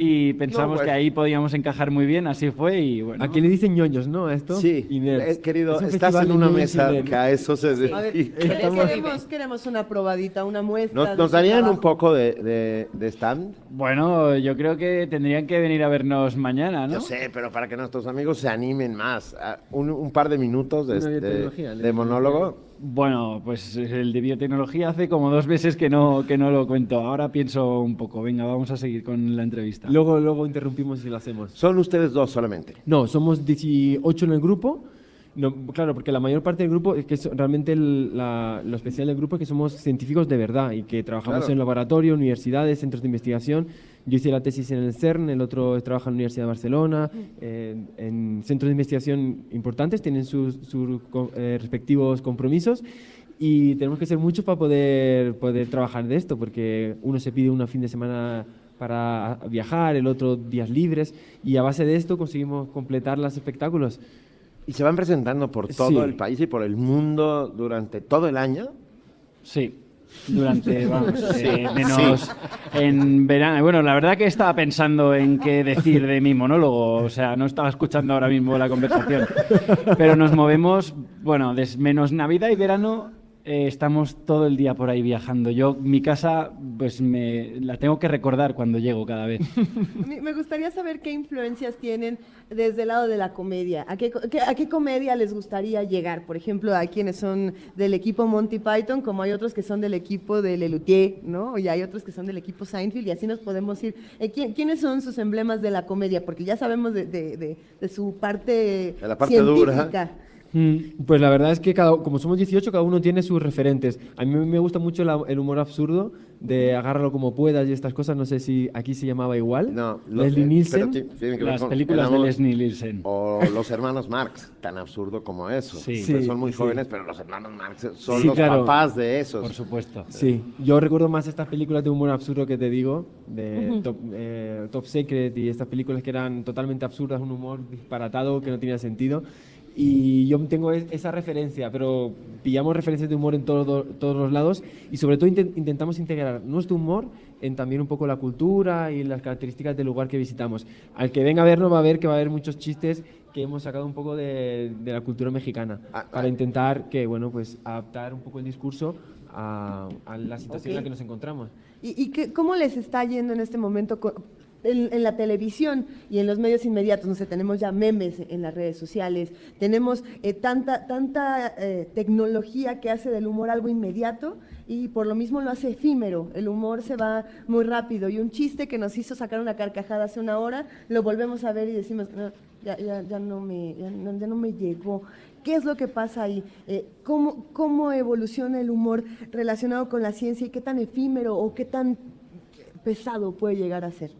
Y pensamos No, que pues. ahí podíamos encajar muy bien, así fue y bueno. Aquí le dicen ñoños, ¿no? A esto. Sí, eh, querido, Es estás en una mesa que a eso se A ver, queremos, queremos una probadita, una muestra. ¿Nos, nos darían un poco de, de- de stand? Bueno, yo creo que tendrían que venir a vernos mañana, ¿no? Yo sé, pero para que nuestros amigos se animen más. Ah, Un, un par de minutos de, biotecnología, de monólogo. Bueno, pues el de biotecnología hace como dos meses que no, que no lo cuento. Ahora pienso un poco. Venga, vamos a seguir con la entrevista. Luego, luego interrumpimos y lo hacemos. Son ustedes dos solamente. No, somos 18 en el grupo. No, claro, porque la mayor parte del grupo, es que es realmente el- la- lo especial del grupo es que somos científicos de verdad y que trabajamos Claro. en laboratorio, universidades, centros de investigación. Yo hice la tesis en el CERN, el otro trabaja en la Universidad de Barcelona, eh, en centros de investigación importantes, tienen sus, sus eh, respectivos compromisos y tenemos que ser muchos para poder, poder trabajar de esto, porque uno se pide un fin de semana para viajar, el otro días libres y a base de esto conseguimos completar los espectáculos. ¿Y se van presentando por todo Sí. el país y por el mundo durante todo el año? Sí, durante, vamos, eh, menos en verano. Bueno, la verdad que estaba pensando en qué decir de mi monólogo, o sea, no estaba escuchando ahora mismo la conversación, pero nos movemos, bueno, des- menos Navidad y verano. Eh, estamos todo el día por ahí viajando. Yo, mi casa, pues me la tengo que recordar cuando llego cada vez. Me gustaría saber qué influencias tienen desde el lado de la comedia. ¿A qué, a qué comedia les gustaría llegar? Por ejemplo, hay quienes son del equipo Monty Python, como hay otros que son del equipo de Lelutier, ¿no? Y hay otros que son del equipo Seinfeld, y así nos podemos ir. Eh, ¿quién- ¿Quiénes son sus emblemas de la comedia? Porque ya sabemos de, de- de- de su parte, De la parte dura. científica. Mm, Pues la verdad es que cada, como somos 18, cada uno tiene sus referentes. A mí me gusta mucho la- el humor absurdo de agárralo como puedas y estas cosas. No sé si aquí se llamaba igual. No, Leslie Nielsen. que Las con- películas de Leslie Nielsen. O los hermanos Marx, tan absurdo como eso. Sí. Sí, son muy sí. jóvenes, pero los hermanos Marx son Sí, los claro. papás de esos. Por supuesto. Sí, yo recuerdo más estas películas de humor absurdo que te digo, de. Top, eh, Top Secret y estas películas que eran totalmente absurdas, un humor disparatado que no tenía sentido. Y yo tengo es- esa referencia, pero pillamos referencias de humor en todo- todos los lados y sobre todo inten- intentamos integrar nuestro humor en también un poco la cultura y las características del lugar que visitamos. Al que venga a vernos va a ver que va a haber muchos chistes que hemos sacado un poco de, de la cultura mexicana para intentar que, bueno, pues adaptar un poco el discurso a, a la situación en la que nos encontramos. ¿Y, y qué- cómo les está yendo en este momento en, la televisión y en los medios inmediatos? No sé, tenemos ya memes en las redes sociales, tenemos eh, tanta, tanta eh, tecnología que hace del humor algo inmediato y por lo mismo lo hace efímero. El humor se va muy rápido y un chiste que nos hizo sacar una carcajada hace una hora, lo volvemos a ver y decimos, "No, ya, ya, ya no me, ya no me llegó. ¿Qué es lo que pasa ahí? Eh, ¿cómo, ¿Cómo evoluciona el humor relacionado con la ciencia y qué tan efímero o qué tan pesado puede llegar a ser?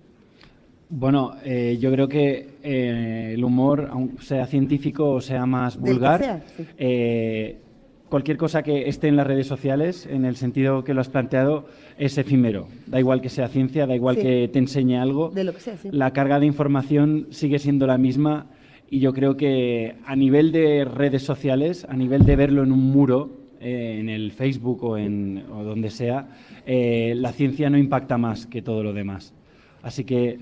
Bueno, eh, yo creo que eh, el humor, aun sea científico o sea más vulgar, sea, sí. eh, cualquier cosa que esté en las redes sociales, en el sentido que lo has planteado, es efímero. Da igual que sea ciencia, da igual Sí. que te enseñe algo. De lo que sea, sí. La carga de información sigue siendo la misma y yo creo que a nivel de redes sociales, a nivel de verlo en un muro, eh, en el Facebook o, en, o donde sea, la ciencia no impacta más que todo lo demás. Así que,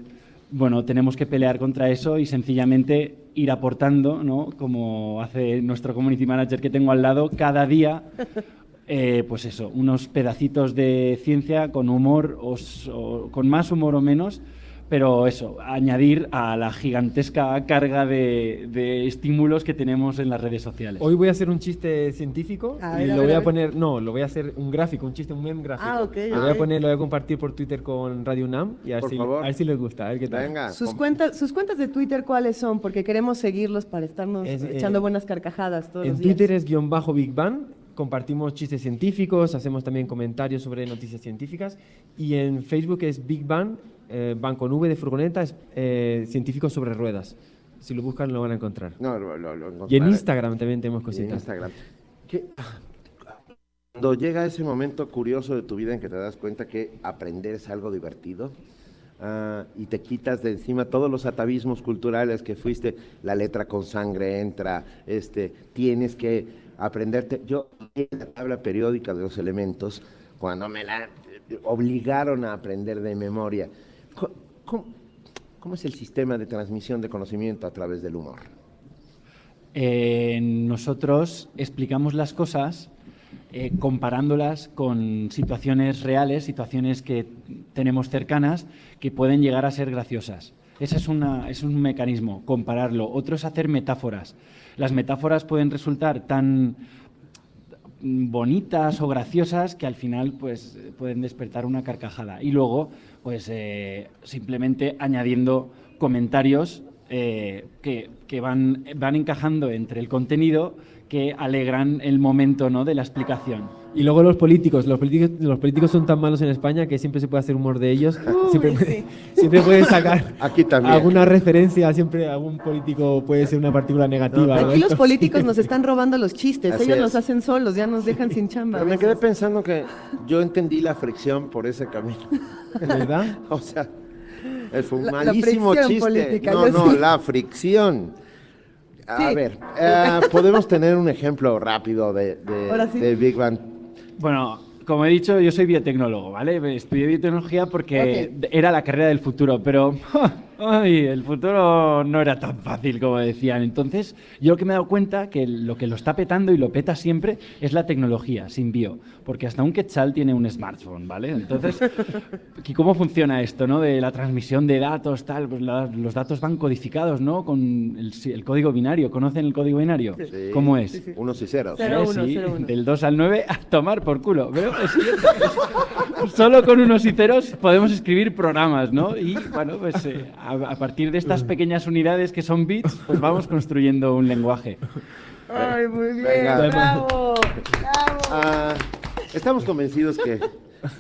bueno, tenemos que pelear contra eso y sencillamente ir aportando, ¿no? Como hace nuestro community manager que tengo al lado, cada día eh, pues eso, unos pedacitos de ciencia con humor, o, con más humor o menos, pero eso, añadir a la gigantesca carga de, de estímulos que tenemos en las redes sociales. Hoy voy a hacer un chiste científico A y ver, a lo ver, voy a a poner, no, lo voy a hacer un gráfico, un chiste, un meme gráfico. Ah, ok, Lo voy a poner, lo voy a compartir por Twitter con Radio UNAM y a ver, si, favor. a ver si les gusta, a ver qué tal. ¿Sus cuentas, ¿Sus cuentas de Twitter cuáles son? Porque queremos seguirlos para estarnos Es, eh, echando buenas carcajadas todos En los días. Twitter es guion bajo Big Bang, compartimos chistes científicos, hacemos también comentarios sobre noticias científicas y en Facebook es Big Bang, eh, Bang con V de furgoneta, es eh, científicos sobre ruedas. Si lo buscan lo van a encontrar. No, lo, lo- lo Y en. Instagram también tenemos Y en cositas. Instagram. ¿Qué- Cuando llega ese momento curioso de tu vida en que te das cuenta que aprender es algo divertido ah, y te quitas de encima todos los atavismos culturales que fuiste, la letra con sangre entra, este, tienes que aprenderte. Yo la tabla periódica de los elementos, cuando me la obligaron a aprender de memoria, ¿cómo, cómo es el sistema de transmisión de conocimiento a través del humor? Eh, nosotros explicamos las cosas eh, comparándolas con situaciones reales, situaciones que tenemos cercanas que pueden llegar a ser graciosas. Ese es, una- es un mecanismo, compararlo. Otro es hacer metáforas. Las metáforas pueden resultar tan bonitas o graciosas que al final pues pueden despertar una carcajada. Y luego pues eh, simplemente añadiendo comentarios eh, que, que van, van encajando entre el contenido que alegran el momento ¿no? de la explicación. Y luego los políticos. Los políticos, los políticos son tan malos en España que siempre se puede hacer humor de ellos. siempre, puede- siempre puedes sacar Aquí también. alguna referencia. Siempre algún político puede ser una partícula negativa. ¿no? Aquí los políticos nos están robando los chistes, Así ellos es. los hacen solos, ya nos dejan sin chamba. Pero me quedé pensando que yo entendí la fricción por ese camino. ¿Verdad? o sea, fue un La- malísimo chiste. política, no, no, sí. la fricción. A Sí. ver, eh, podemos tener un ejemplo rápido de, de- Ahora sí. de Big Bang. Bueno, como he dicho, yo soy biotecnólogo, ¿vale? Estudié biotecnología porque era la carrera del futuro, pero ay, el futuro no era tan fácil como decían. Entonces, yo lo que me he dado cuenta que lo que lo está petando y lo peta siempre es la tecnología, sin bio, porque hasta un quetzal tiene un smartphone, ¿vale? Entonces, ¿y ¿cómo funciona esto, no? De la transmisión de datos, tal, pues la- los datos van codificados, ¿no? Con el, el código binario. ¿Conocen el código binario? Sí. ¿Cómo es? Unos y ceros. Eh, sí, del 2 al 9 a tomar por culo. Pero es cierto, es- solo con unos y ceros podemos escribir programas, ¿no? Y bueno, pues eh, a, a partir de estas pequeñas unidades que son bits, pues vamos construyendo un lenguaje. Ay, muy bien, Venga. bravo. Ah, estamos convencidos que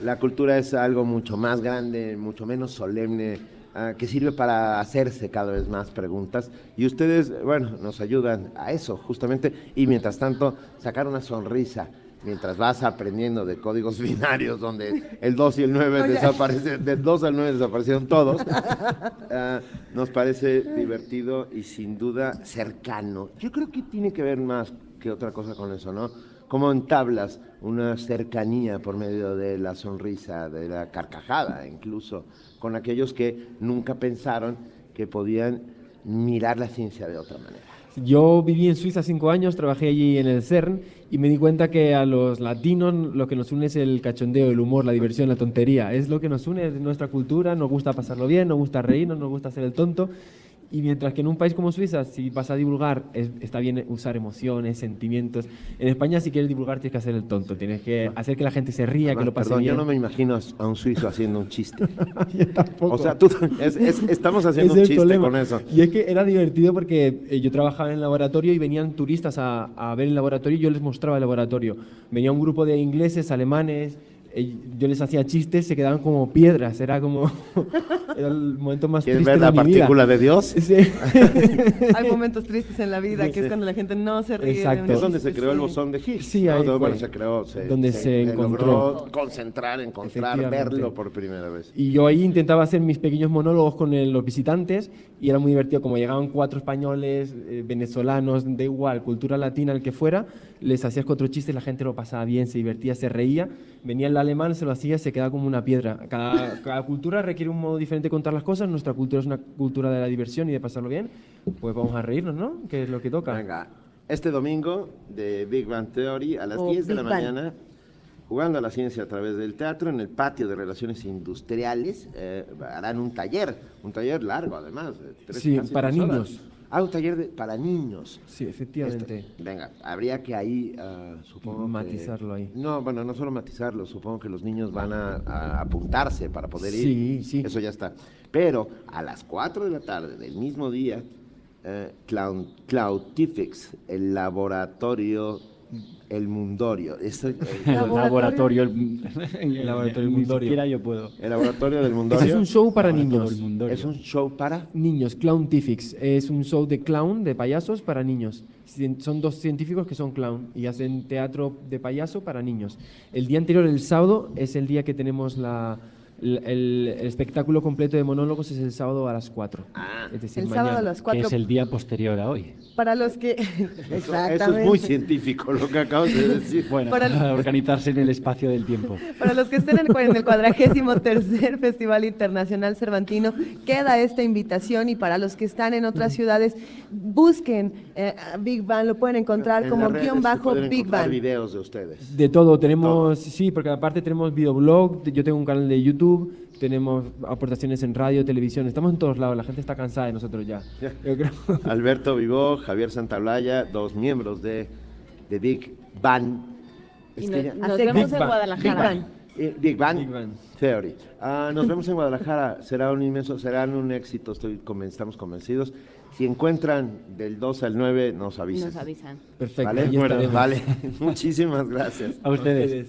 la cultura es algo mucho más grande, mucho menos solemne, ah, que sirve para hacerse cada vez más preguntas. Y ustedes, bueno, nos ayudan a eso, justamente. Y mientras tanto, sacar una sonrisa. Mientras vas aprendiendo de códigos binarios donde el 2 y el 9 Oye. desaparecen, del 2 al 9 desaparecieron todos, ah, nos parece divertido y sin duda cercano. Yo creo que tiene que ver más que otra cosa con eso, ¿no? Cómo entablas una cercanía por medio de la sonrisa, de la carcajada, incluso, con aquellos que nunca pensaron que podían mirar la ciencia de otra manera. Yo viví en Suiza cinco años, trabajé allí en el CERN y me di cuenta que a los latinos lo que nos une es el cachondeo, el humor, la diversión, la tontería. Es lo que nos une, es nuestra cultura, nos gusta pasarlo bien, nos gusta reírnos, nos gusta hacer el tonto. Y mientras que en un país como Suiza, si vas a divulgar, es- está bien usar emociones, sentimientos. En España, si quieres divulgar, tienes que hacer el tonto. Tienes que hacer que la gente se ría, que Además, lo pase perdón, bien. yo no me imagino a un suizo haciendo un chiste. O sea, tú, es- es- estamos haciendo un chiste problema. con eso. Y es que era divertido porque eh, yo trabajaba en el laboratorio y venían turistas a, a ver el laboratorio y yo les mostraba el laboratorio. Venía un grupo de ingleses, alemanes, yo les hacía chistes, se quedaban como piedras, era como... era el momento más ¿Quieres triste ver de la mi vida. partícula de Dios? Sí. Hay momentos tristes en la vida, que es cuando la gente no se ríe. de un Es donde se creó el sí. bosón de Higgs. Sí, ¿no? ahí Donde, bueno, se creó, se, Donde se encontró. logró concentrar, encontrar, verlo por primera vez. Y yo ahí intentaba hacer mis pequeños monólogos con el- los visitantes y era muy divertido. Como llegaban cuatro españoles, eh, venezolanos, da igual, cultura latina, el que fuera, les hacías cuatro chistes, la gente lo pasaba bien, se divertía, se reía. Venía el alemán, se lo hacía, se quedaba como una piedra. Cada, cada cultura requiere un modo diferente de contar las cosas. Nuestra cultura es una cultura de la diversión y de pasarlo bien. Pues vamos a reírnos, ¿no? Que es lo que toca. Venga, este domingo de Big Bang Theory a las Oh, 10 de la Big Bang. mañana, jugando a la ciencia a través del teatro, en el patio de Relaciones Industriales, eh, harán un taller, un taller largo además. de tres- Sí, para tres horas. Ah, un taller de- para niños. Sí, efectivamente. Este, venga, habría que ahí, ah, supongo que- Matizarlo ahí. No, bueno, no solo matizarlo, supongo que los niños van a, a apuntarse para poder ir. Sí, sí. Eso ya está. Pero a las 4 de la tarde del mismo día, eh, Cloud, Cloudtifix, el laboratorio, el mundorio. Eso- el, El laboratorio, el, El laboratorio, el Ni mundorio. siquiera yo puedo. el laboratorio del mundorio. es un show para niños. Es un show para... Niños, Clowntifics. Es un show de clown, de payasos para niños. Son dos científicos que son clown y hacen teatro de payaso para niños. El día anterior, el sábado, es el día que tenemos la, el, el- espectáculo completo de monólogos, es el sábado a las 4. es decir, El sábado a mañana. las Que 4. es el día posterior a hoy. Para los que... Eso, eso es muy científico lo que acabas de decir. Bueno, Para el- organizarse en el espacio del tiempo. Para los que estén en, el- en el cuadragésimo tercer Festival Internacional Cervantino, queda esta invitación y para los que están en otras ciudades, busquen eh, Big Bang, lo pueden encontrar En como guion bajo Big Bang. videos de ustedes. De todo, tenemos, sí, porque aparte tenemos videoblog, yo tengo un canal de YouTube, tenemos aportaciones en radio, televisión, estamos en todos lados, la gente está cansada de nosotros ya. Yo creo. Alberto Vivó, Javier Santaolalla, dos miembros de, de Big Bang. Y no- nos vemos Big en Bang. Guadalajara. Big Bang. Eh, Big Bang, Theory. Ah, nos vemos en Guadalajara. Será un inmenso, serán un éxito, estoy conven- estamos convencidos. Si encuentran del 2 al 9, nos avisan. Nos avisan. Perfecto, ¿Vale? Vale. Muchísimas gracias. A ustedes.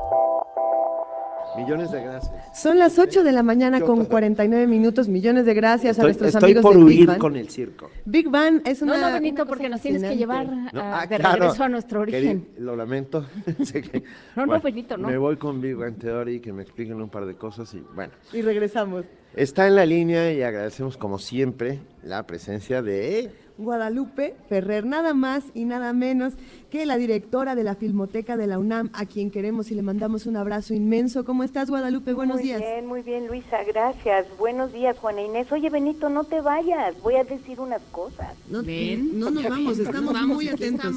Millones de gracias. Son las 8 de la mañana con 49 minutos. Millones de gracias a nuestros estoy amigos por de Big huir Bang. con el circo. Big Bang es una. No, no, Benito, porque nos tienes que llevar fascinante. No, a- ah, de claro. regreso a nuestro origen. Lo lamento. No, no, Benito, no. Me voy con Big Bang Theory, que me expliquen un par de cosas y bueno. Y regresamos. Está en la línea y agradecemos como siempre la presencia de... Guadalupe Ferrer, nada más y nada menos que la directora de la Filmoteca de la UNAM, a quien queremos y le mandamos un abrazo inmenso. ¿Cómo estás, Guadalupe? Buenos muy días. bien, muy bien, Luisa, gracias. Buenos días, Juana Inés. Oye, Benito, no te vayas, voy a decir unas cosas. No, no nos vamos, estamos muy atentos.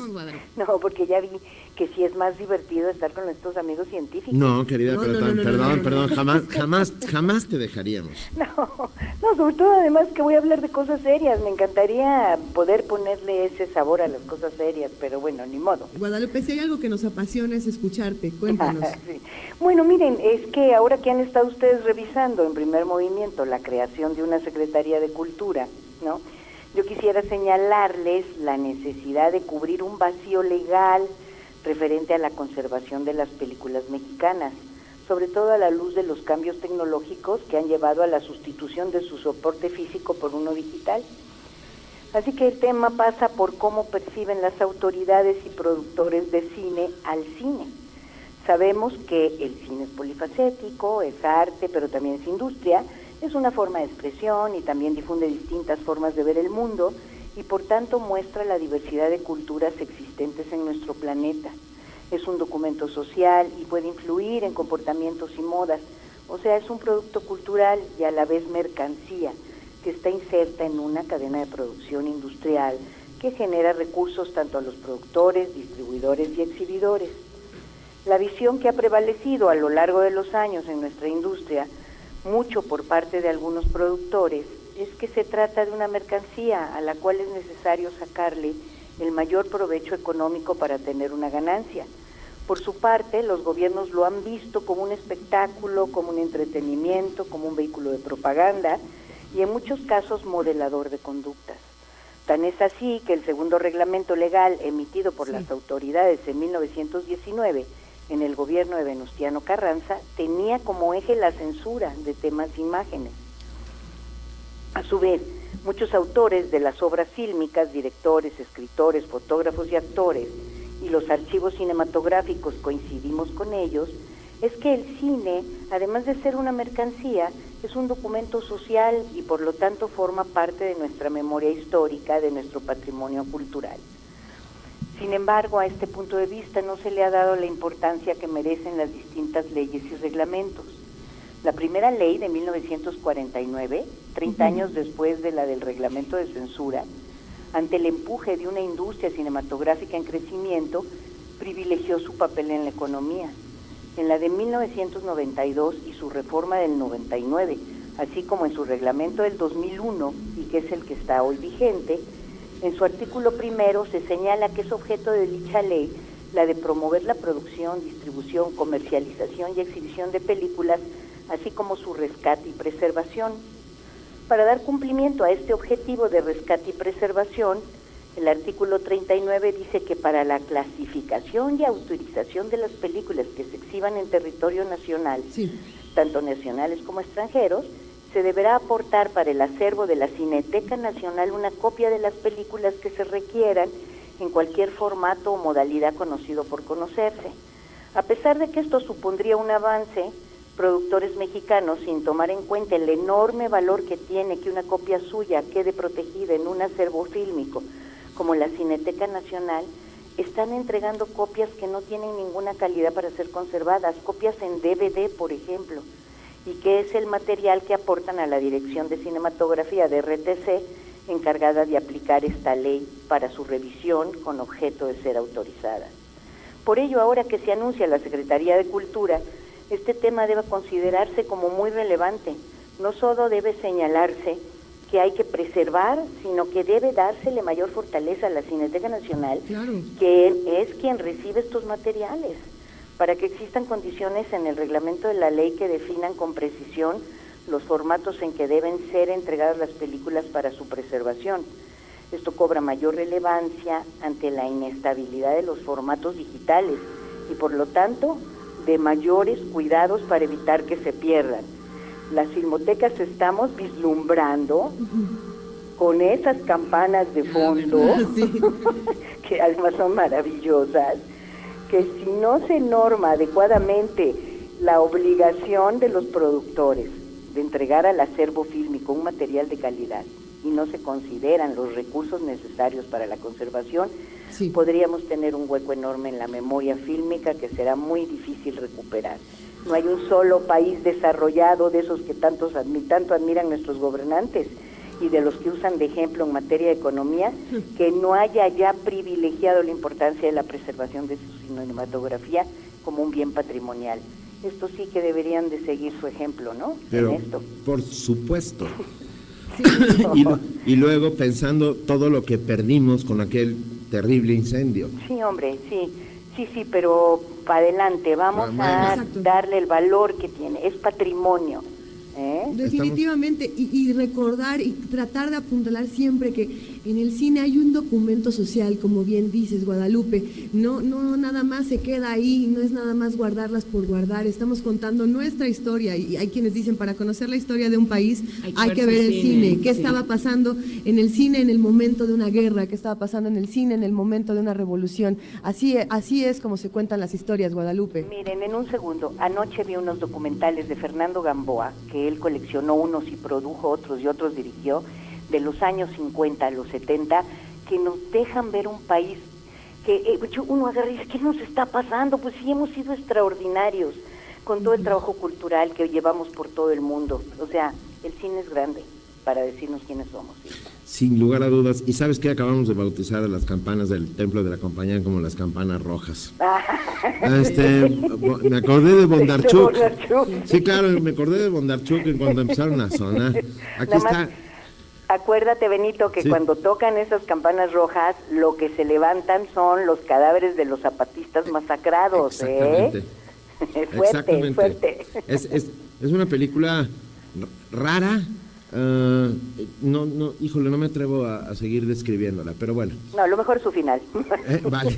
No, porque ya vi que sí es más divertido estar con nuestros amigos científicos. No, querida, No, perdón, no, perdón, jamás, jamás, jamás te dejaríamos. No, no, sobre todo además que voy a hablar de cosas serias. Me encantaría poder ponerle ese sabor a las cosas serias, pero bueno, ni modo. Guadalupe, si hay algo que nos apasiona es escucharte. Cuéntanos. Sí. Bueno, miren, es que ahora que han estado ustedes revisando en primer movimiento la creación de una Secretaría de Cultura, ¿no? Yo quisiera señalarles la necesidad de cubrir un vacío legal referente a la conservación de las películas mexicanas, sobre todo a la luz de los cambios tecnológicos que han llevado a la sustitución de su soporte físico por uno digital. Así que el tema pasa por cómo perciben las autoridades y productores de cine al cine. Sabemos que el cine es polifacético, es arte, pero también es industria, es una forma de expresión y también difunde distintas formas de ver el mundo y por tanto muestra la diversidad de culturas existentes en nuestro planeta. Es un documento social y puede influir en comportamientos y modas, o sea, es un producto cultural y a la vez mercancía que está inserta en una cadena de producción industrial que genera recursos tanto a los productores, distribuidores y exhibidores. La visión que ha prevalecido a lo largo de los años en nuestra industria, mucho por parte de algunos productores, es que se trata de una mercancía a la cual es necesario sacarle el mayor provecho económico para tener una ganancia. Por su parte, los gobiernos lo han visto como un espectáculo, como un entretenimiento, como un vehículo de propaganda y en muchos casos modelador de conductas. Tan es así que el segundo reglamento legal emitido por las autoridades en 1919 en el gobierno de Venustiano Carranza tenía como eje la censura de temas e imágenes. A su vez, muchos autores de las obras fílmicas, directores, escritores, fotógrafos y actores, y los archivos cinematográficos coincidimos con ellos, es que el cine, además de ser una mercancía, es un documento social y por lo tanto forma parte de nuestra memoria histórica, de nuestro patrimonio cultural. Sin embargo, a este punto de vista no se le ha dado la importancia que merecen las distintas leyes y reglamentos. La primera ley de 1949, 30 años después de la del reglamento de censura, ante el empuje de una industria cinematográfica en crecimiento, privilegió su papel en la economía. En la de 1992 y su reforma del 99, así como en su reglamento del 2001, y que es el que está hoy vigente, en su artículo primero se señala que es objeto de dicha ley la de promover la producción, distribución, comercialización y exhibición de películas, así como su rescate y preservación. Para dar cumplimiento a este objetivo de rescate y preservación, el artículo 39 dice que para la clasificación y autorización de las películas que se exhiban en territorio nacional, tanto nacionales como extranjeros, se deberá aportar para el acervo de la Cineteca Nacional una copia de las películas que se requieran en cualquier formato o modalidad conocido por conocerse. A pesar de que esto supondría un avance, productores mexicanos, sin tomar en cuenta el enorme valor que tiene que una copia suya quede protegida en un acervo fílmico como la Cineteca Nacional, están entregando copias que no tienen ninguna calidad para ser conservadas, copias en DVD, por ejemplo, y que es el material que aportan a la Dirección de Cinematografía de RTC, encargada de aplicar esta ley para su revisión con objeto de ser autorizada. Por ello, ahora que se anuncia la Secretaría de Cultura, este tema debe considerarse como muy relevante, no solo debe señalarse que hay que preservar, sino que debe dársele mayor fortaleza a la Cineteca Nacional, que es quien recibe estos materiales, para que existan condiciones en el reglamento de la ley que definan con precisión los formatos en que deben ser entregadas las películas para su preservación. Esto cobra mayor relevancia ante la inestabilidad de los formatos digitales y por lo tanto de mayores cuidados para evitar que se pierdan. Las filmotecas estamos vislumbrando con esas campanas de fondo, que además son maravillosas, que si no se norma adecuadamente la obligación de los productores de entregar al acervo fílmico un material de calidad y no se consideran los recursos necesarios para la conservación, podríamos tener un hueco enorme en la memoria fílmica que será muy difícil recuperar. No hay un solo país desarrollado de esos que tantos tanto admiran nuestros gobernantes y de los que usan de ejemplo en materia de economía, que no haya ya privilegiado la importancia de la preservación de su cinematografía como un bien patrimonial. Esto sí que deberían de seguir su ejemplo, ¿no? Pero, por supuesto. y, luego pensando todo lo que perdimos con aquel terrible incendio. Sí, hombre, sí, sí, sí, pero para adelante, vamos a darle el valor que tiene, es patrimonio. ¿eh? Definitivamente, y, recordar y tratar de apuntalar siempre que en el cine hay un documento social, como bien dices, Guadalupe. No, no nada más se queda ahí, no es nada más guardarlas por guardar. Estamos contando nuestra historia y hay quienes dicen para conocer la historia de un país hay que, ver, el cine. ¿Qué estaba pasando en el cine en el momento de una guerra? ¿Qué estaba pasando en el cine en el momento de una revolución? Así, así es como se cuentan las historias, Guadalupe. Miren, en un segundo, anoche vi unos documentales de Fernando Gamboa, que él coleccionó unos y produjo otros y otros dirigió de los años 50 a los 70 que nos dejan ver un país que eh, uno agarra y dice, ¿qué nos está pasando? Pues sí, hemos sido extraordinarios con todo el trabajo cultural que llevamos por todo el mundo. O sea, el cine es grande para decirnos quiénes somos. Sin lugar a dudas. Y sabes que acabamos de bautizar a las campanas del templo de la compañía como las campanas rojas. este, me acordé de Bondarchuk. Sí, claro, me acordé de Bondarchuk en cuando empezaron a sonar. Aquí está. Acuérdate, Benito, que cuando tocan esas campanas rojas, lo que se levantan son los cadáveres de los zapatistas masacrados. ¿eh? fuerte, fuerte. Es, es, es una película rara, Uh, no, no, híjole, no me atrevo a, seguir describiéndola, pero bueno. No, lo mejor es su final. Eh, vale.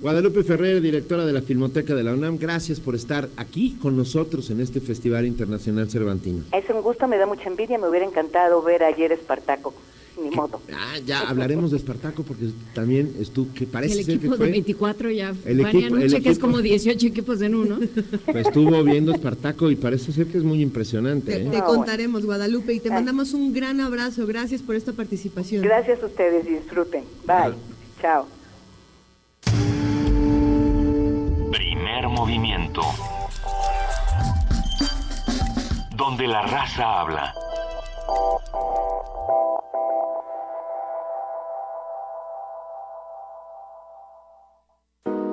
Guadalupe Ferrer, directora de la Filmoteca de la UNAM, gracias por estar aquí con nosotros en este Festival Internacional Cervantino. Es un gusto, me da mucha envidia, me hubiera encantado ver ayer Espartaco ni modo. Ah, ya hablaremos de Espartaco porque también estuvo, que parece el ser que fue... de 24 ya el equipo, el que es como 18 equipos en uno. Pues estuvo viendo Espartaco y parece ser que es muy impresionante. Te, ¿eh? contaremos, Guadalupe, y te mandamos un gran abrazo. Gracias por esta participación. Gracias a ustedes y disfruten. Bye. Chao. Primer movimiento. Donde la raza habla.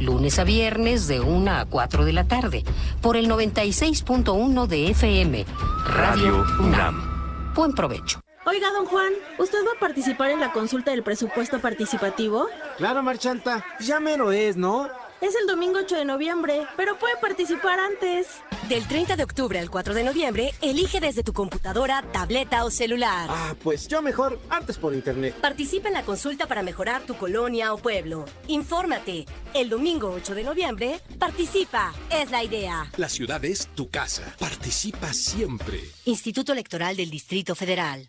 lunes a viernes de 1 a 4 de la tarde, por el 96.1 de FM, Radio UNAM. Buen provecho. Oiga, don Juan, ¿usted va a participar en la consulta del presupuesto participativo? Claro, Marchanta, ya mero es, ¿no? Es el domingo 8 de noviembre, pero puede participar antes. Del 30 de octubre al 4 de noviembre, elige desde tu computadora, tableta o celular. Ah, pues yo mejor antes por internet. Participa en la consulta para mejorar tu colonia o pueblo. Infórmate. El domingo 8 de noviembre, participa. Es la idea. La ciudad es tu casa. Participa siempre. Instituto Electoral del Distrito Federal.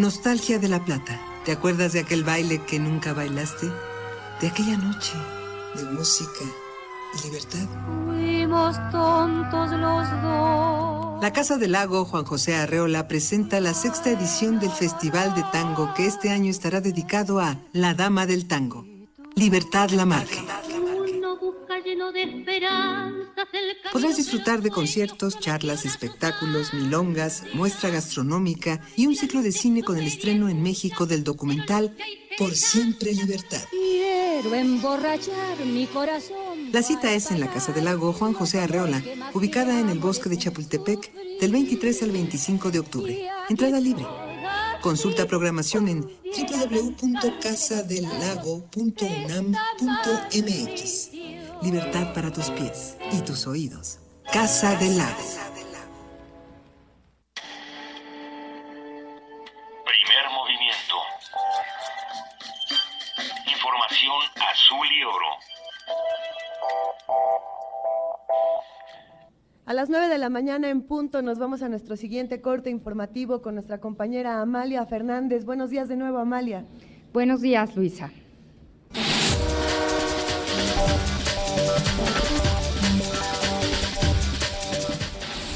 Nostalgia de la Plata. ¿Te acuerdas de aquel baile que nunca bailaste? De aquella noche de música y libertad. Fuimos tontos los dos. La Casa del Lago Juan José Arreola presenta la sexta edición del Festival de Tango que este año estará dedicado a La Dama del Tango, Libertad Lamarque. Lleno de esperanzas el Podrás disfrutar de conciertos, charlas, espectáculos, milongas, muestra gastronómica y un ciclo de cine con el estreno en México del documental Por Siempre Libertad. Quiero emborrachar mi corazón. La cita es en la Casa del Lago Juan José Arreola, ubicada en el bosque de Chapultepec, del 23 al 25 de octubre. Entrada libre. Consulta programación en www.casadelago.unam.mx. Libertad para tus pies y tus oídos. Casa del Lago. Primer movimiento. Información azul y oro. A las 9 de la mañana en punto nos vamos a nuestro siguiente corte informativo con nuestra compañera Amalia Fernández. Buenos días de nuevo, Amalia. Buenos días, Luisa.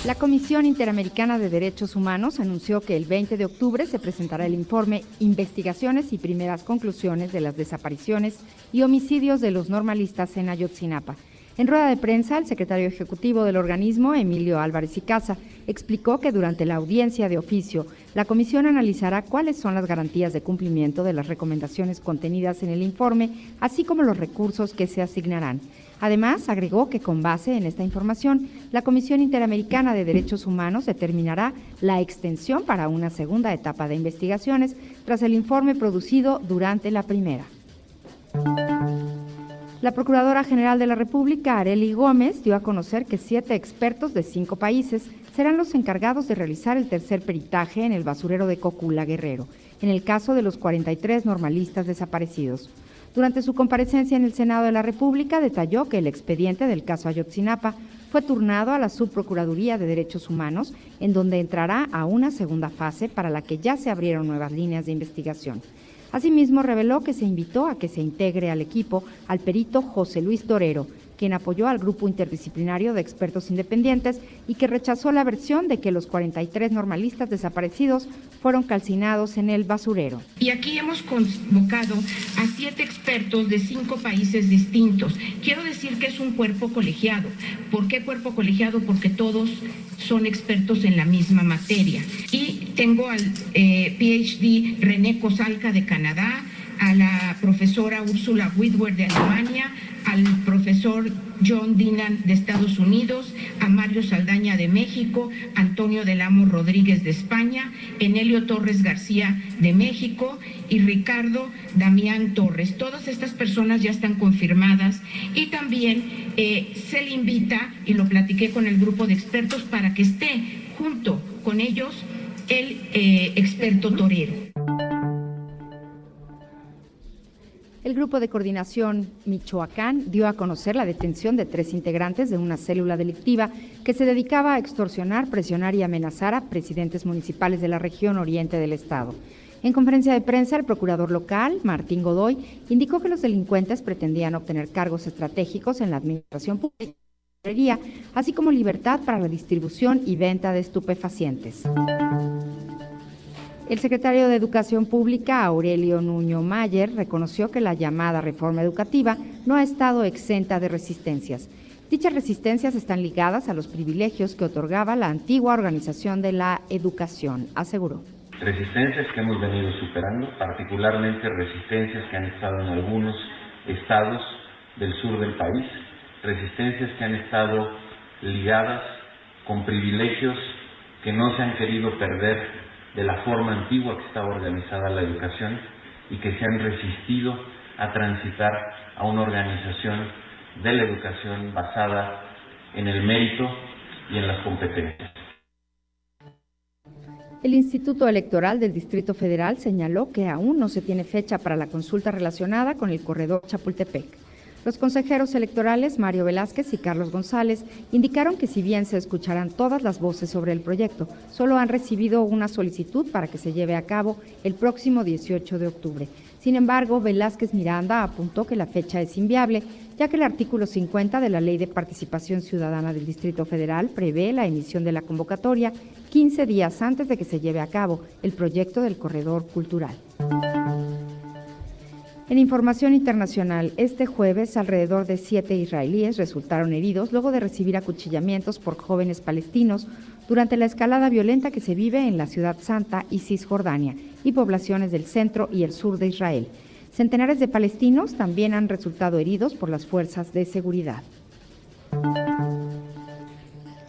La Comisión Interamericana de Derechos Humanos anunció que el 20 de octubre se presentará el informe Investigaciones y primeras conclusiones de las desapariciones y homicidios de los normalistas en Ayotzinapa. En rueda de prensa, el secretario ejecutivo del organismo, Emilio Álvarez y Casa, explicó que durante la audiencia de oficio, la comisión analizará cuáles son las garantías de cumplimiento de las recomendaciones contenidas en el informe, así como los recursos que se asignarán. Además, agregó que con base en esta información, la Comisión Interamericana de Derechos Humanos determinará la extensión para una segunda etapa de investigaciones tras el informe producido durante la primera. La Procuradora General de la República, Areli Gómez, dio a conocer que siete expertos de cinco países serán los encargados de realizar el tercer peritaje en el basurero de Cocula Guerrero, en el caso de los 43 normalistas desaparecidos. Durante su comparecencia en el Senado de la República, detalló que el expediente del caso Ayotzinapa fue turnado a la Subprocuraduría de Derechos Humanos, en donde entrará a una segunda fase para la que ya se abrieron nuevas líneas de investigación. Asimismo, reveló que se invitó a que se integre al equipo al perito José Luis Torero, quien apoyó al grupo interdisciplinario de expertos independientes y que rechazó la versión de que los 43 normalistas desaparecidos fueron calcinados en el basurero. Y aquí hemos convocado a siete expertos de cinco países distintos. Quiero decir que es un cuerpo colegiado. ¿Por qué cuerpo colegiado? Porque todos son expertos en la misma materia. Y tengo al eh, PhD René Cosalca de Canadá, a la profesora Úrsula Whitwer de Alemania, al profesor John Dinan de Estados Unidos, a Mario Saldaña de México, Antonio del Amo Rodríguez de España, Enelio Torres García de México y Ricardo Damián Torres. Todas estas personas ya están confirmadas y también eh, se le invita, y lo platiqué con el grupo de expertos, para que esté junto con ellos el eh, experto torero. El Grupo de Coordinación Michoacán dio a conocer la detención de tres integrantes de una célula delictiva que se dedicaba a extorsionar, presionar y amenazar a presidentes municipales de la región oriente del Estado. En conferencia de prensa, el procurador local, Martín Godoy, indicó que los delincuentes pretendían obtener cargos estratégicos en la administración pública, así como libertad para la distribución y venta de estupefacientes. El secretario de Educación Pública, Aurelio Nuño Mayer, reconoció que la llamada reforma educativa no ha estado exenta de resistencias. Dichas resistencias están ligadas a los privilegios que otorgaba la antigua organización de la educación, aseguró. Resistencias que hemos venido superando, particularmente resistencias que han estado en algunos estados del sur del país, resistencias que han estado ligadas con privilegios que no se han querido perder de la forma antigua que estaba organizada la educación y que se han resistido a transitar a una organización de la educación basada en el mérito y en las competencias. El Instituto Electoral del Distrito Federal señaló que aún no se tiene fecha para la consulta relacionada con el corredor Chapultepec. Los consejeros electorales Mario Velázquez y Carlos González indicaron que si bien se escucharán todas las voces sobre el proyecto, solo han recibido una solicitud para que se lleve a cabo el próximo 18 de octubre. Sin embargo, Velázquez Miranda apuntó que la fecha es inviable, ya que el artículo 50 de la Ley de Participación Ciudadana del Distrito Federal prevé la emisión de la convocatoria 15 días antes de que se lleve a cabo el proyecto del corredor cultural. En información internacional, este jueves alrededor de siete israelíes resultaron heridos luego de recibir acuchillamientos por jóvenes palestinos durante la escalada violenta que se vive en la ciudad santa y Cisjordania y poblaciones del centro y el sur de Israel. Centenares de palestinos también han resultado heridos por las fuerzas de seguridad.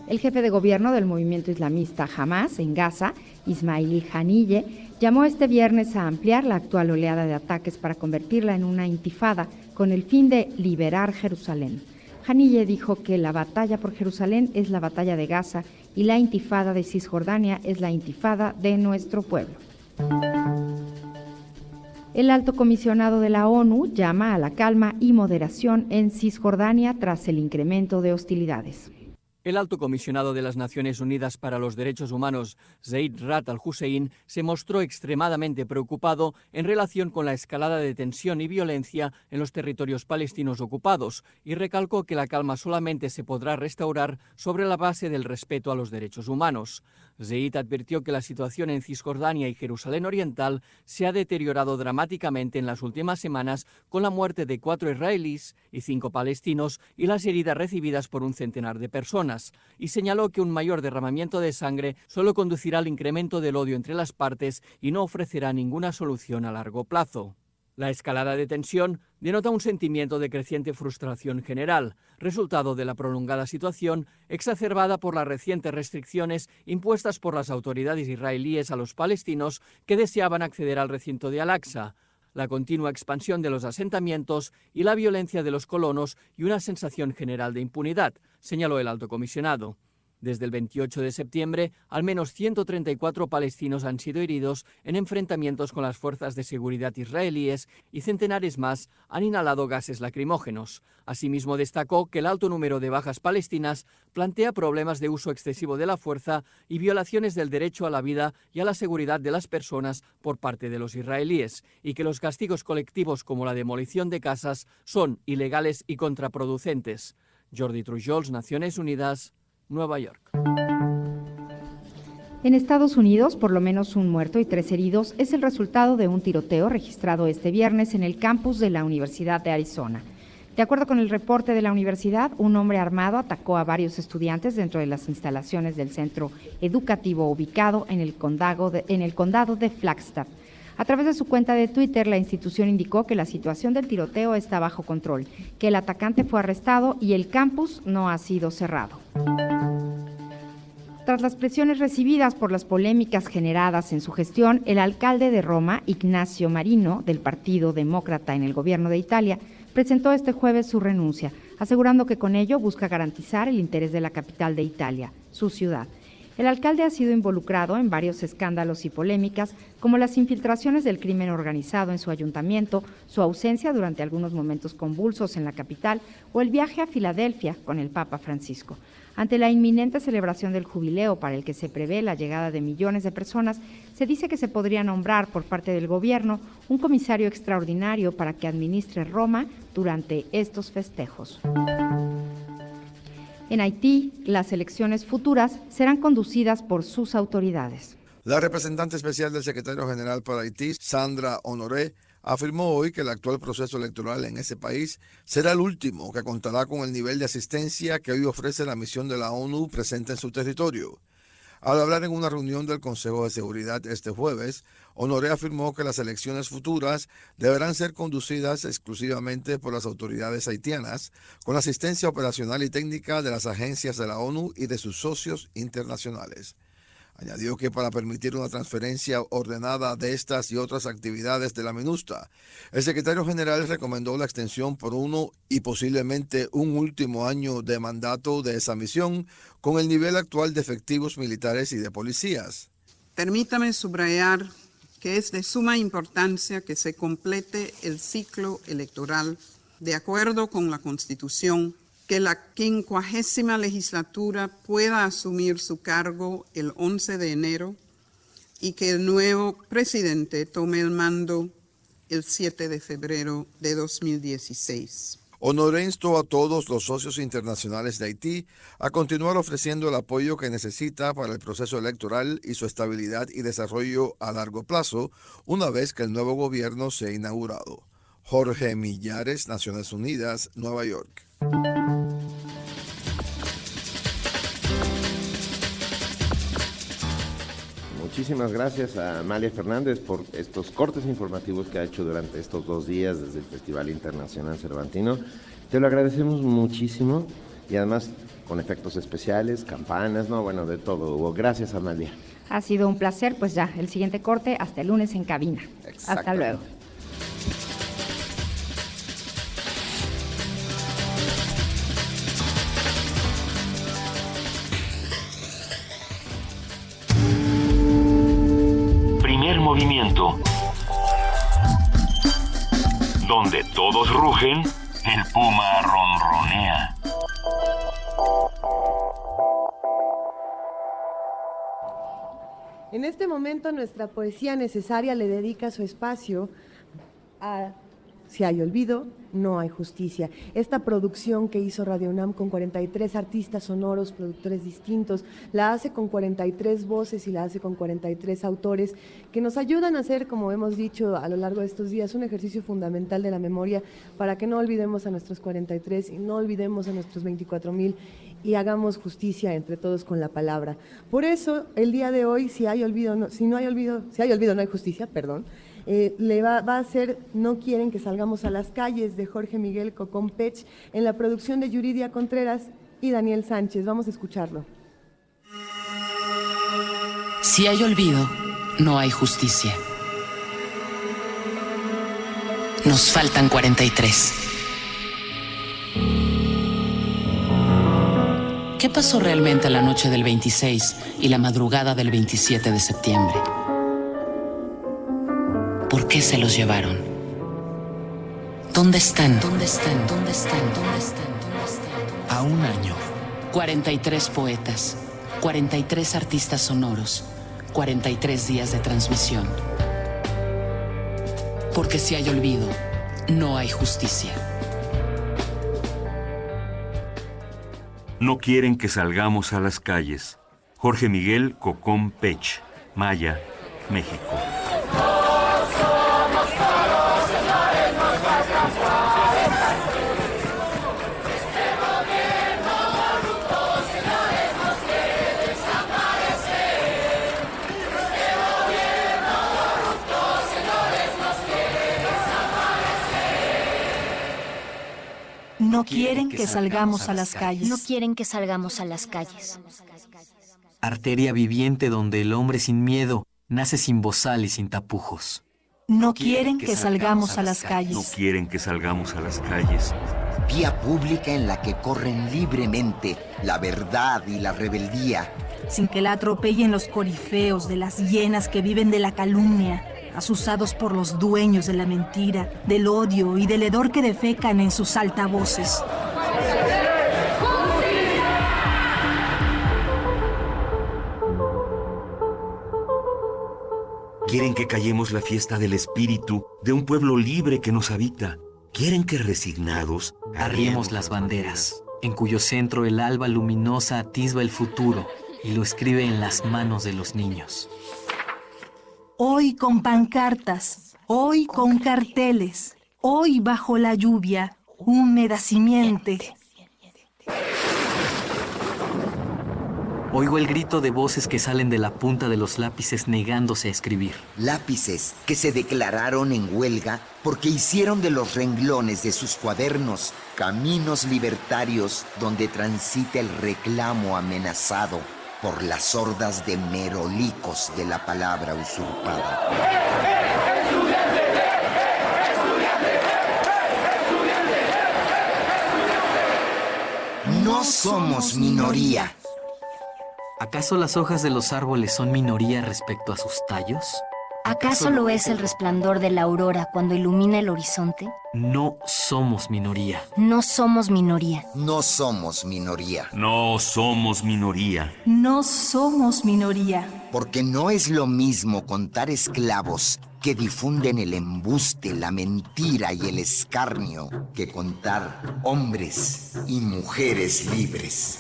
El jefe de gobierno del movimiento islamista Hamas en Gaza, Ismail Hanille, llamó este viernes a ampliar la actual oleada de ataques para convertirla en una intifada con el fin de liberar Jerusalén. Hanille dijo que la batalla por Jerusalén es la batalla de Gaza y la intifada de Cisjordania es la intifada de nuestro pueblo. El alto comisionado de la ONU llama a la calma y moderación en Cisjordania tras el incremento de hostilidades. El alto comisionado de las Naciones Unidas para los Derechos Humanos, Zaid Rat al-Hussein, se mostró extremadamente preocupado en relación con la escalada de tensión y violencia en los territorios palestinos ocupados y recalcó que la calma solamente se podrá restaurar sobre la base del respeto a los derechos humanos. Zeid advirtió que la situación en Cisjordania y Jerusalén Oriental se ha deteriorado dramáticamente en las últimas semanas con la muerte de cuatro israelíes y cinco palestinos y las heridas recibidas por un centenar de personas, y señaló que un mayor derramamiento de sangre solo conducirá al incremento del odio entre las partes y no ofrecerá ninguna solución a largo plazo. La escalada de tensión denota un sentimiento de creciente frustración general, resultado de la prolongada situación exacerbada por las recientes restricciones impuestas por las autoridades israelíes a los palestinos que deseaban acceder al recinto de Al-Aqsa, la continua expansión de los asentamientos y la violencia de los colonos y una sensación general de impunidad, señaló el alto comisionado. Desde el 28 de septiembre, al menos 134 palestinos han sido heridos en enfrentamientos con las fuerzas de seguridad israelíes y centenares más han inhalado gases lacrimógenos. Asimismo, destacó que el alto número de bajas palestinas plantea problemas de uso excesivo de la fuerza y violaciones del derecho a la vida y a la seguridad de las personas por parte de los israelíes, y que los castigos colectivos como la demolición de casas son ilegales y contraproducentes. Jordi Trujols, Naciones Unidas, Nueva York. En Estados Unidos, por lo menos un muerto y tres heridos es el resultado de un tiroteo registrado este viernes en el campus de la Universidad de Arizona. De acuerdo con el reporte de la universidad, un hombre armado atacó a varios estudiantes dentro de las instalaciones del centro educativo ubicado en el condado de, en el condado de Flagstaff. A través de su cuenta de Twitter, la institución indicó que la situación del tiroteo está bajo control, que el atacante fue arrestado y el campus no ha sido cerrado. Tras las presiones recibidas por las polémicas generadas en su gestión, el alcalde de Roma, Ignacio Marino, del Partido Demócrata en el gobierno de Italia, presentó este jueves su renuncia, asegurando que con ello busca garantizar el interés de la capital de Italia, su ciudad. El alcalde ha sido involucrado en varios escándalos y polémicas, como las infiltraciones del crimen organizado en su ayuntamiento, su ausencia durante algunos momentos convulsos en la capital o el viaje a Filadelfia con el Papa Francisco. Ante la inminente celebración del jubileo para el que se prevé la llegada de millones de personas, se dice que se podría nombrar por parte del gobierno un comisario extraordinario para que administre Roma durante estos festejos. En Haití, las elecciones futuras serán conducidas por sus autoridades. La representante especial del secretario general para Haití, Sandra Honoré, afirmó hoy que el actual proceso electoral en ese país será el último que contará con el nivel de asistencia que hoy ofrece la misión de la ONU presente en su territorio. Al hablar en una reunión del Consejo de Seguridad este jueves, Honoré afirmó que las elecciones futuras deberán ser conducidas exclusivamente por las autoridades haitianas, con asistencia operacional y técnica de las agencias de la ONU y de sus socios internacionales. Añadió que para permitir una transferencia ordenada de estas y otras actividades de la MINUSTA, el secretario general recomendó la extensión por uno y posiblemente un último año de mandato de esa misión con el nivel actual de efectivos militares y de policías. Permítame subrayar que es de suma importancia que se complete el ciclo electoral de acuerdo con la Constitución que la quincuagésima legislatura pueda asumir su cargo el 11 de enero y que el nuevo presidente tome el mando el 7 de febrero de 2016. Honoré instó a todos los socios internacionales de Haití a continuar ofreciendo el apoyo que necesita para el proceso electoral y su estabilidad y desarrollo a largo plazo una vez que el nuevo gobierno sea inaugurado. Jorge Millares, Naciones Unidas, Nueva York. Muchísimas gracias a Amalia Fernández por estos cortes informativos que ha hecho durante estos dos días desde el Festival Internacional Cervantino. Te lo agradecemos muchísimo y además con efectos especiales, campanas, no, bueno, de todo. Hugo. Gracias, Amalia. Ha sido un placer, pues ya, el siguiente corte hasta el lunes en cabina. Hasta luego. Todos rugen, el puma ronronea. En este momento nuestra poesía necesaria le dedica su espacio a Si hay olvido, no hay justicia. Esta producción que hizo Radio UNAM con 43 artistas sonoros, productores distintos, la hace con 43 voces y la hace con 43 autores que nos ayudan a hacer, como hemos dicho a lo largo de estos días, un ejercicio fundamental de la memoria para que no olvidemos a nuestros 43 y no olvidemos a nuestros 24 mil y hagamos justicia entre todos con la palabra. Por eso, el día de hoy, si hay olvido, si no hay olvido, si hay olvido, no hay justicia, perdón eh, le va, a hacer No quieren que salgamos a las calles de Jorge Miguel Cocón Pech en la producción de Yuridia Contreras y Daniel Sánchez. Vamos a escucharlo. Si hay olvido, no hay justicia. Nos faltan 43. ¿Qué pasó realmente la noche del 26 y la madrugada del 27 de septiembre? ¿Por qué se los llevaron? ¿Dónde están? ¿Dónde están? ¿Dónde están? ¿Dónde están? ¿Dónde están? A un año. 43 poetas, 43 artistas sonoros, 43 días de transmisión. Porque si hay olvido, no hay justicia. No quieren que salgamos a las calles. Jorge Miguel Cocón Pech, Maya, México. No quieren que salgamos a las calles. No quieren que salgamos a las calles. Arteria viviente donde el hombre sin miedo nace sin bozal y sin tapujos. No quieren que salgamos a las calles. No quieren que salgamos a las calles. Vía pública en la que corren libremente la verdad y la rebeldía. Sin que la atropellen los corifeos de las hienas que viven de la calumnia asusados por los dueños de la mentira, del odio y del hedor que defecan en sus altavoces. Quieren que callemos la fiesta del espíritu de un pueblo libre que nos habita. Quieren que resignados arriemos las banderas, en cuyo centro el alba luminosa atisba el futuro y lo escribe en las manos de los niños. Hoy con pancartas, Hoy con carteles, hoy bajo la lluvia, húmeda simiente. Oigo el grito de voces que salen de la punta de los lápices negándose a escribir. Lápices que se declararon en huelga porque hicieron de los renglones de sus cuadernos caminos libertarios donde transita el reclamo amenazado por las hordas de merolicos de la palabra usurpada. No somos minoría. ¿Acaso las hojas de los árboles son minoría respecto a sus tallos? ¿Acaso lo es el resplandor de la aurora cuando ilumina el horizonte? No somos minoría. No somos minoría. No somos minoría. No somos minoría. No somos minoría. Porque no es lo mismo contar esclavos que difunden el embuste, la mentira y el escarnio que contar hombres y mujeres libres.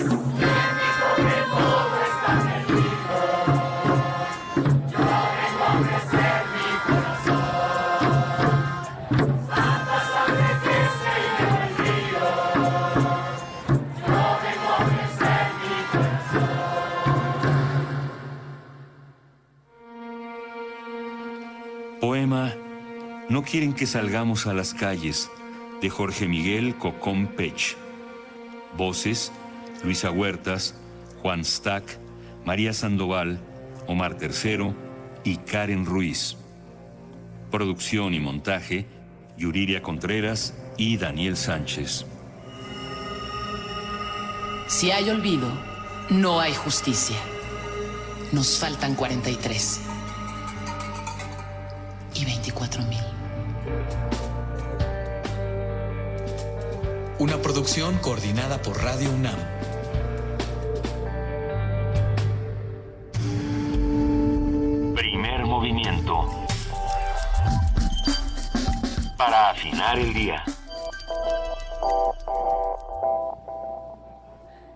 No quieren que salgamos a las calles de Jorge Miguel Cocón Pech. Voces Luisa Huertas, Juan Stack, María Sandoval, Omar Tercero y Karen Ruiz. Producción y montaje Yuriria Contreras y Daniel Sánchez. Si hay olvido, no hay justicia. Nos faltan 43 y 24 mil. Una producción coordinada por Radio UNAM. Primer movimiento. Para afinar el día.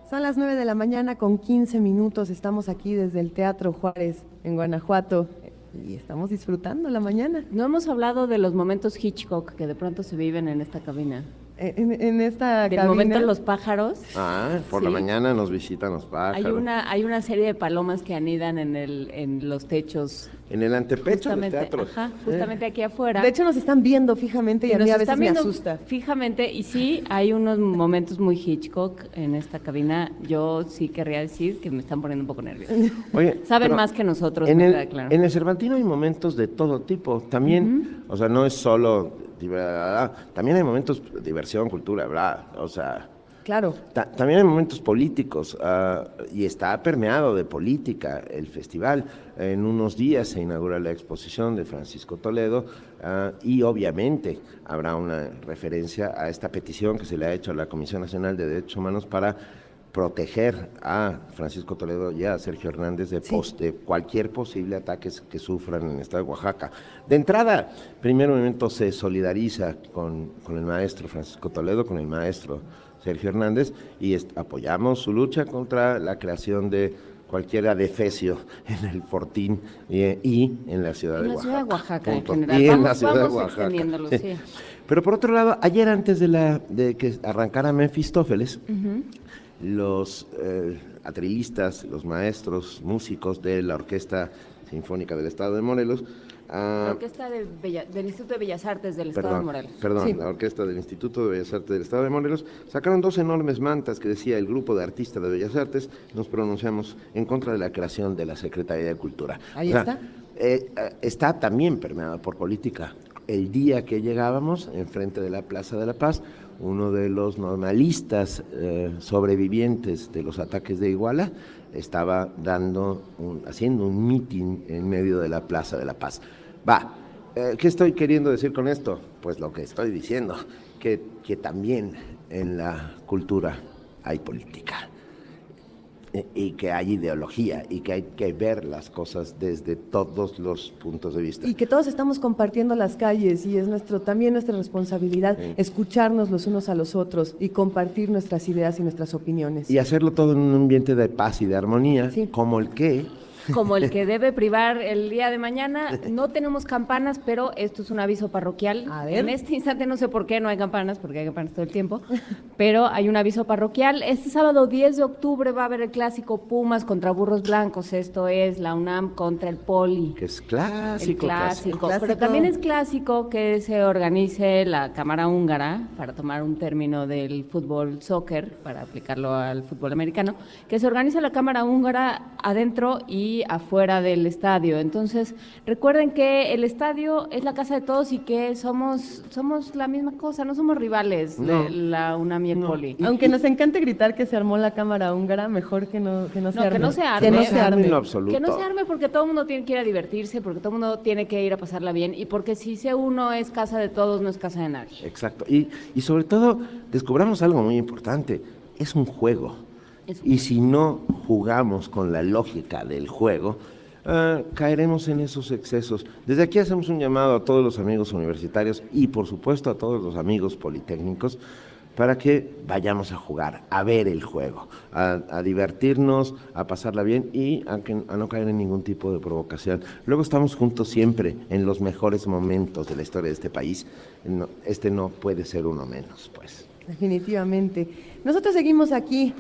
Son las 9 de la mañana con 15 minutos. Estamos aquí desde el Teatro Juárez en Guanajuato y estamos disfrutando la mañana. No hemos hablado de los momentos Hitchcock que de pronto se viven en esta cabina. En, en esta Del cabina. momento los pájaros. Ah, por la mañana nos visitan los pájaros. Hay una, hay una serie de palomas que anidan en, el, en los techos. En el antepecho del Justamente, teatro. ajá, justamente aquí afuera. De hecho, nos están viendo fijamente y, a nos mí a veces me asusta. Fijamente, y sí, hay unos momentos muy Hitchcock en esta cabina. Yo sí querría decir que me están poniendo un poco nerviosa. Oye, Saben más que nosotros, En el, claro. en el Cervantino hay momentos de todo tipo. También, o sea, no es solo. También hay momentos de diversión, cultura, bla. O sea. Claro. ta- también hay momentos políticos ah, y está permeado de política el festival. En unos días se inaugura la exposición de Francisco Toledo ah, y obviamente habrá una referencia a esta petición que se le ha hecho a la Comisión Nacional de Derechos Humanos para proteger a Francisco Toledo y a Sergio Hernández de, pos- de cualquier posible ataque que sufran en el estado de Oaxaca. De entrada, primer momento se solidariza con, con el maestro Francisco Toledo, con el maestro Sergio Hernández, y apoyamos su lucha contra la creación de cualquier adefesio en el Fortín y, y en la ciudad En de la Oaxaca. ciudad de Oaxaca, en general. Y en Vamos- la ciudad de Oaxaca. Sí. sí. Pero por otro lado, ayer antes de, la, de que arrancara Mefistófeles, los eh, atrilistas, los maestros, músicos de la Orquesta Sinfónica del Estado de Morelos, ah, La orquesta de Bella- del Instituto de Bellas Artes del Estado de Morelos. perdón, Sí. la Orquesta del Instituto de Bellas Artes del Estado de Morelos, sacaron dos enormes mantas que decía el grupo de artistas de Bellas Artes, nos pronunciamos en contra de la creación de la Secretaría de Cultura. Ahí O sea, está. eh, está también permeada por política. El día que llegábamos, enfrente de la Plaza de la Paz, uno de los normalistas eh, sobrevivientes de los ataques de Iguala estaba dando un- haciendo un mitin en medio de la Plaza de la Paz. Va, eh, ¿qué estoy queriendo decir con esto? Pues lo que estoy diciendo, que, que también en la cultura hay política y que hay ideología y que hay que ver las cosas desde todos los puntos de vista. Y que todos estamos compartiendo las calles y es nuestro también nuestra responsabilidad Sí. escucharnos los unos a los otros y compartir nuestras ideas y nuestras opiniones. Y hacerlo todo en un ambiente de paz y de armonía, como el que como el que debe privar el día de mañana. No tenemos campanas, pero esto es un aviso parroquial. En este instante no sé por qué no hay campanas, porque hay campanas todo el tiempo, pero hay un aviso parroquial. Este sábado 10 de octubre va a haber el clásico Pumas contra Burros Blancos. Esto es la UNAM contra el Poli. Que es clásico. El clásico. Pero también es clásico que se organice la Cámara Húngara, para tomar un término del fútbol soccer, para aplicarlo al fútbol americano, que se organice la Cámara Húngara adentro y afuera del estadio. Entonces, recuerden que el estadio es la casa de todos y que somos, somos la misma cosa, no somos rivales de la UNAM y el Poli. Aunque nos encante gritar que se armó la cámara húngara, mejor que no, que no se arme. Que no se arme. Que no se arme. En lo absoluto. Que no se arme porque todo el mundo tiene que ir a divertirse, porque todo el mundo tiene que ir a pasarla bien y porque si se uno es casa de todos, no es casa de nadie. Exacto. Y, y sobre todo, descubramos algo muy importante. Es un juego. Y si no jugamos con la lógica del juego, ah, caeremos en esos excesos. Desde aquí hacemos un llamado a todos los amigos universitarios y por supuesto a todos los amigos politécnicos para que vayamos a jugar, a ver el juego, a, divertirnos, a pasarla bien y a, que, a, no caer en ningún tipo de provocación. Luego estamos juntos siempre en los mejores momentos de la historia de este país. este no puede ser uno menos, pues. Definitivamente. Nosotros seguimos aquí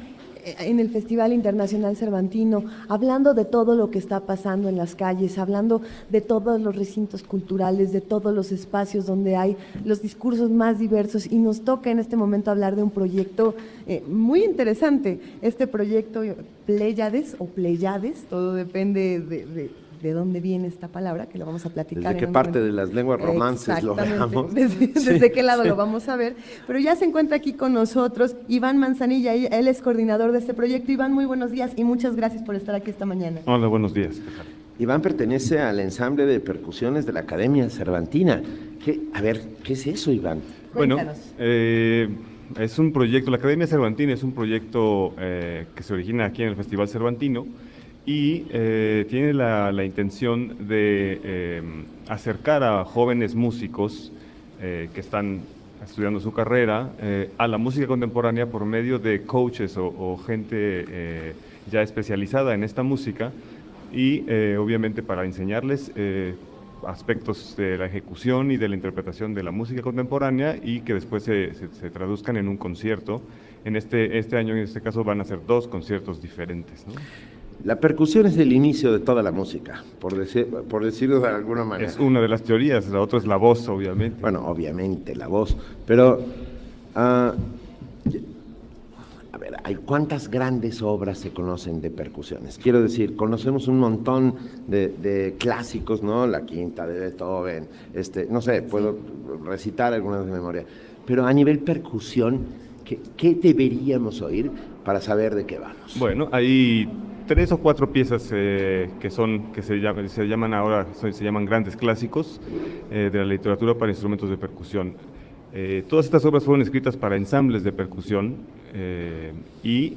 en el Festival Internacional Cervantino, hablando de todo lo que está pasando en las calles, hablando de todos los recintos culturales, de todos los espacios donde hay los discursos más diversos y nos toca en este momento hablar de un proyecto eh, muy interesante, este proyecto Pleiades o Pleiades, todo depende de de dónde viene esta palabra, que lo vamos a platicar. ¿Desde qué parte de las lenguas romances lo veamos? Desde, qué lado lo vamos a ver. Pero ya se encuentra aquí con nosotros Iván Manzanilla, él es coordinador de este proyecto. Iván, muy buenos días y muchas gracias por estar aquí esta mañana. Hola, buenos días. Iván pertenece al ensamble de percusiones de la Academia Cervantina. ¿Qué, a ver, ¿qué es eso, Iván? Bueno, eh, es un proyecto, la Academia Cervantina es un proyecto eh, que se origina aquí en el Festival Cervantino y eh, tiene la, intención de eh, acercar a jóvenes músicos eh, que están estudiando su carrera a la música contemporánea por medio de coaches o, gente ya especializada en esta música y obviamente para enseñarles aspectos de la ejecución y de la interpretación de la música contemporánea y que después se, traduzcan en un concierto. En este, este año, en este caso, van a ser dos conciertos diferentes. La percusión es el inicio de toda la música, por, decir, por decirlo de alguna manera. Es una de las teorías, la otra es la voz, obviamente. Bueno, obviamente, la voz. Pero, ah, a ver, ¿hay cuántas grandes obras se conocen de percusiones? Quiero decir, conocemos un montón de, clásicos, ¿no? La quinta de Beethoven, este, no sé, puedo recitar algunas de memoria. Pero a nivel percusión, ¿qué, ¿qué deberíamos oír para saber de qué vamos? Bueno, hay tres o cuatro piezas eh, que son que se llaman, se llaman ahora se llaman grandes clásicos eh, de la literatura para instrumentos de percusión. Eh, todas estas obras fueron escritas para ensambles de percusión y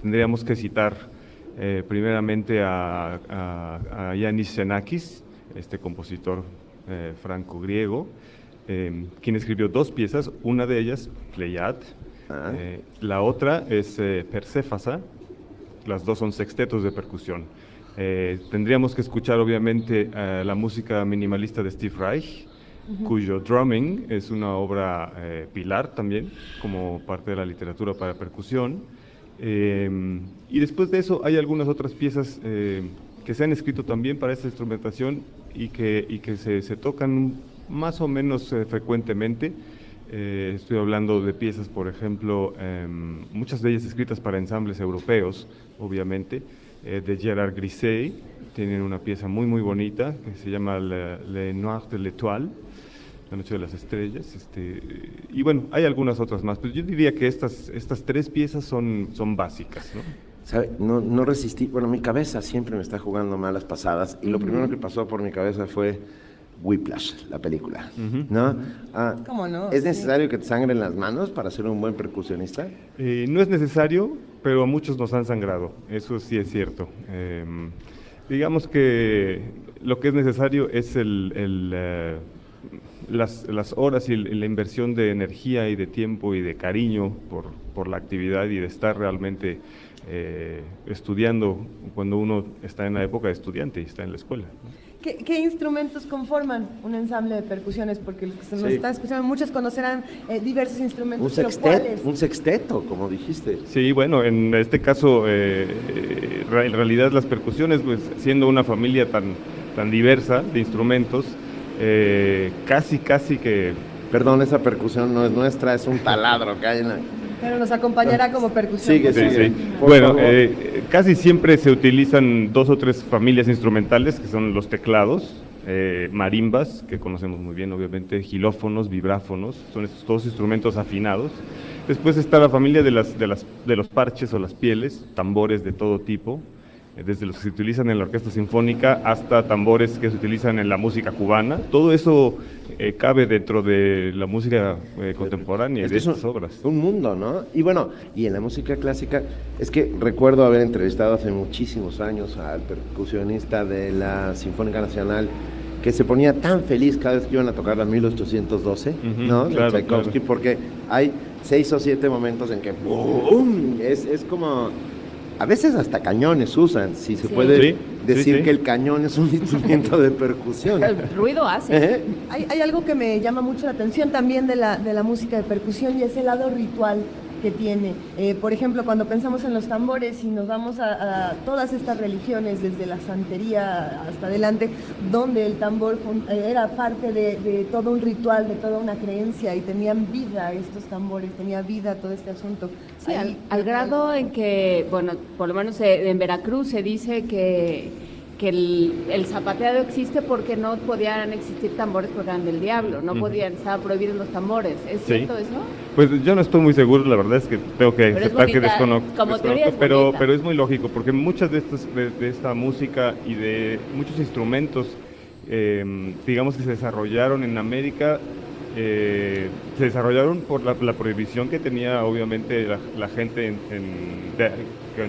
tendríamos que citar primeramente a, a, a Yanis Xenakis, este compositor franco-griego, quien escribió dos piezas, una de ellas, Pleiad, ah. la otra es Perséfasa, las dos son sextetos de percusión. Eh, tendríamos que escuchar obviamente eh, la música minimalista de Steve Reich, cuyo drumming es una obra eh, pilar también, como parte de la literatura para percusión. y después de eso hay algunas otras piezas que se han escrito también para esta instrumentación y que, y que se, se tocan más o menos frecuentemente. Estoy hablando de piezas, por ejemplo, em, muchas de ellas escritas para ensambles europeos, obviamente, eh, de Gerard Grisey. Tienen una pieza muy, muy bonita que se llama Le, Noir de l'Étoile, La Noche de las Estrellas. Este, y bueno, hay algunas otras más, pero yo diría que estas, estas tres piezas son, son básicas. ¿no? No, no resistí, bueno, mi cabeza siempre me está jugando malas pasadas y lo primero que pasó por mi cabeza fue Whiplash, la película, ¿no? Ah, ¿Cómo no? ¿Es necesario que te sangren las manos para ser un buen percusionista? Eh, no es necesario, pero a muchos nos han sangrado, eso sí es cierto. Em, digamos que lo que es necesario es el, el, eh, las, las horas y la inversión de energía y de tiempo y de cariño por, por la actividad y de estar realmente eh, estudiando cuando uno está en la época de estudiante y está en la escuela. ¿Qué, instrumentos conforman un ensamble de percusiones? Porque los que se nos están escuchando, muchos conocerán eh, diversos instrumentos. Un, sexteto, un sexteto, como dijiste. Sí, bueno, en este caso, eh, en realidad las percusiones, pues siendo una familia tan, tan diversa de instrumentos, eh, casi, casi que... Perdón, esa percusión no es nuestra, es un taladro que hay en la... Pero nos acompañará como percusión. Sigue, sigue. Bueno, eh, casi siempre se utilizan dos o tres familias instrumentales, que son los teclados, eh, marimbas, que conocemos muy bien, obviamente, gilófonos, vibráfonos, son estos dos instrumentos afinados. Después está la familia de, las, de, las, de los parches o las pieles, tambores de todo tipo, desde los que se utilizan en la orquesta sinfónica hasta tambores que se utilizan en la música cubana. Todo eso eh, cabe dentro de la música eh, contemporánea y de estas obras. Un mundo, ¿no? Y bueno, y en la música clásica, es que recuerdo haber entrevistado hace muchísimos años al percusionista de la Sinfónica Nacional que se ponía tan feliz cada vez que iban a tocar la 1812, ¿no? de Tchaikovsky, porque hay seis o siete momentos en que ¡boom! Es, es como a veces hasta cañones usan, si se puede decir que el cañón es un instrumento de percusión. El ruido hace. ¿Eh? Hay, algo que me llama mucho la atención también de la, de la música de percusión y es el lado ritual que tiene. Eh, por ejemplo, cuando pensamos en los tambores y nos vamos a, todas estas religiones, desde la santería hasta adelante, donde el tambor eh, era parte de, todo un ritual, de toda una creencia y tenían vida estos tambores, tenía vida todo este asunto. Sí, al, grado en que, bueno, por lo menos eh, en Veracruz se dice que que el, zapateado existe porque no podían existir tambores porque eran del diablo, no podían, estaban prohibidos los tambores. ¿Es cierto eso? Pues yo no estoy muy seguro, la verdad es que tengo que aceptar que desconozco. Como teoría es pero, pero es muy lógico, porque muchas de, estas, de, esta música y de muchos instrumentos, eh, digamos que se desarrollaron en América eh, se desarrollaron por la, prohibición que tenía obviamente la, gente en,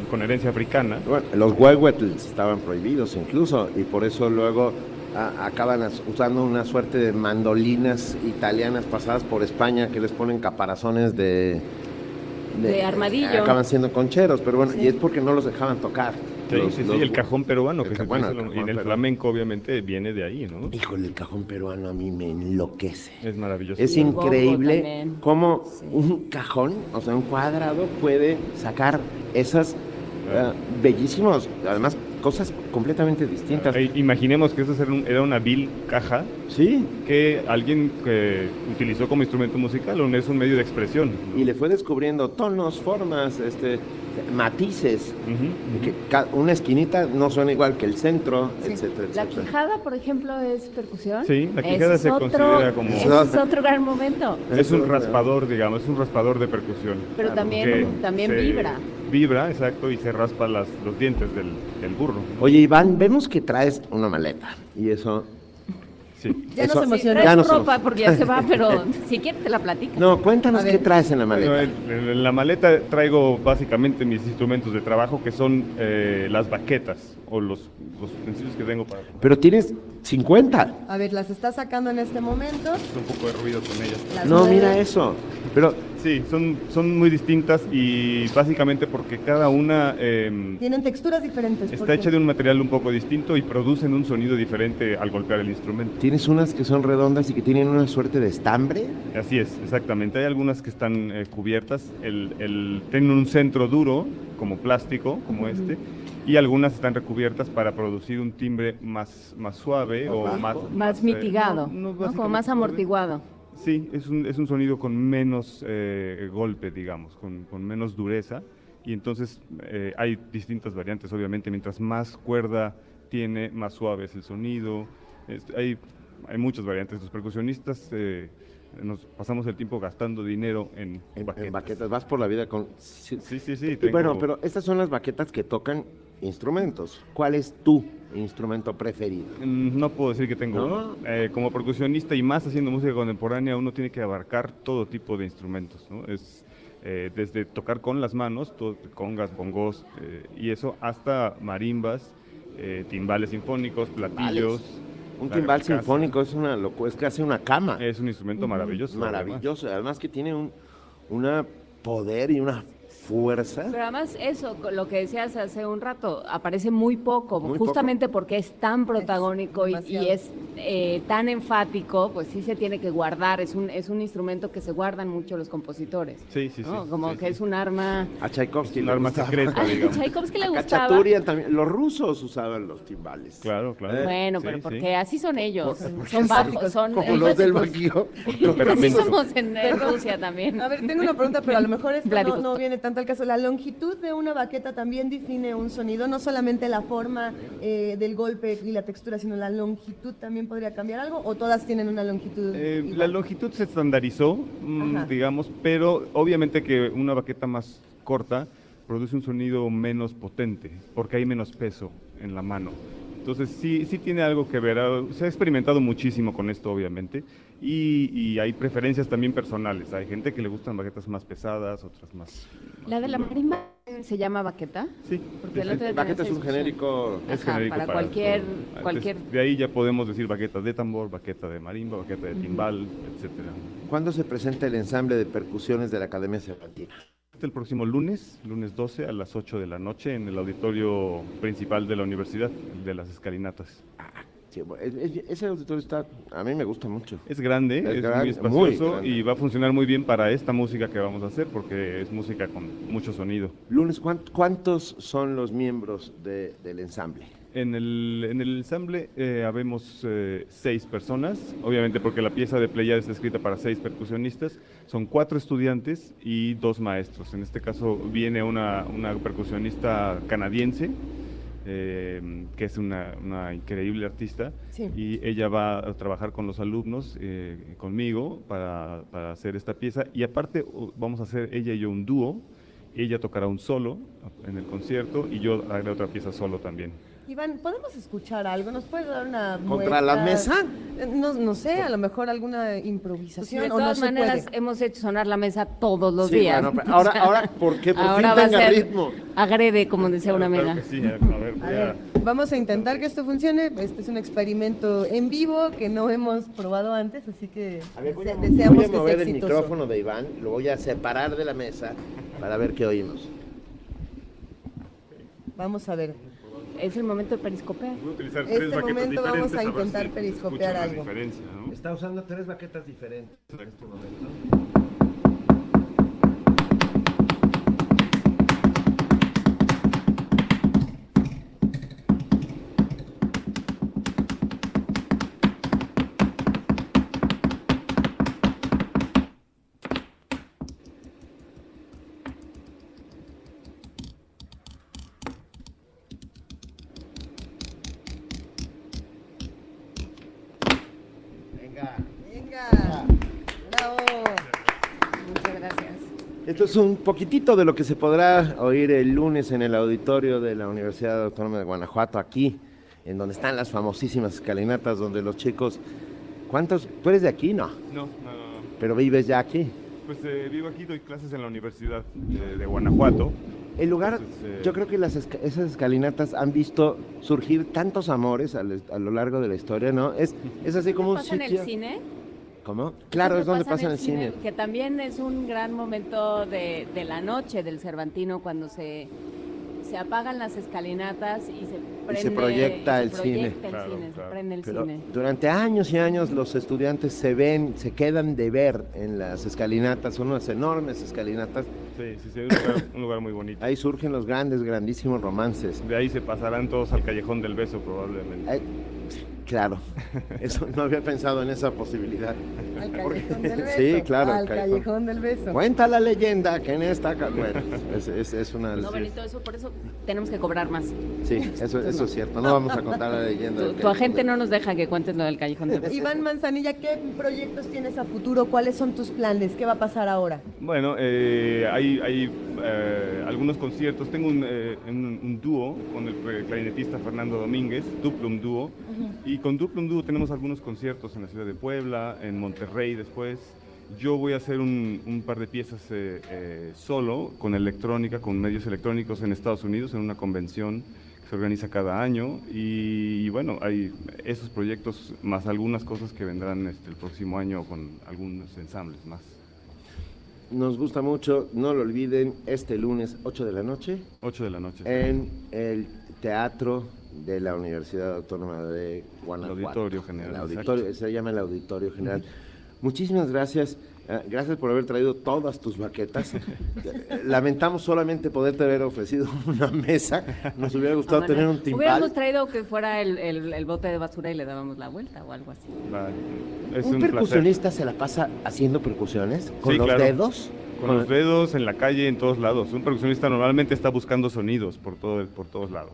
con herencia africana. los huehuetls estaban prohibidos incluso y por eso luego acaban usando una suerte de mandolinas italianas pasadas por España que les ponen caparazones de... De, armadillo. Acaban siendo concheros, pero bueno, y es porque no los dejaban tocar. Sí, sí, sí, el cajón peruano, que se y en el flamenco obviamente viene de ahí, ¿no? Híjole, el cajón peruano a mí me enloquece. Es maravilloso. Es increíble cómo un cajón, o sea, un cuadrado puede sacar esas uh, bellísimos, además cosas completamente distintas. imaginemos que eso era una vil caja sí. que alguien que utilizó como instrumento musical, o es un medio de expresión. Y le fue descubriendo tonos, formas, este, matices. una esquinita no suena igual que el centro, etcétera, La quijada, por ejemplo, es percusión. Sí, la quijada se considera como. es otro gran momento. Es un raspador, digamos, es un raspador de percusión. Pero también, también vibra. Vibra, exacto, y se raspa las, los dientes del, del burro. Oye, Iván, vemos que traes una maleta y eso ya nos emocionó. Ya ropa porque ya se va, pero si quieres te la platico. No, cuéntanos qué traes en la maleta. en, la maleta traigo básicamente mis instrumentos de trabajo que son eh, las baquetas o los, los utensilios que tengo para... Pero tienes 50. A ver, las está sacando en este momento. un poco de ruido con ellas. no, mira eso. Pero sí, son, son muy distintas y básicamente porque cada una... Em, Tienen texturas diferentes. Está hecha de un material un poco distinto y producen un sonido diferente al golpear el instrumento. Tienes unas que son redondas y que tienen una suerte de estambre. Así es, exactamente. Hay algunas que están eh, cubiertas. El, el, tienen un centro duro, como plástico, como este y algunas están recubiertas para producir un timbre más, más suave o más... Más eh, mitigado, como más amortiguado. Sí, es un, es un sonido con menos eh, golpe, digamos, con, con, menos dureza. Y entonces eh, hay distintas variantes, obviamente. Mientras más cuerda tiene, más suave es el sonido. hay, hay muchas variantes. Los percusionistas nos pasamos el tiempo gastando dinero en, baquetas. Vas por la vida con... Sí, sí, sí. Bueno, pero estas son las baquetas que tocan instrumentos. ¿Cuál es tu instrumento preferido? Mm, no puedo decir que tengo eh, como percusionista y más haciendo música contemporánea, uno tiene que abarcar todo tipo de instrumentos. Es eh, desde tocar con las manos, todo, congas, bongos eh, y eso, hasta marimbas, timbales sinfónicos, platillos. Un timbal sinfónico es una es casi una cama. Es un instrumento maravilloso. Maravilloso, además, que tiene un una poder y una fuerza. Pero además eso, lo que decías hace un rato, aparece muy poco, justamente porque es tan protagónico y, es eh, tan enfático, pues sí se tiene que guardar, es un, es un instrumento que se guardan mucho los compositores. Sí, sí, sí. Como que es un arma... A Tchaikovsky un arma secreta, digamos. A Tchaikovsky le gustaba. también, los rusos usaban los timbales. Claro, claro. bueno, pero porque así son ellos, son bajos, son... Como los del Bajío. Así somos en, Rusia también. A ver, tengo una pregunta, pero a lo mejor esto no, no viene tanto al caso. La longitud de una baqueta también define un sonido, no solamente la forma eh, del golpe y la textura, sino la longitud también podría cambiar algo, o todas tienen una longitud. Eh, la longitud se estandarizó, mm, digamos, pero obviamente que una baqueta más corta produce un sonido menos potente, porque hay menos peso en la mano. Entonces sí, sí tiene algo que ver. Se ha experimentado muchísimo con esto, obviamente, y, hay preferencias también personales. Hay gente que le gustan baquetas más pesadas, otras más... ¿La de la marimba se llama baqueta? Sí. Porque el baqueta es un genérico... Es genérico para, cualquier, cualquier... De ahí ya podemos decir baqueta de tambor, baqueta de marimba, baqueta de timbal, etcétera. ¿Cuándo se presenta el ensamble de percusiones de la Academia Cervantina? El próximo lunes, lunes 12 a las 8 de la noche en el auditorio principal de la universidad, de las escalinatas. Ese auditorio está, a mí me gusta mucho. Es grande, es, muy espacioso y va a funcionar muy bien para esta música que vamos a hacer porque es música con mucho sonido. Lunes, ¿cuántos son los miembros del ensamble? En el, en el ensamble eh, habemos eh, seis personas, obviamente porque la pieza de Pleiades está escrita para seis percusionistas, son cuatro estudiantes y dos maestros. En este caso viene una, una percusionista canadiense, eh, que es una, una increíble artista, y ella va a trabajar con los alumnos, conmigo, para, para, hacer esta pieza. Y aparte vamos a hacer ella y yo un dúo, ella tocará un solo en el concierto y yo haré otra pieza solo también. Iván, ¿podemos escuchar algo? ¿Nos puedes dar una ¿Contra la mesa? Eh, no, no sé, a lo mejor alguna improvisación. de todas maneras, hemos hecho sonar la mesa todos los días. ahora, ahora, ¿por qué? Por ahora fin tenga ritmo. Agrede, como decía una amiga. Sí, a ver, vamos a intentar que esto funcione. Este es un experimento en vivo que no hemos probado antes, así que voy a, deseamos voy a mover el micrófono de Iván, lo voy a separar de la mesa para ver qué oímos. Vamos a ver. Es el momento de periscopear. Voy a utilizar tres este momento vamos a intentar periscopear algo. ¿no? Está usando tres baquetas diferentes en este momento. Es un poquitito de lo que se podrá oír el lunes en el auditorio de la Universidad Autónoma de Guanajuato, aquí, en donde están las famosísimas escalinatas, donde los chicos... ¿Cuántos? ¿Tú eres de aquí? No. No, no, no. ¿Pero vives ya aquí? Pues eh, vivo aquí, doy clases en la Universidad de, Guanajuato. El lugar, eh, yo creo que las esas escalinatas han visto surgir tantos amores a, lo largo de la historia, ¿no? Es, es así como un sitio... en el cine? ¿Cómo? Claro, es donde pasa en el cine, Que también es un gran momento de, de la noche del Cervantino cuando se, se apagan las escalinatas y se, prende, se proyecta, el, cine. se prende el cine. Durante años y años los estudiantes se ven, se quedan de ver en las escalinatas, son unas enormes escalinatas. Sí, sí, sí, un lugar, un lugar muy bonito. Ahí surgen los grandes, grandísimos romances. De ahí se pasarán todos al Callejón del Beso probablemente. Claro, eso no había pensado en esa posibilidad. Al callejón del beso. Sí, claro. Al callejón, del beso. Cuenta la leyenda que en esta... Bueno, es, es, una... No, Benito, eso, por eso tenemos que cobrar más. Sí, eso, eso es cierto. No vamos a contar la leyenda. Tu, agente no nos deja que cuentes lo del callejón del beso. Iván Manzanilla, ¿qué proyectos tienes a futuro? ¿Cuáles son tus planes? ¿Qué va a pasar ahora? Bueno, eh, hay, hay eh, algunos conciertos. Tengo un, eh, un, dúo con el clarinetista Fernando Domínguez, Duplum Dúo, y con Duplum Dúo tenemos algunos conciertos en la ciudad de Puebla, en Monterrey después, Yo voy a hacer un, par de piezas eh, eh, solo, con electrónica, con medios electrónicos en Estados Unidos, en una convención que se organiza cada año. Y, bueno, hay esos proyectos más algunas cosas que vendrán este, el próximo año con algunos ensambles más. Nos gusta mucho, no lo olviden, este lunes 8 de la noche. 8 de la noche. En el Teatro de la Universidad Autónoma de Guanajuato. El Auditorio General. El auditorio, se llama el Auditorio General. Muchísimas gracias. Eh, gracias por haber traído todas tus baquetas. Lamentamos solamente poderte haber ofrecido una mesa. Nos hubiera gustado tener un timbal. Hubiéramos traído que fuera el, bote de basura y le dábamos la vuelta o algo así. un, percusionista se la pasa haciendo percusiones con los dedos. Con los dedos, en la calle, en todos lados. Un percusionista normalmente está buscando sonidos por, todo, por todos lados.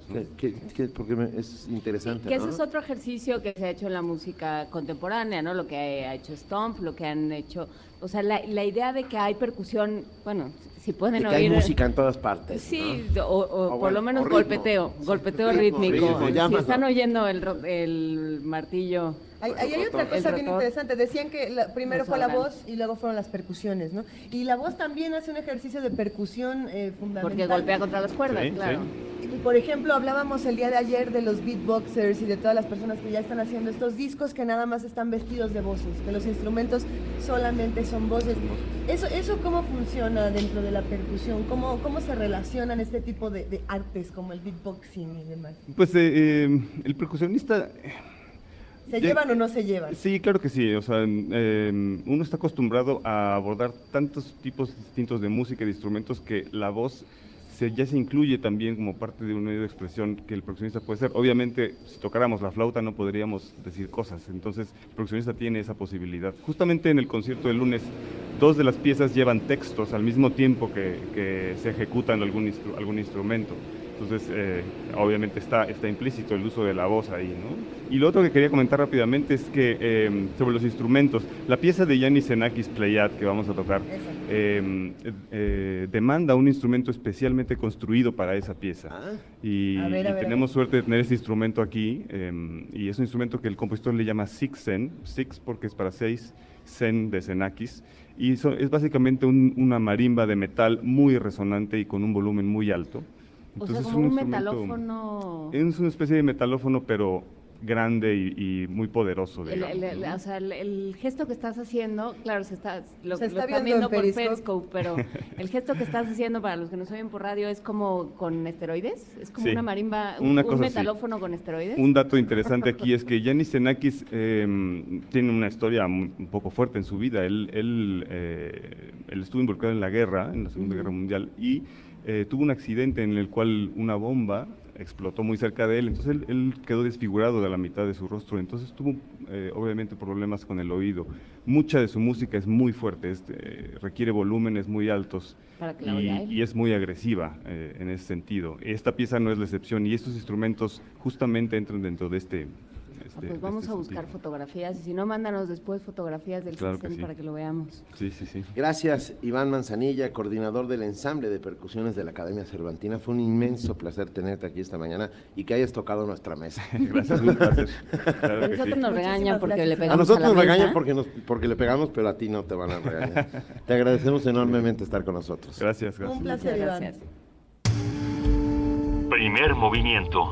porque es interesante. Que ese es otro ejercicio que se ha hecho en la música contemporánea, ¿no? Lo que ha hecho Stomp, lo que han hecho. O sea, la, la idea de que hay percusión, bueno, si pueden oír. Hay música en todas partes. Sí, o, por lo menos golpeteo, golpeteo rítmico. si están oyendo el, el martillo. Hay, hay otra cosa bien interesante. Decían que primero fue la voz y luego fueron las percusiones, ¿no? Y la voz también hace un ejercicio de percusión eh, fundamental. Porque golpea contra las cuerdas, claro. Y por ejemplo, hablábamos el día de ayer de los beatboxers y de todas las personas que ya están haciendo estos discos que nada más están vestidos de voces, que los instrumentos solamente son voces. ¿Eso, eso cómo funciona dentro de la percusión? ¿Cómo, cómo se relacionan este tipo de, artes como el beatboxing y demás? Pues eh, eh, el percusionista ¿Se llevan o no se llevan? Sí, claro que sí. O sea, uno está acostumbrado a abordar tantos tipos distintos de música y de instrumentos que la voz se, ya se incluye también como parte de un medio de expresión que el percusionista puede ser. Obviamente, si tocáramos la flauta no podríamos decir cosas. Entonces, el percusionista tiene esa posibilidad. Justamente en el concierto del lunes, dos de las piezas llevan textos al mismo tiempo que, que se ejecutan algún, algún instrumento. Entonces, eh, obviamente está, está implícito el uso de la voz ahí, ¿no? Y lo otro que quería comentar rápidamente es que em, sobre los instrumentos, la pieza de Yanis Xenakis Playat que vamos a tocar em, eh, demanda un instrumento especialmente construido para esa pieza. Ah. Y, tenemos suerte de tener ese instrumento aquí, em, y es un instrumento que el compositor le llama Sixen, Six porque es para seis, Zen de Xenakis, y es básicamente una marimba de metal muy resonante y con un volumen muy alto o sea, como un, metalófono. Es una especie de metalófono, pero grande y, muy poderoso. el, o sea, el, gesto que estás haciendo, claro, se está, lo, se está, viendo, por Periscope. pero el gesto que estás haciendo para los que nos oyen por radio es como con esteroides, es como una marimba, un, metalófono con esteroides. Un dato interesante aquí es que Yanis Xenakis em, tiene una historia un poco fuerte en su vida. Él, él, eh, él estuvo involucrado en la guerra, en la Segunda Guerra Mundial, y eh, tuvo un accidente en el cual una bomba explotó muy cerca de él, entonces él, quedó desfigurado de la mitad de su rostro, entonces tuvo eh, obviamente problemas con el oído. Mucha de su música es muy fuerte, eh, requiere volúmenes muy altos y, es muy agresiva en ese sentido. Esta pieza no es la excepción y estos instrumentos justamente entran dentro de este este, pues vamos este a buscar fotografías y si no, mándanos después fotografías del claro para que lo veamos. Sí, sí, sí. Gracias, Iván Manzanilla, coordinador del ensamble de percusiones de la Academia Cervantina. Fue un inmenso placer tenerte aquí esta mañana y que hayas tocado nuestra mesa. Gracias, un placer. a nosotros nos regañan porque le pegamos. A nosotros nos regañan porque, porque le pegamos, pero a ti no te van a regañar. te agradecemos enormemente estar con nosotros. Gracias, gracias. Un placer, Gracias. Primer movimiento.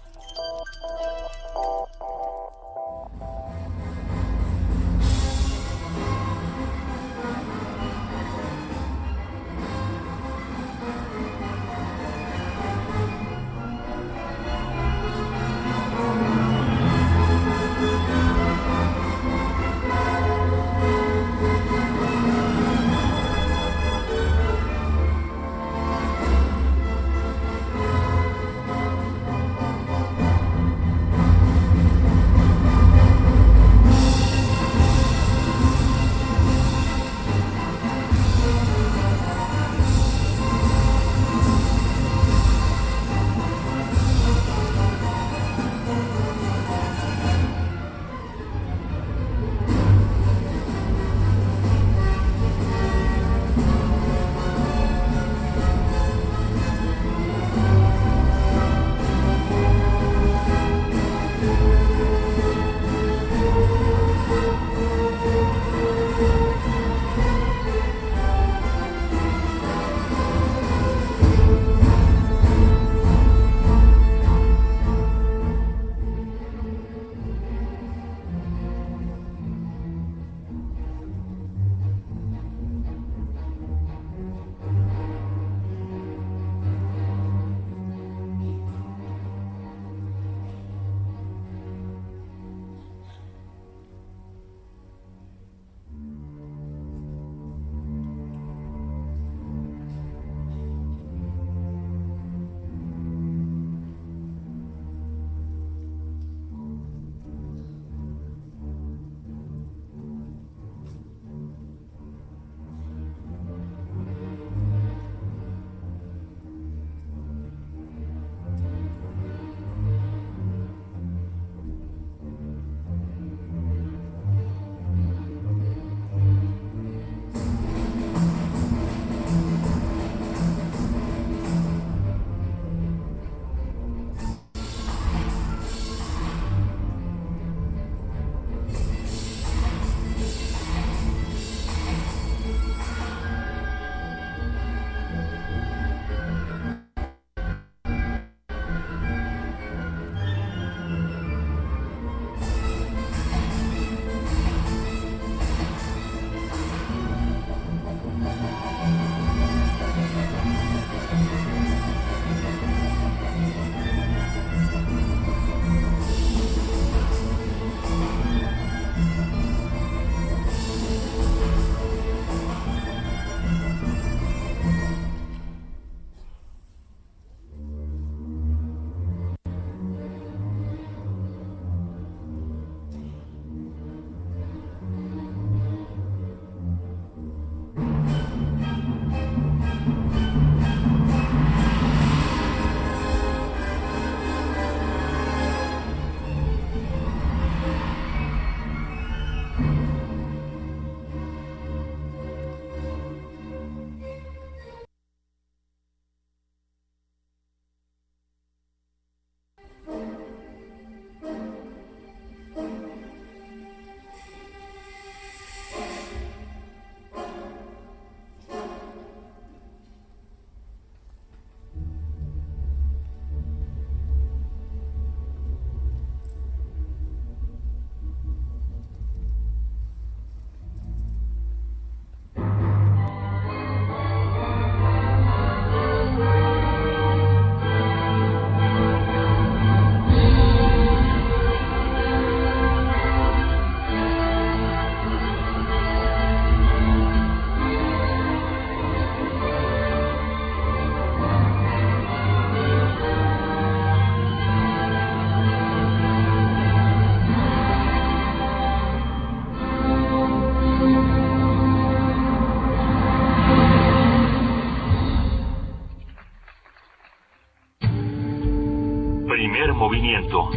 Movimiento.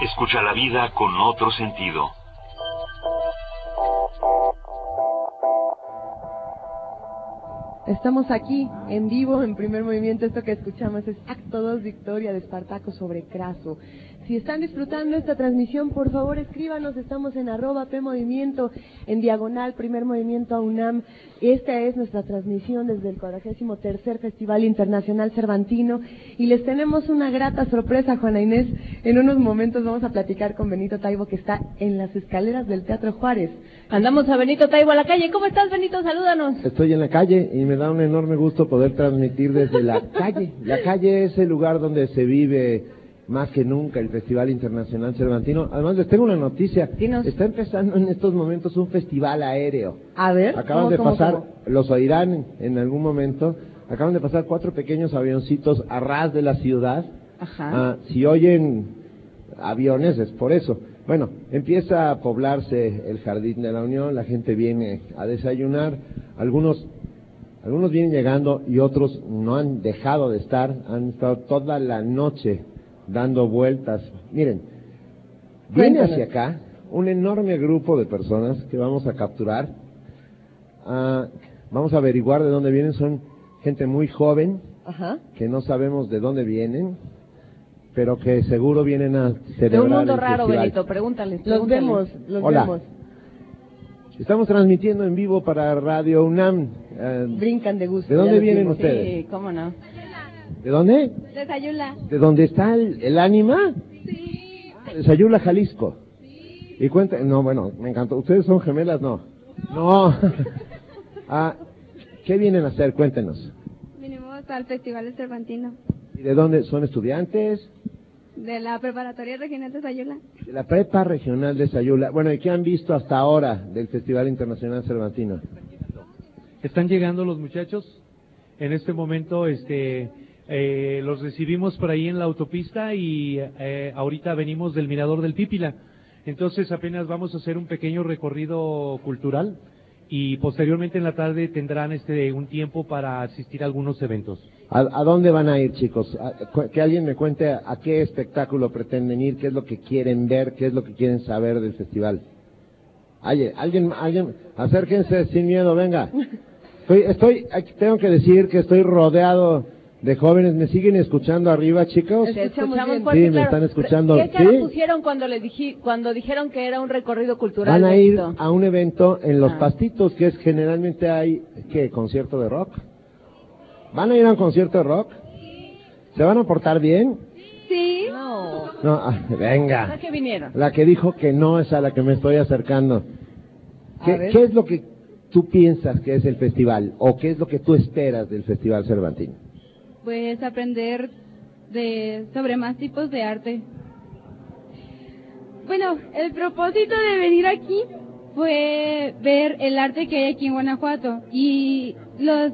Escucha la vida con otro sentido. Estamos aquí en vivo en primer movimiento. Esto que escuchamos es Acto 2 Victoria de Espartaco sobre Craso. Si están disfrutando esta transmisión, por favor escríbanos. Estamos en arroba P Movimiento, en diagonal Primer Movimiento a UNAM. Esta es nuestra transmisión desde el 43 Festival Internacional Cervantino. Y les tenemos una grata sorpresa, Juana Inés. En unos momentos vamos a platicar con Benito Taibo, que está en las escaleras del Teatro Juárez. Andamos a Benito Taibo a la calle. ¿Cómo estás, Benito? Salúdanos. Estoy en la calle y me da un enorme gusto poder transmitir desde la calle. La calle es el lugar donde se vive más que nunca el Festival Internacional Cervantino. Además, les tengo una noticia. Está empezando en estos momentos un festival aéreo. A ver. Acaban de pasar, los oirán en algún momento, acaban de pasar cuatro pequeños avioncitos a ras de la ciudad. Ajá. Ah, si oyen aviones es por eso. Bueno, empieza a poblarse el Jardín de la Unión, la gente viene a desayunar, algunos algunos vienen llegando y otros no han dejado de estar, han estado toda la noche dando vueltas. Miren, viene hacia acá un enorme grupo de personas que vamos a capturar. Ah, vamos a averiguar de dónde vienen. Son gente muy joven, Ajá. que no sabemos de dónde vienen, pero que seguro vienen a celebrar De un mundo el raro, festival. Benito. Pregúntales. Los vemos, los Hola. vemos. Estamos transmitiendo en vivo para Radio UNAM. Eh, Brincan de gusto. ¿De dónde vienen vimos. ustedes? Sí, cómo no. ¿De dónde? De Sayula. ¿De dónde está el, el ánima? De Sayula, Jalisco. Y cuenta, no, bueno, me encantó. ¿Ustedes son gemelas? No. No. ah, ¿Qué vienen a hacer? Cuéntenos. Vinimos al Festival de Cervantino. ¿Y de dónde son estudiantes? De la Preparatoria Regional de Sayula. De la Prepa Regional de Sayula. Bueno, ¿y qué han visto hasta ahora del Festival Internacional Cervantino? Están llegando los muchachos. En este momento, este, eh, los recibimos por ahí en la autopista y eh, ahorita venimos del Mirador del Pípila. Entonces apenas vamos a hacer un pequeño recorrido cultural y posteriormente en la tarde tendrán este un tiempo para asistir a algunos eventos. ¿A, a dónde van a ir, chicos? A- que alguien me cuente a, a qué espectáculo pretenden ir, qué es lo que quieren ver, qué es lo que quieren saber del festival. Oye, alguien, alguien, acérquense sin miedo, venga. Estoy, estoy, aquí tengo que decir que estoy rodeado de jóvenes. ¿Me siguen escuchando arriba, chicos? Te escuchamos Sí, fuerte, me claro. están escuchando. ¿Qué cara ¿Sí? pusieron cuando, les dije, cuando dijeron que era un recorrido cultural? Van a ir a un evento en Los Ah. Pastitos, que es generalmente hay, ¿qué? ¿Concierto de rock? ¿Van a ir a un concierto de rock? ¿Se van a portar bien? Sí. No. No, ah, venga. ¿A qué vinieron? La que dijo que no es a la que me estoy acercando. ¿Qué, qué es lo que tú piensas que es el festival? ¿O qué es lo que tú esperas del Festival Cervantino? Pues aprender de, sobre más tipos de arte. Bueno, el propósito de venir aquí fue ver el arte que hay aquí en Guanajuato. Y los,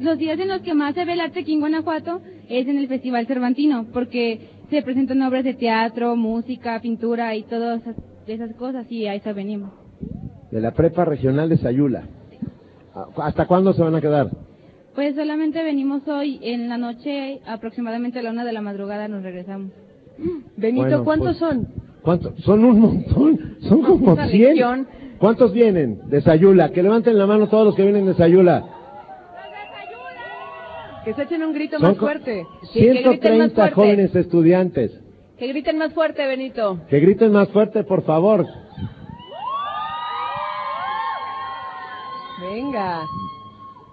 los días en los que más se ve el arte aquí en Guanajuato es en el Festival Cervantino, porque se presentan obras de teatro, música, pintura y todas esas, esas cosas, y a eso venimos. De la Prepa Regional de Sayula. ¿Hasta cuándo se van a quedar? Pues solamente venimos hoy, en la noche, aproximadamente a la una de la madrugada nos regresamos. Benito, Bueno, ¿cuántos pues, son? ¿Cuántos? Son un montón. Son como Una 100. legión. ¿Cuántos vienen de Sayula? Que levanten la mano todos los que vienen de Sayula. Que se echen un grito Son más fuerte. Sí, que griten más 130 fuerte. jóvenes estudiantes. Que griten más fuerte, Benito. Que griten más fuerte, por favor. Venga.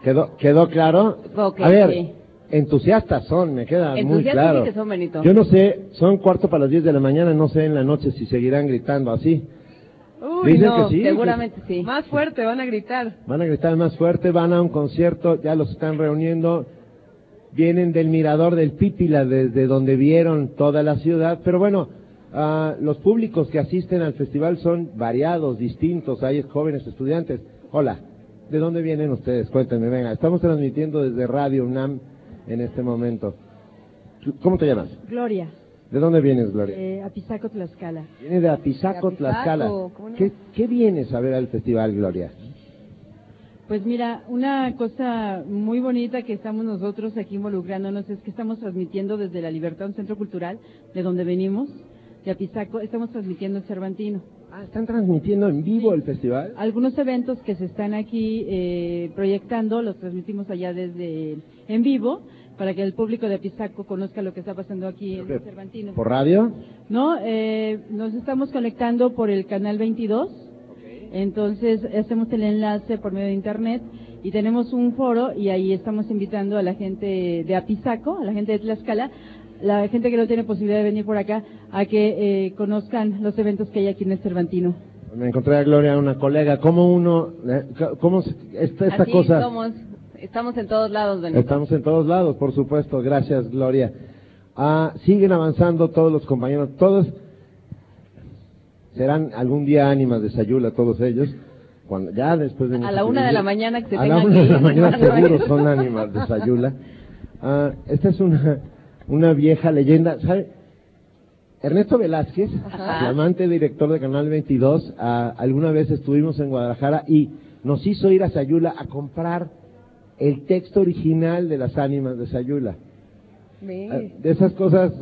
¿Quedó, quedó claro? A ver, sí. entusiastas son, me queda muy claro. sí que son, Benito. Yo no sé, son cuarto para las 10 de la mañana, no sé en la noche si seguirán gritando así. Uy, Dicen no, que sí, Seguramente sí. Más fuerte, van a gritar. Van a gritar más fuerte, van a un concierto, ya los están reuniendo. Vienen del mirador del Pípila, desde donde vieron toda la ciudad. Pero bueno, ah, los públicos que asisten al festival son variados, distintos. Hay jóvenes estudiantes. Hola, ¿de dónde vienen ustedes? Cuéntenme, venga. Estamos transmitiendo desde Radio UNAM en este momento. ¿Cómo te llamas? Gloria, ¿De dónde vienes, Gloria? eh, Apizaco, Tlaxcala. Viene de Apizaco, De Apizaco, Tlaxcala. ¿cómo no? ¿Qué, ¿Qué vienes a ver al festival, Gloria? Pues mira, una cosa muy bonita que estamos nosotros aquí involucrándonos es que estamos transmitiendo desde La Libertad, un centro cultural, de donde venimos, de Apizaco, estamos transmitiendo el Cervantino. Ah, ¿están transmitiendo en vivo el festival? Algunos eventos que se están aquí eh, proyectando los transmitimos allá desde en vivo para que el público de Apizaco conozca lo que está pasando aquí en Cervantino. ¿Por radio? No, eh, nos estamos conectando por el canal 22 entonces, hacemos el enlace por medio de internet y tenemos un foro y ahí estamos invitando a la gente de Apizaco, a la gente de Tlaxcala, la gente que no tiene posibilidad de venir por acá, a que eh, conozcan los eventos que hay aquí en el Cervantino. Me encontré a Gloria, una colega. ¿Cómo uno, eh, cómo esta, esta Así cosa? Somos, estamos en todos lados, Benito. Estamos en todos lados, por supuesto. Gracias, Gloria. Ah, siguen avanzando todos los compañeros, todos serán algún día ánimas de Sayula todos ellos. Cuando, ya después de A la una de la mañana que se A la una que de la mañana seguro son ánimas de Sayula. Ah, esta es una, una vieja leyenda. ¿Sabe? Ernesto Velázquez, Ajá. flamante director de Canal 22, ah, alguna vez estuvimos en Guadalajara y nos hizo ir a Sayula a comprar el texto original de las ánimas de Sayula. Ah, De esas cosas.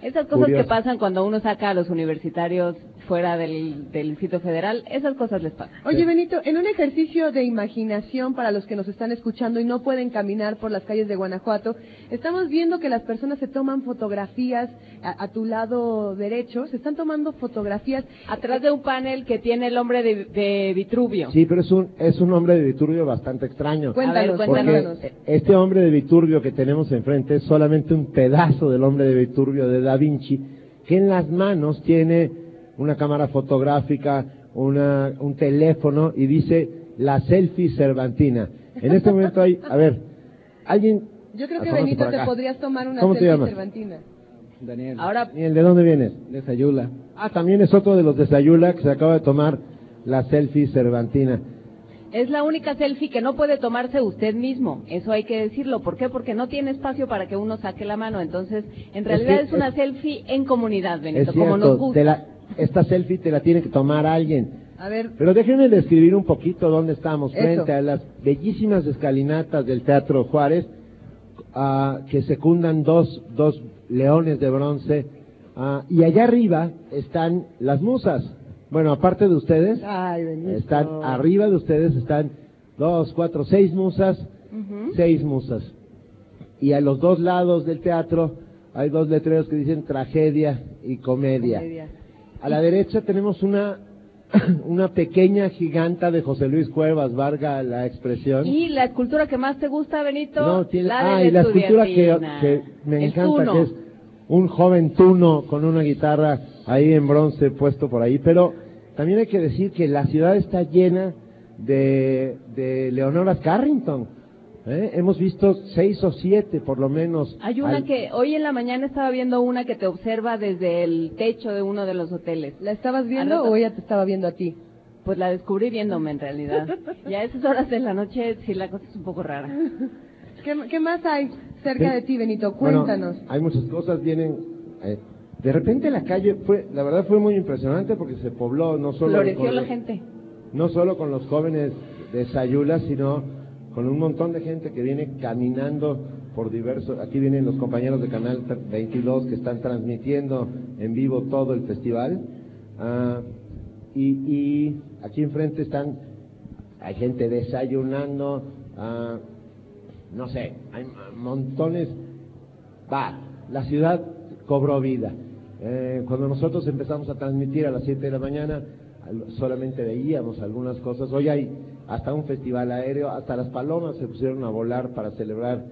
Esas cosas que pasan cuando uno saca a los universitarios fuera del, del Distrito Federal, esas cosas les pasan. Oye, Benito, en un ejercicio de imaginación para los que nos están escuchando y no pueden caminar por las calles de Guanajuato, estamos viendo que las personas se toman fotografías a, a tu lado derecho, se están tomando fotografías Atrás de un panel que tiene el hombre de, de Vitruvio. Sí, pero es un, es un hombre de Viturbio bastante extraño. Cuéntanos, Porque cuéntanos. este hombre de Viturbio que tenemos enfrente es solamente un pedazo del hombre de Viturbio de Da Vinci, que en las manos tiene una cámara fotográfica, una, un teléfono y dice la selfie cervantina. En este momento hay, a ver, alguien... Yo creo que Benito te podrías tomar una ¿Cómo te selfie llamas? cervantina. Daniel. Ahora, Daniel, ¿de dónde vienes? De Sayula. Ah, también es otro de los de Sayula que se acaba de tomar la selfie cervantina. Es la única selfie que no puede tomarse usted mismo. Eso hay que decirlo. ¿Por qué? Porque no tiene espacio para que uno saque la mano. Entonces, en realidad que es, una es- selfie en comunidad, Benito, es como nos gusta. te la- esta selfie te la tiene que tomar alguien. A ver, Pero déjenme describir un poquito dónde estamos, Eso. frente a las bellísimas escalinatas del Teatro Juárez, ah, que secundan dos, dos leones de bronce, ah, y allá arriba están las musas. Bueno, aparte de ustedes, Ay, están arriba de ustedes, están dos, cuatro, seis musas, seis musas. Y a los dos lados del teatro hay dos letreros que dicen tragedia y comedia. Comedia. A la derecha tenemos una, una pequeña giganta de José Luis Cuevas, Varga la expresión. Y la escultura que más te gusta, Benito, No, tiene, la ah, de y la escultura que, me encanta, que es un joven tuno con una guitarra ahí en bronce puesto por ahí. Pero también hay que decir que la ciudad está llena de, de Leonoras Carrington. ¿Eh? Hemos visto seis o siete, por lo menos. Hay una al- que hoy en la mañana estaba viendo una que te observa desde el techo de uno de los hoteles. ¿La estabas viendo Al rato- o ella te estaba viendo a ti? Pues la descubrí viéndome en realidad. y a esas horas de la noche sí la cosa es un poco rara. ¿Qué, qué más hay cerca Sí. de ti, Benito? Bueno, Cuéntanos. hay muchas cosas, vienen... eh, de repente la calle fue, la verdad fue muy impresionante porque se pobló no solo Floreció con la los- gente. no solo con los jóvenes de Sayula, sino con un montón de gente que viene caminando por diversos. Aquí vienen los compañeros de Canal 22 que están transmitiendo en vivo todo el festival. Ah, y, aquí enfrente están, hay gente desayunando, ah, no sé, hay montones. Va, la ciudad cobró vida. Eh, cuando nosotros empezamos a transmitir a las 7 de la mañana, solamente veíamos algunas cosas. Hoy hay hasta un festival aéreo, hasta las palomas se pusieron a volar para celebrar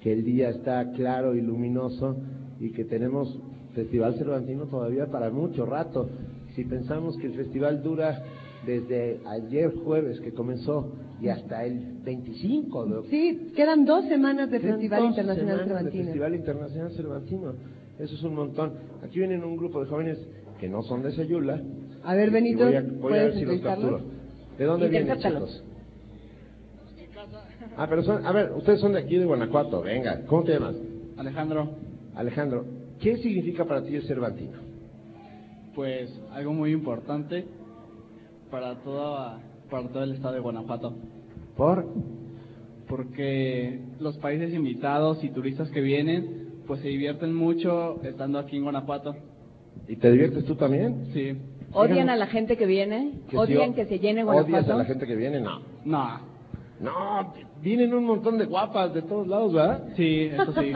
que el día está claro y luminoso y que tenemos Festival Cervantino todavía para mucho rato. Si pensamos que el festival dura desde ayer jueves que comenzó y hasta el 25 de Sí, quedan dos semanas de Festival dos Internacional semanas de Cervantino. Festival Internacional Cervantino. Eso es un montón. Aquí vienen un grupo de jóvenes que no son de Sayula. A ver, Benito, voy a, voy a ¿puedes ver si los capturo. ¿De dónde vienen, chicos? Ah, pero son, a ver, ustedes son de aquí de Guanajuato. Venga, ¿cómo te llamas? Alejandro, Alejandro, ¿qué significa para ti el Cervantino? pues algo muy importante para toda para todo el estado de Guanajuato. ¿Por? Porque los países invitados y turistas que vienen, pues se divierten mucho estando aquí en Guanajuato. ¿Y te diviertes tú también? Sí. ¿Odian a la gente que viene? Que ¿Odian si que se llene ¿Odias Guanajuato? a la gente que viene? No. No. No, vienen un montón de guapas de todos lados, ¿verdad? Sí, eso sí.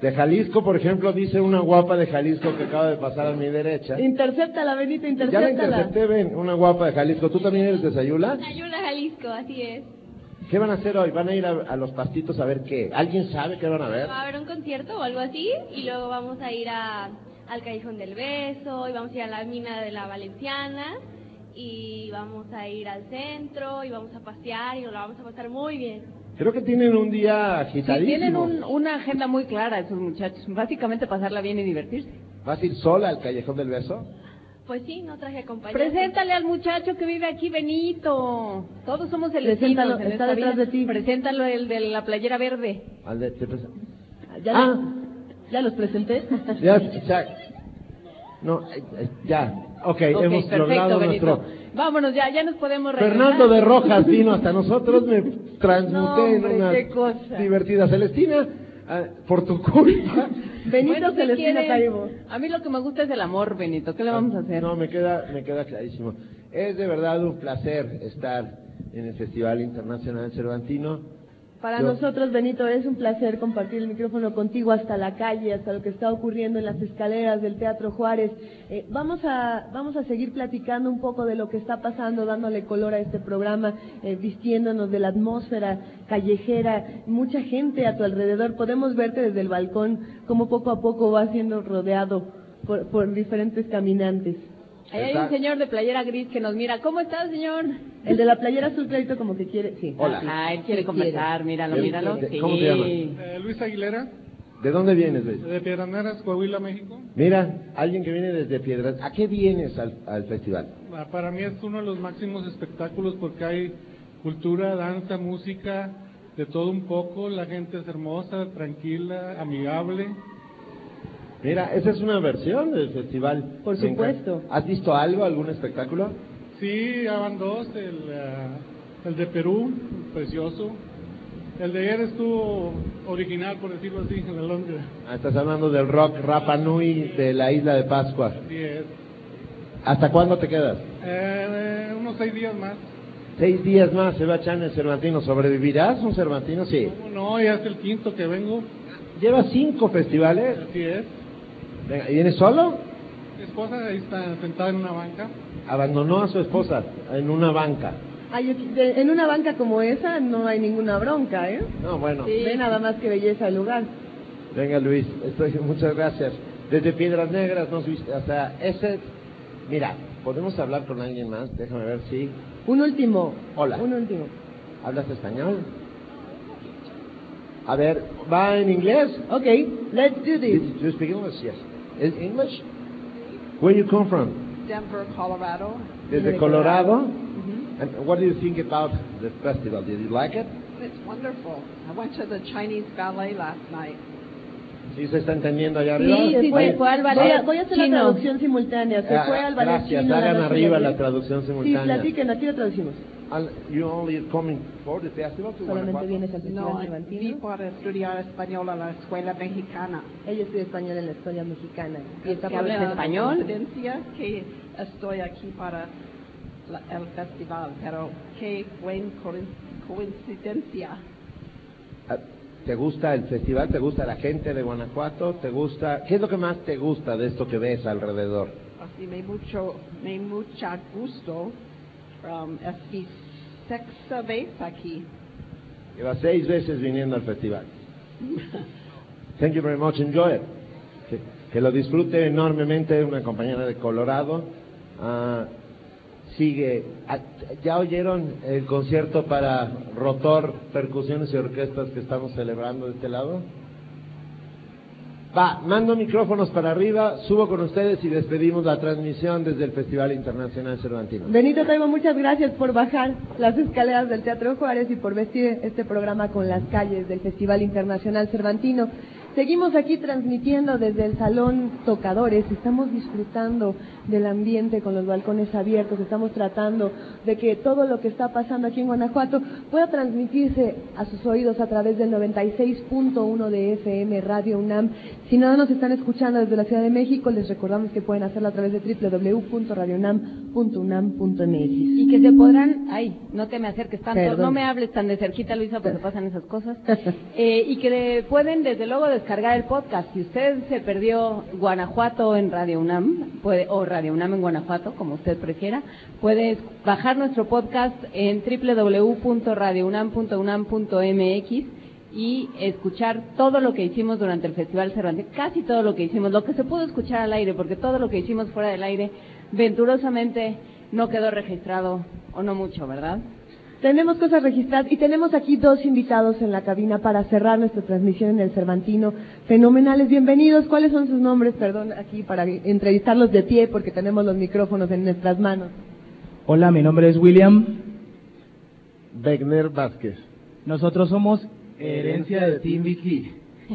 De Jalisco, por ejemplo, dice una guapa de Jalisco que acaba de pasar a mi derecha. Intercéptala, Benito, Ya la intercepté, ven, una guapa de Jalisco. ¿Tú también eres de Sayula? Ayula, Jalisco, así es. ¿Qué van a hacer hoy? ¿Van a ir a, a los pastitos a ver qué? ¿Alguien sabe qué van a ver? Va a haber un concierto o algo así y luego vamos a ir a, al Callejón del Beso y vamos a ir a la mina de la Valenciana y vamos a ir al centro y vamos a pasear y nos la vamos a pasar muy bien. Creo que tienen un día Sí, agitadísimo. tienen un- una agenda muy clara esos muchachos. Básicamente pasarla bien y divertirse. ¿Vas a ir sola al Callejón del Beso? Pues sí, no traje acompañante. Preséntale al muchacho que vive aquí, Benito. Todos somos el Preséntalo, está detrás de ti. Preséntalo el de la playera verde. Al de- te pres- ¿Ya, Ah. ¿Ya los presenté? Ya, ya. No, eh, eh, ya. Ok, Ok, hemos perfecto, logrado Benito. nuestro... Vámonos, ya, ya nos podemos regresar. Fernando de Rojas vino hasta nosotros, me transmuté No, hombre, en una qué cosa. divertida Celestina, ah, por tu culpa. Benito Bueno, ¿qué Celestina? Taibo. A mí lo que me gusta es el amor, Benito. ¿Qué le vamos a hacer? No, me queda, me queda clarísimo. Es de verdad un placer estar en el Festival Internacional Cervantino. Para Yo- nosotros, Benito, es un placer compartir el micrófono contigo hasta la calle, hasta lo que está ocurriendo en las escaleras del Teatro Juárez. Eh, vamos, a, vamos a seguir platicando un poco de lo que está pasando, dándole color a este programa, eh, vistiéndonos de la atmósfera callejera, mucha gente a tu alrededor. Podemos verte desde el balcón como poco a poco vas siendo rodeado por, por diferentes caminantes. Ahí hay un señor de playera gris que nos mira. ¿Cómo está, señor? El de la playera azul clarito como que quiere, sí. Hola. Ah, él quiere conversar, míralo, ¿De- míralo. de- Sí. cómo se llama? Eh, Luis Aguilera, ¿De dónde vienes, Luis? de Piedraneras, Coahuila, México. Mira, alguien que viene desde Piedras. ¿A qué vienes al, al festival? Ah, Para mí es uno de los máximos espectáculos porque hay cultura, danza, música, de todo un poco. La gente es hermosa, tranquila, amigable. Mira, esa es una versión del festival. Por Me encanta. supuesto. ¿Has visto algo, algún espectáculo? Sí, ya van dos, el, el de Perú, precioso. El de ayer estuvo original, por decirlo así, en la Londres. Ah, estás hablando del rock Rapa Nui de la isla de Pascua. Así es. ¿Hasta cuándo te quedas? Eh, unos seis días más. Seis días más se va a echar el Cervantino. ¿Sobrevivirás un Cervantino? Sí. No, ya es el quinto que vengo. Lleva cinco festivales. Así es. Venga, ¿y ¿Vienes solo? Mi esposa ahí está sentada en una banca. Abandonó a su esposa en una banca. Ay, en una banca como esa no hay ninguna bronca, ¿eh? No, bueno. Ve nada más que belleza el lugar. Venga, Luis, estoy, muchas gracias. Desde Piedras Negras nos viste hasta ese. Mira, ¿podemos hablar con alguien más? Déjame ver si. Un último. Hola. Un último. ¿Hablas español? A ver, ¿va en inglés? Ok, let's do this. Do you speak English? Yes. Is English? Where you come from? Denver, Colorado. Is it Colorado. Mm-hmm. And what do you think about the festival? Did you like it? It's wonderful. I went to the Chinese ballet last night. ¿Sí se está entendiendo allá arriba? Sí, se fue, fue al Voy ballet a, voy a hacer la traducción simultánea. Se Ah, fue al ballet gracias, chino, hagan la arriba la traducción simultánea. Sí, platiquen, aquí lo traducimos. And you only coming for the festival to Solamente vienes al Festival No, Cervantino. para estudiar español en la escuela mexicana. Ella estudia español en la escuela mexicana. Y está ¿Que por hablas español. coincidencia que estoy aquí para la- el festival, pero qué buena coincidencia. ¿Te gusta el festival? ¿Te gusta la gente de Guanajuato? ¿Te gusta? ¿Qué es lo que más te gusta de esto que ves alrededor? Así me mucho, me mucha gusto. Um, es mi sexta vez aquí. Lleva seis veces viniendo al festival. Thank you very much. Enjoy it. Que, que lo disfrute enormemente una compañera de Colorado. Ah, sigue. Ah, ¿Ya oyeron el concierto para rotor, percusiones y orquestas que estamos celebrando de este lado? Va, mando micrófonos para arriba, subo con ustedes y despedimos la transmisión desde el Festival Internacional Cervantino. Benito Taibo, muchas gracias por bajar las escaleras del Teatro Juárez y por vestir este programa con las calles del Festival Internacional Cervantino. Seguimos aquí transmitiendo desde el Salón Tocadores, estamos disfrutando del ambiente con los balcones abiertos, estamos tratando de que todo lo que está pasando aquí en Guanajuato pueda transmitirse a sus oídos a través del 96.1 de FM Radio UNAM. Si no nos están escuchando desde la Ciudad de México, les recordamos que pueden hacerlo a través de www.radionam.unam.mx. Y que se podrán, ay, no te me acerques tanto, Perdón. no me hables tan de cerquita, Luisa, porque pasan esas cosas. Eh, y que de- pueden, desde luego, descargar el podcast. Si usted se perdió Guanajuato en Radio UNAM, puede, o Radio UNAM en Guanajuato, como usted prefiera, puede bajar nuestro podcast en www.radiounam.unam.mx y escuchar todo lo que hicimos durante el Festival Cervantes, casi todo lo que hicimos, lo que se pudo escuchar al aire, porque todo lo que hicimos fuera del aire, venturosamente no quedó registrado, o no mucho, ¿verdad? Tenemos cosas registradas y tenemos aquí dos invitados en la cabina para cerrar nuestra transmisión en el Cervantino. Fenomenales, bienvenidos. ¿Cuáles son sus nombres? Perdón, aquí para entrevistarlos de pie porque tenemos los micrófonos en nuestras manos. Hola, mi nombre es William. Wegner Vázquez. Nosotros somos Herencia de Team Vicky.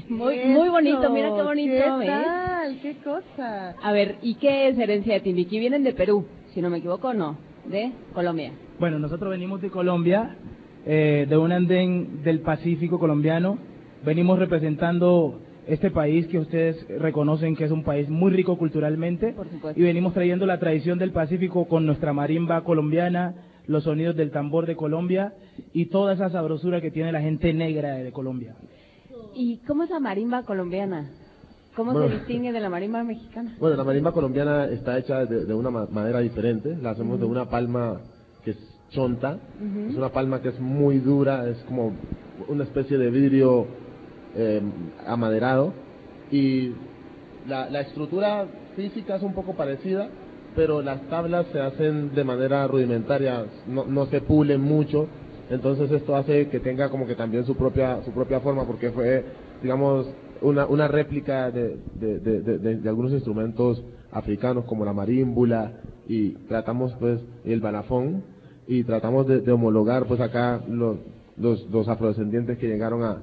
Muy, muy bonito, mira qué bonito, ¿Qué ¿ves? tal? ¿Qué cosa? A ver, ¿y qué es herencia de Timbiquí? Vienen de Perú, si no me equivoco, no, de Colombia. Bueno, nosotros venimos de Colombia, eh, de un andén del Pacífico colombiano. Venimos representando este país que ustedes reconocen que es un país muy rico culturalmente. Por supuesto. Y venimos trayendo la tradición del Pacífico con nuestra marimba colombiana, los sonidos del tambor de Colombia y toda esa sabrosura que tiene la gente negra de Colombia. ¿Y cómo es la marimba colombiana? ¿Cómo Bueno. se distingue de la marimba mexicana? Bueno, la marimba colombiana está hecha de, de una ma- madera diferente. La hacemos de una palma chonta. Es una palma que es muy dura, es como una especie de vidrio eh, amaderado. Y la, la estructura física es un poco parecida, pero las tablas se hacen de manera rudimentaria, no, no se pulen mucho. Entonces esto hace que tenga como que también su propia su propia forma, porque fue, digamos, una, una réplica de, de, de, de- de- de algunos instrumentos africanos como la marímbula y tratamos pues el balafón y tratamos de, de homologar pues acá los, los, los afrodescendientes que llegaron a,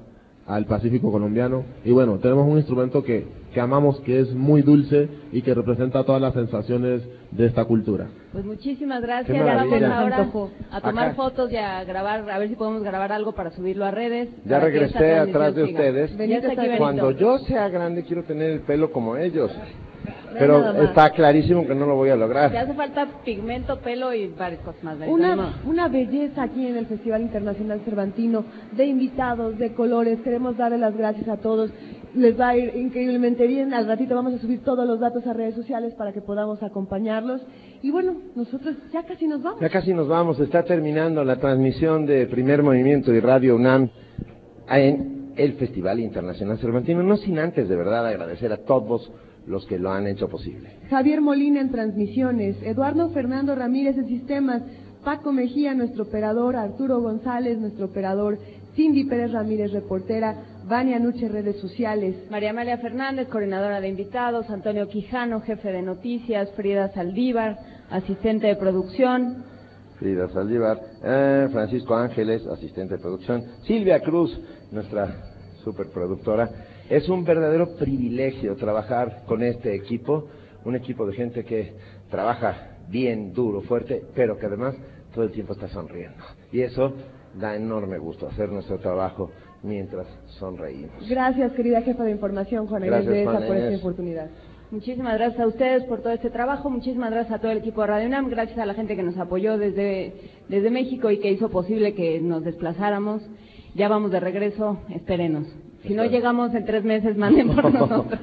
al Pacífico colombiano. Y bueno, tenemos un instrumento que, que amamos, que es muy dulce y que representa todas las sensaciones de esta cultura. Pues muchísimas gracias. Ya vamos ahora a tomar Acá. fotos y a grabar, a ver si podemos grabar algo para subirlo a redes. Ya regresé atrás de siga. ustedes. Aquí. Cuando yo sea grande quiero tener el pelo como ellos. Pero más. está clarísimo que no lo voy a Te lograr. hace falta pigmento, pelo y varias cosas más. Una, una belleza aquí en el Festival Internacional Cervantino, de invitados, de colores. Queremos darle las gracias a todos. Les va a ir increíblemente bien. Al ratito vamos a subir todos los datos a redes sociales para que podamos acompañarlos. Y bueno, nosotros ya casi nos vamos. Ya casi nos vamos, está terminando la transmisión de Primer Movimiento y Radio UNAM en el Festival Internacional Cervantino, no sin antes de verdad agradecer a todos los que lo han hecho posible. Javier Molina en transmisiones, Eduardo Fernando Ramírez en sistemas, Paco Mejía, nuestro operador, Arturo González, nuestro operador, Cindy Pérez Ramírez, reportera, Vania Nuche, redes sociales. María Amalia Fernández, coordinadora de invitados, Antonio Quijano, jefe de noticias, Frida Saldívar, asistente de producción, Frida Saldívar, eh, Francisco Ángeles, asistente de producción, Silvia Cruz, nuestra superproductora. Es un verdadero privilegio trabajar con este equipo, un equipo de gente que trabaja bien, duro, fuerte, pero que además todo el tiempo está sonriendo. Y eso da enorme gusto, hacer nuestro trabajo mientras sonreímos. Gracias, querida jefa de información, Juana Inés de esa, por esta oportunidad. Muchísimas gracias a ustedes por todo este trabajo, muchísimas gracias a todo el equipo de Radio UNAM, gracias a la gente que nos apoyó desde, desde México y que hizo posible que nos desplazáramos. Ya vamos de regreso, espérenos. Si no llegamos en tres meses, manden por nosotros.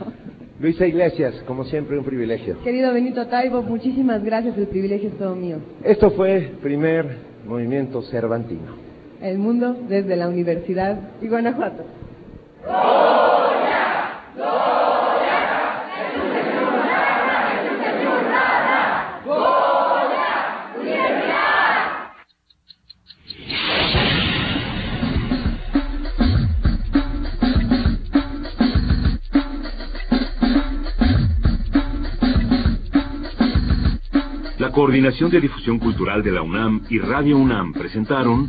Luisa Iglesias, como siempre, un privilegio. Querido Benito Taibo, muchísimas gracias, el privilegio es todo mío. Esto fue primer movimiento cervantino. El mundo desde la Universidad y Guanajuato. La Coordinación de Difusión Cultural de la UNAM y Radio UNAM presentaron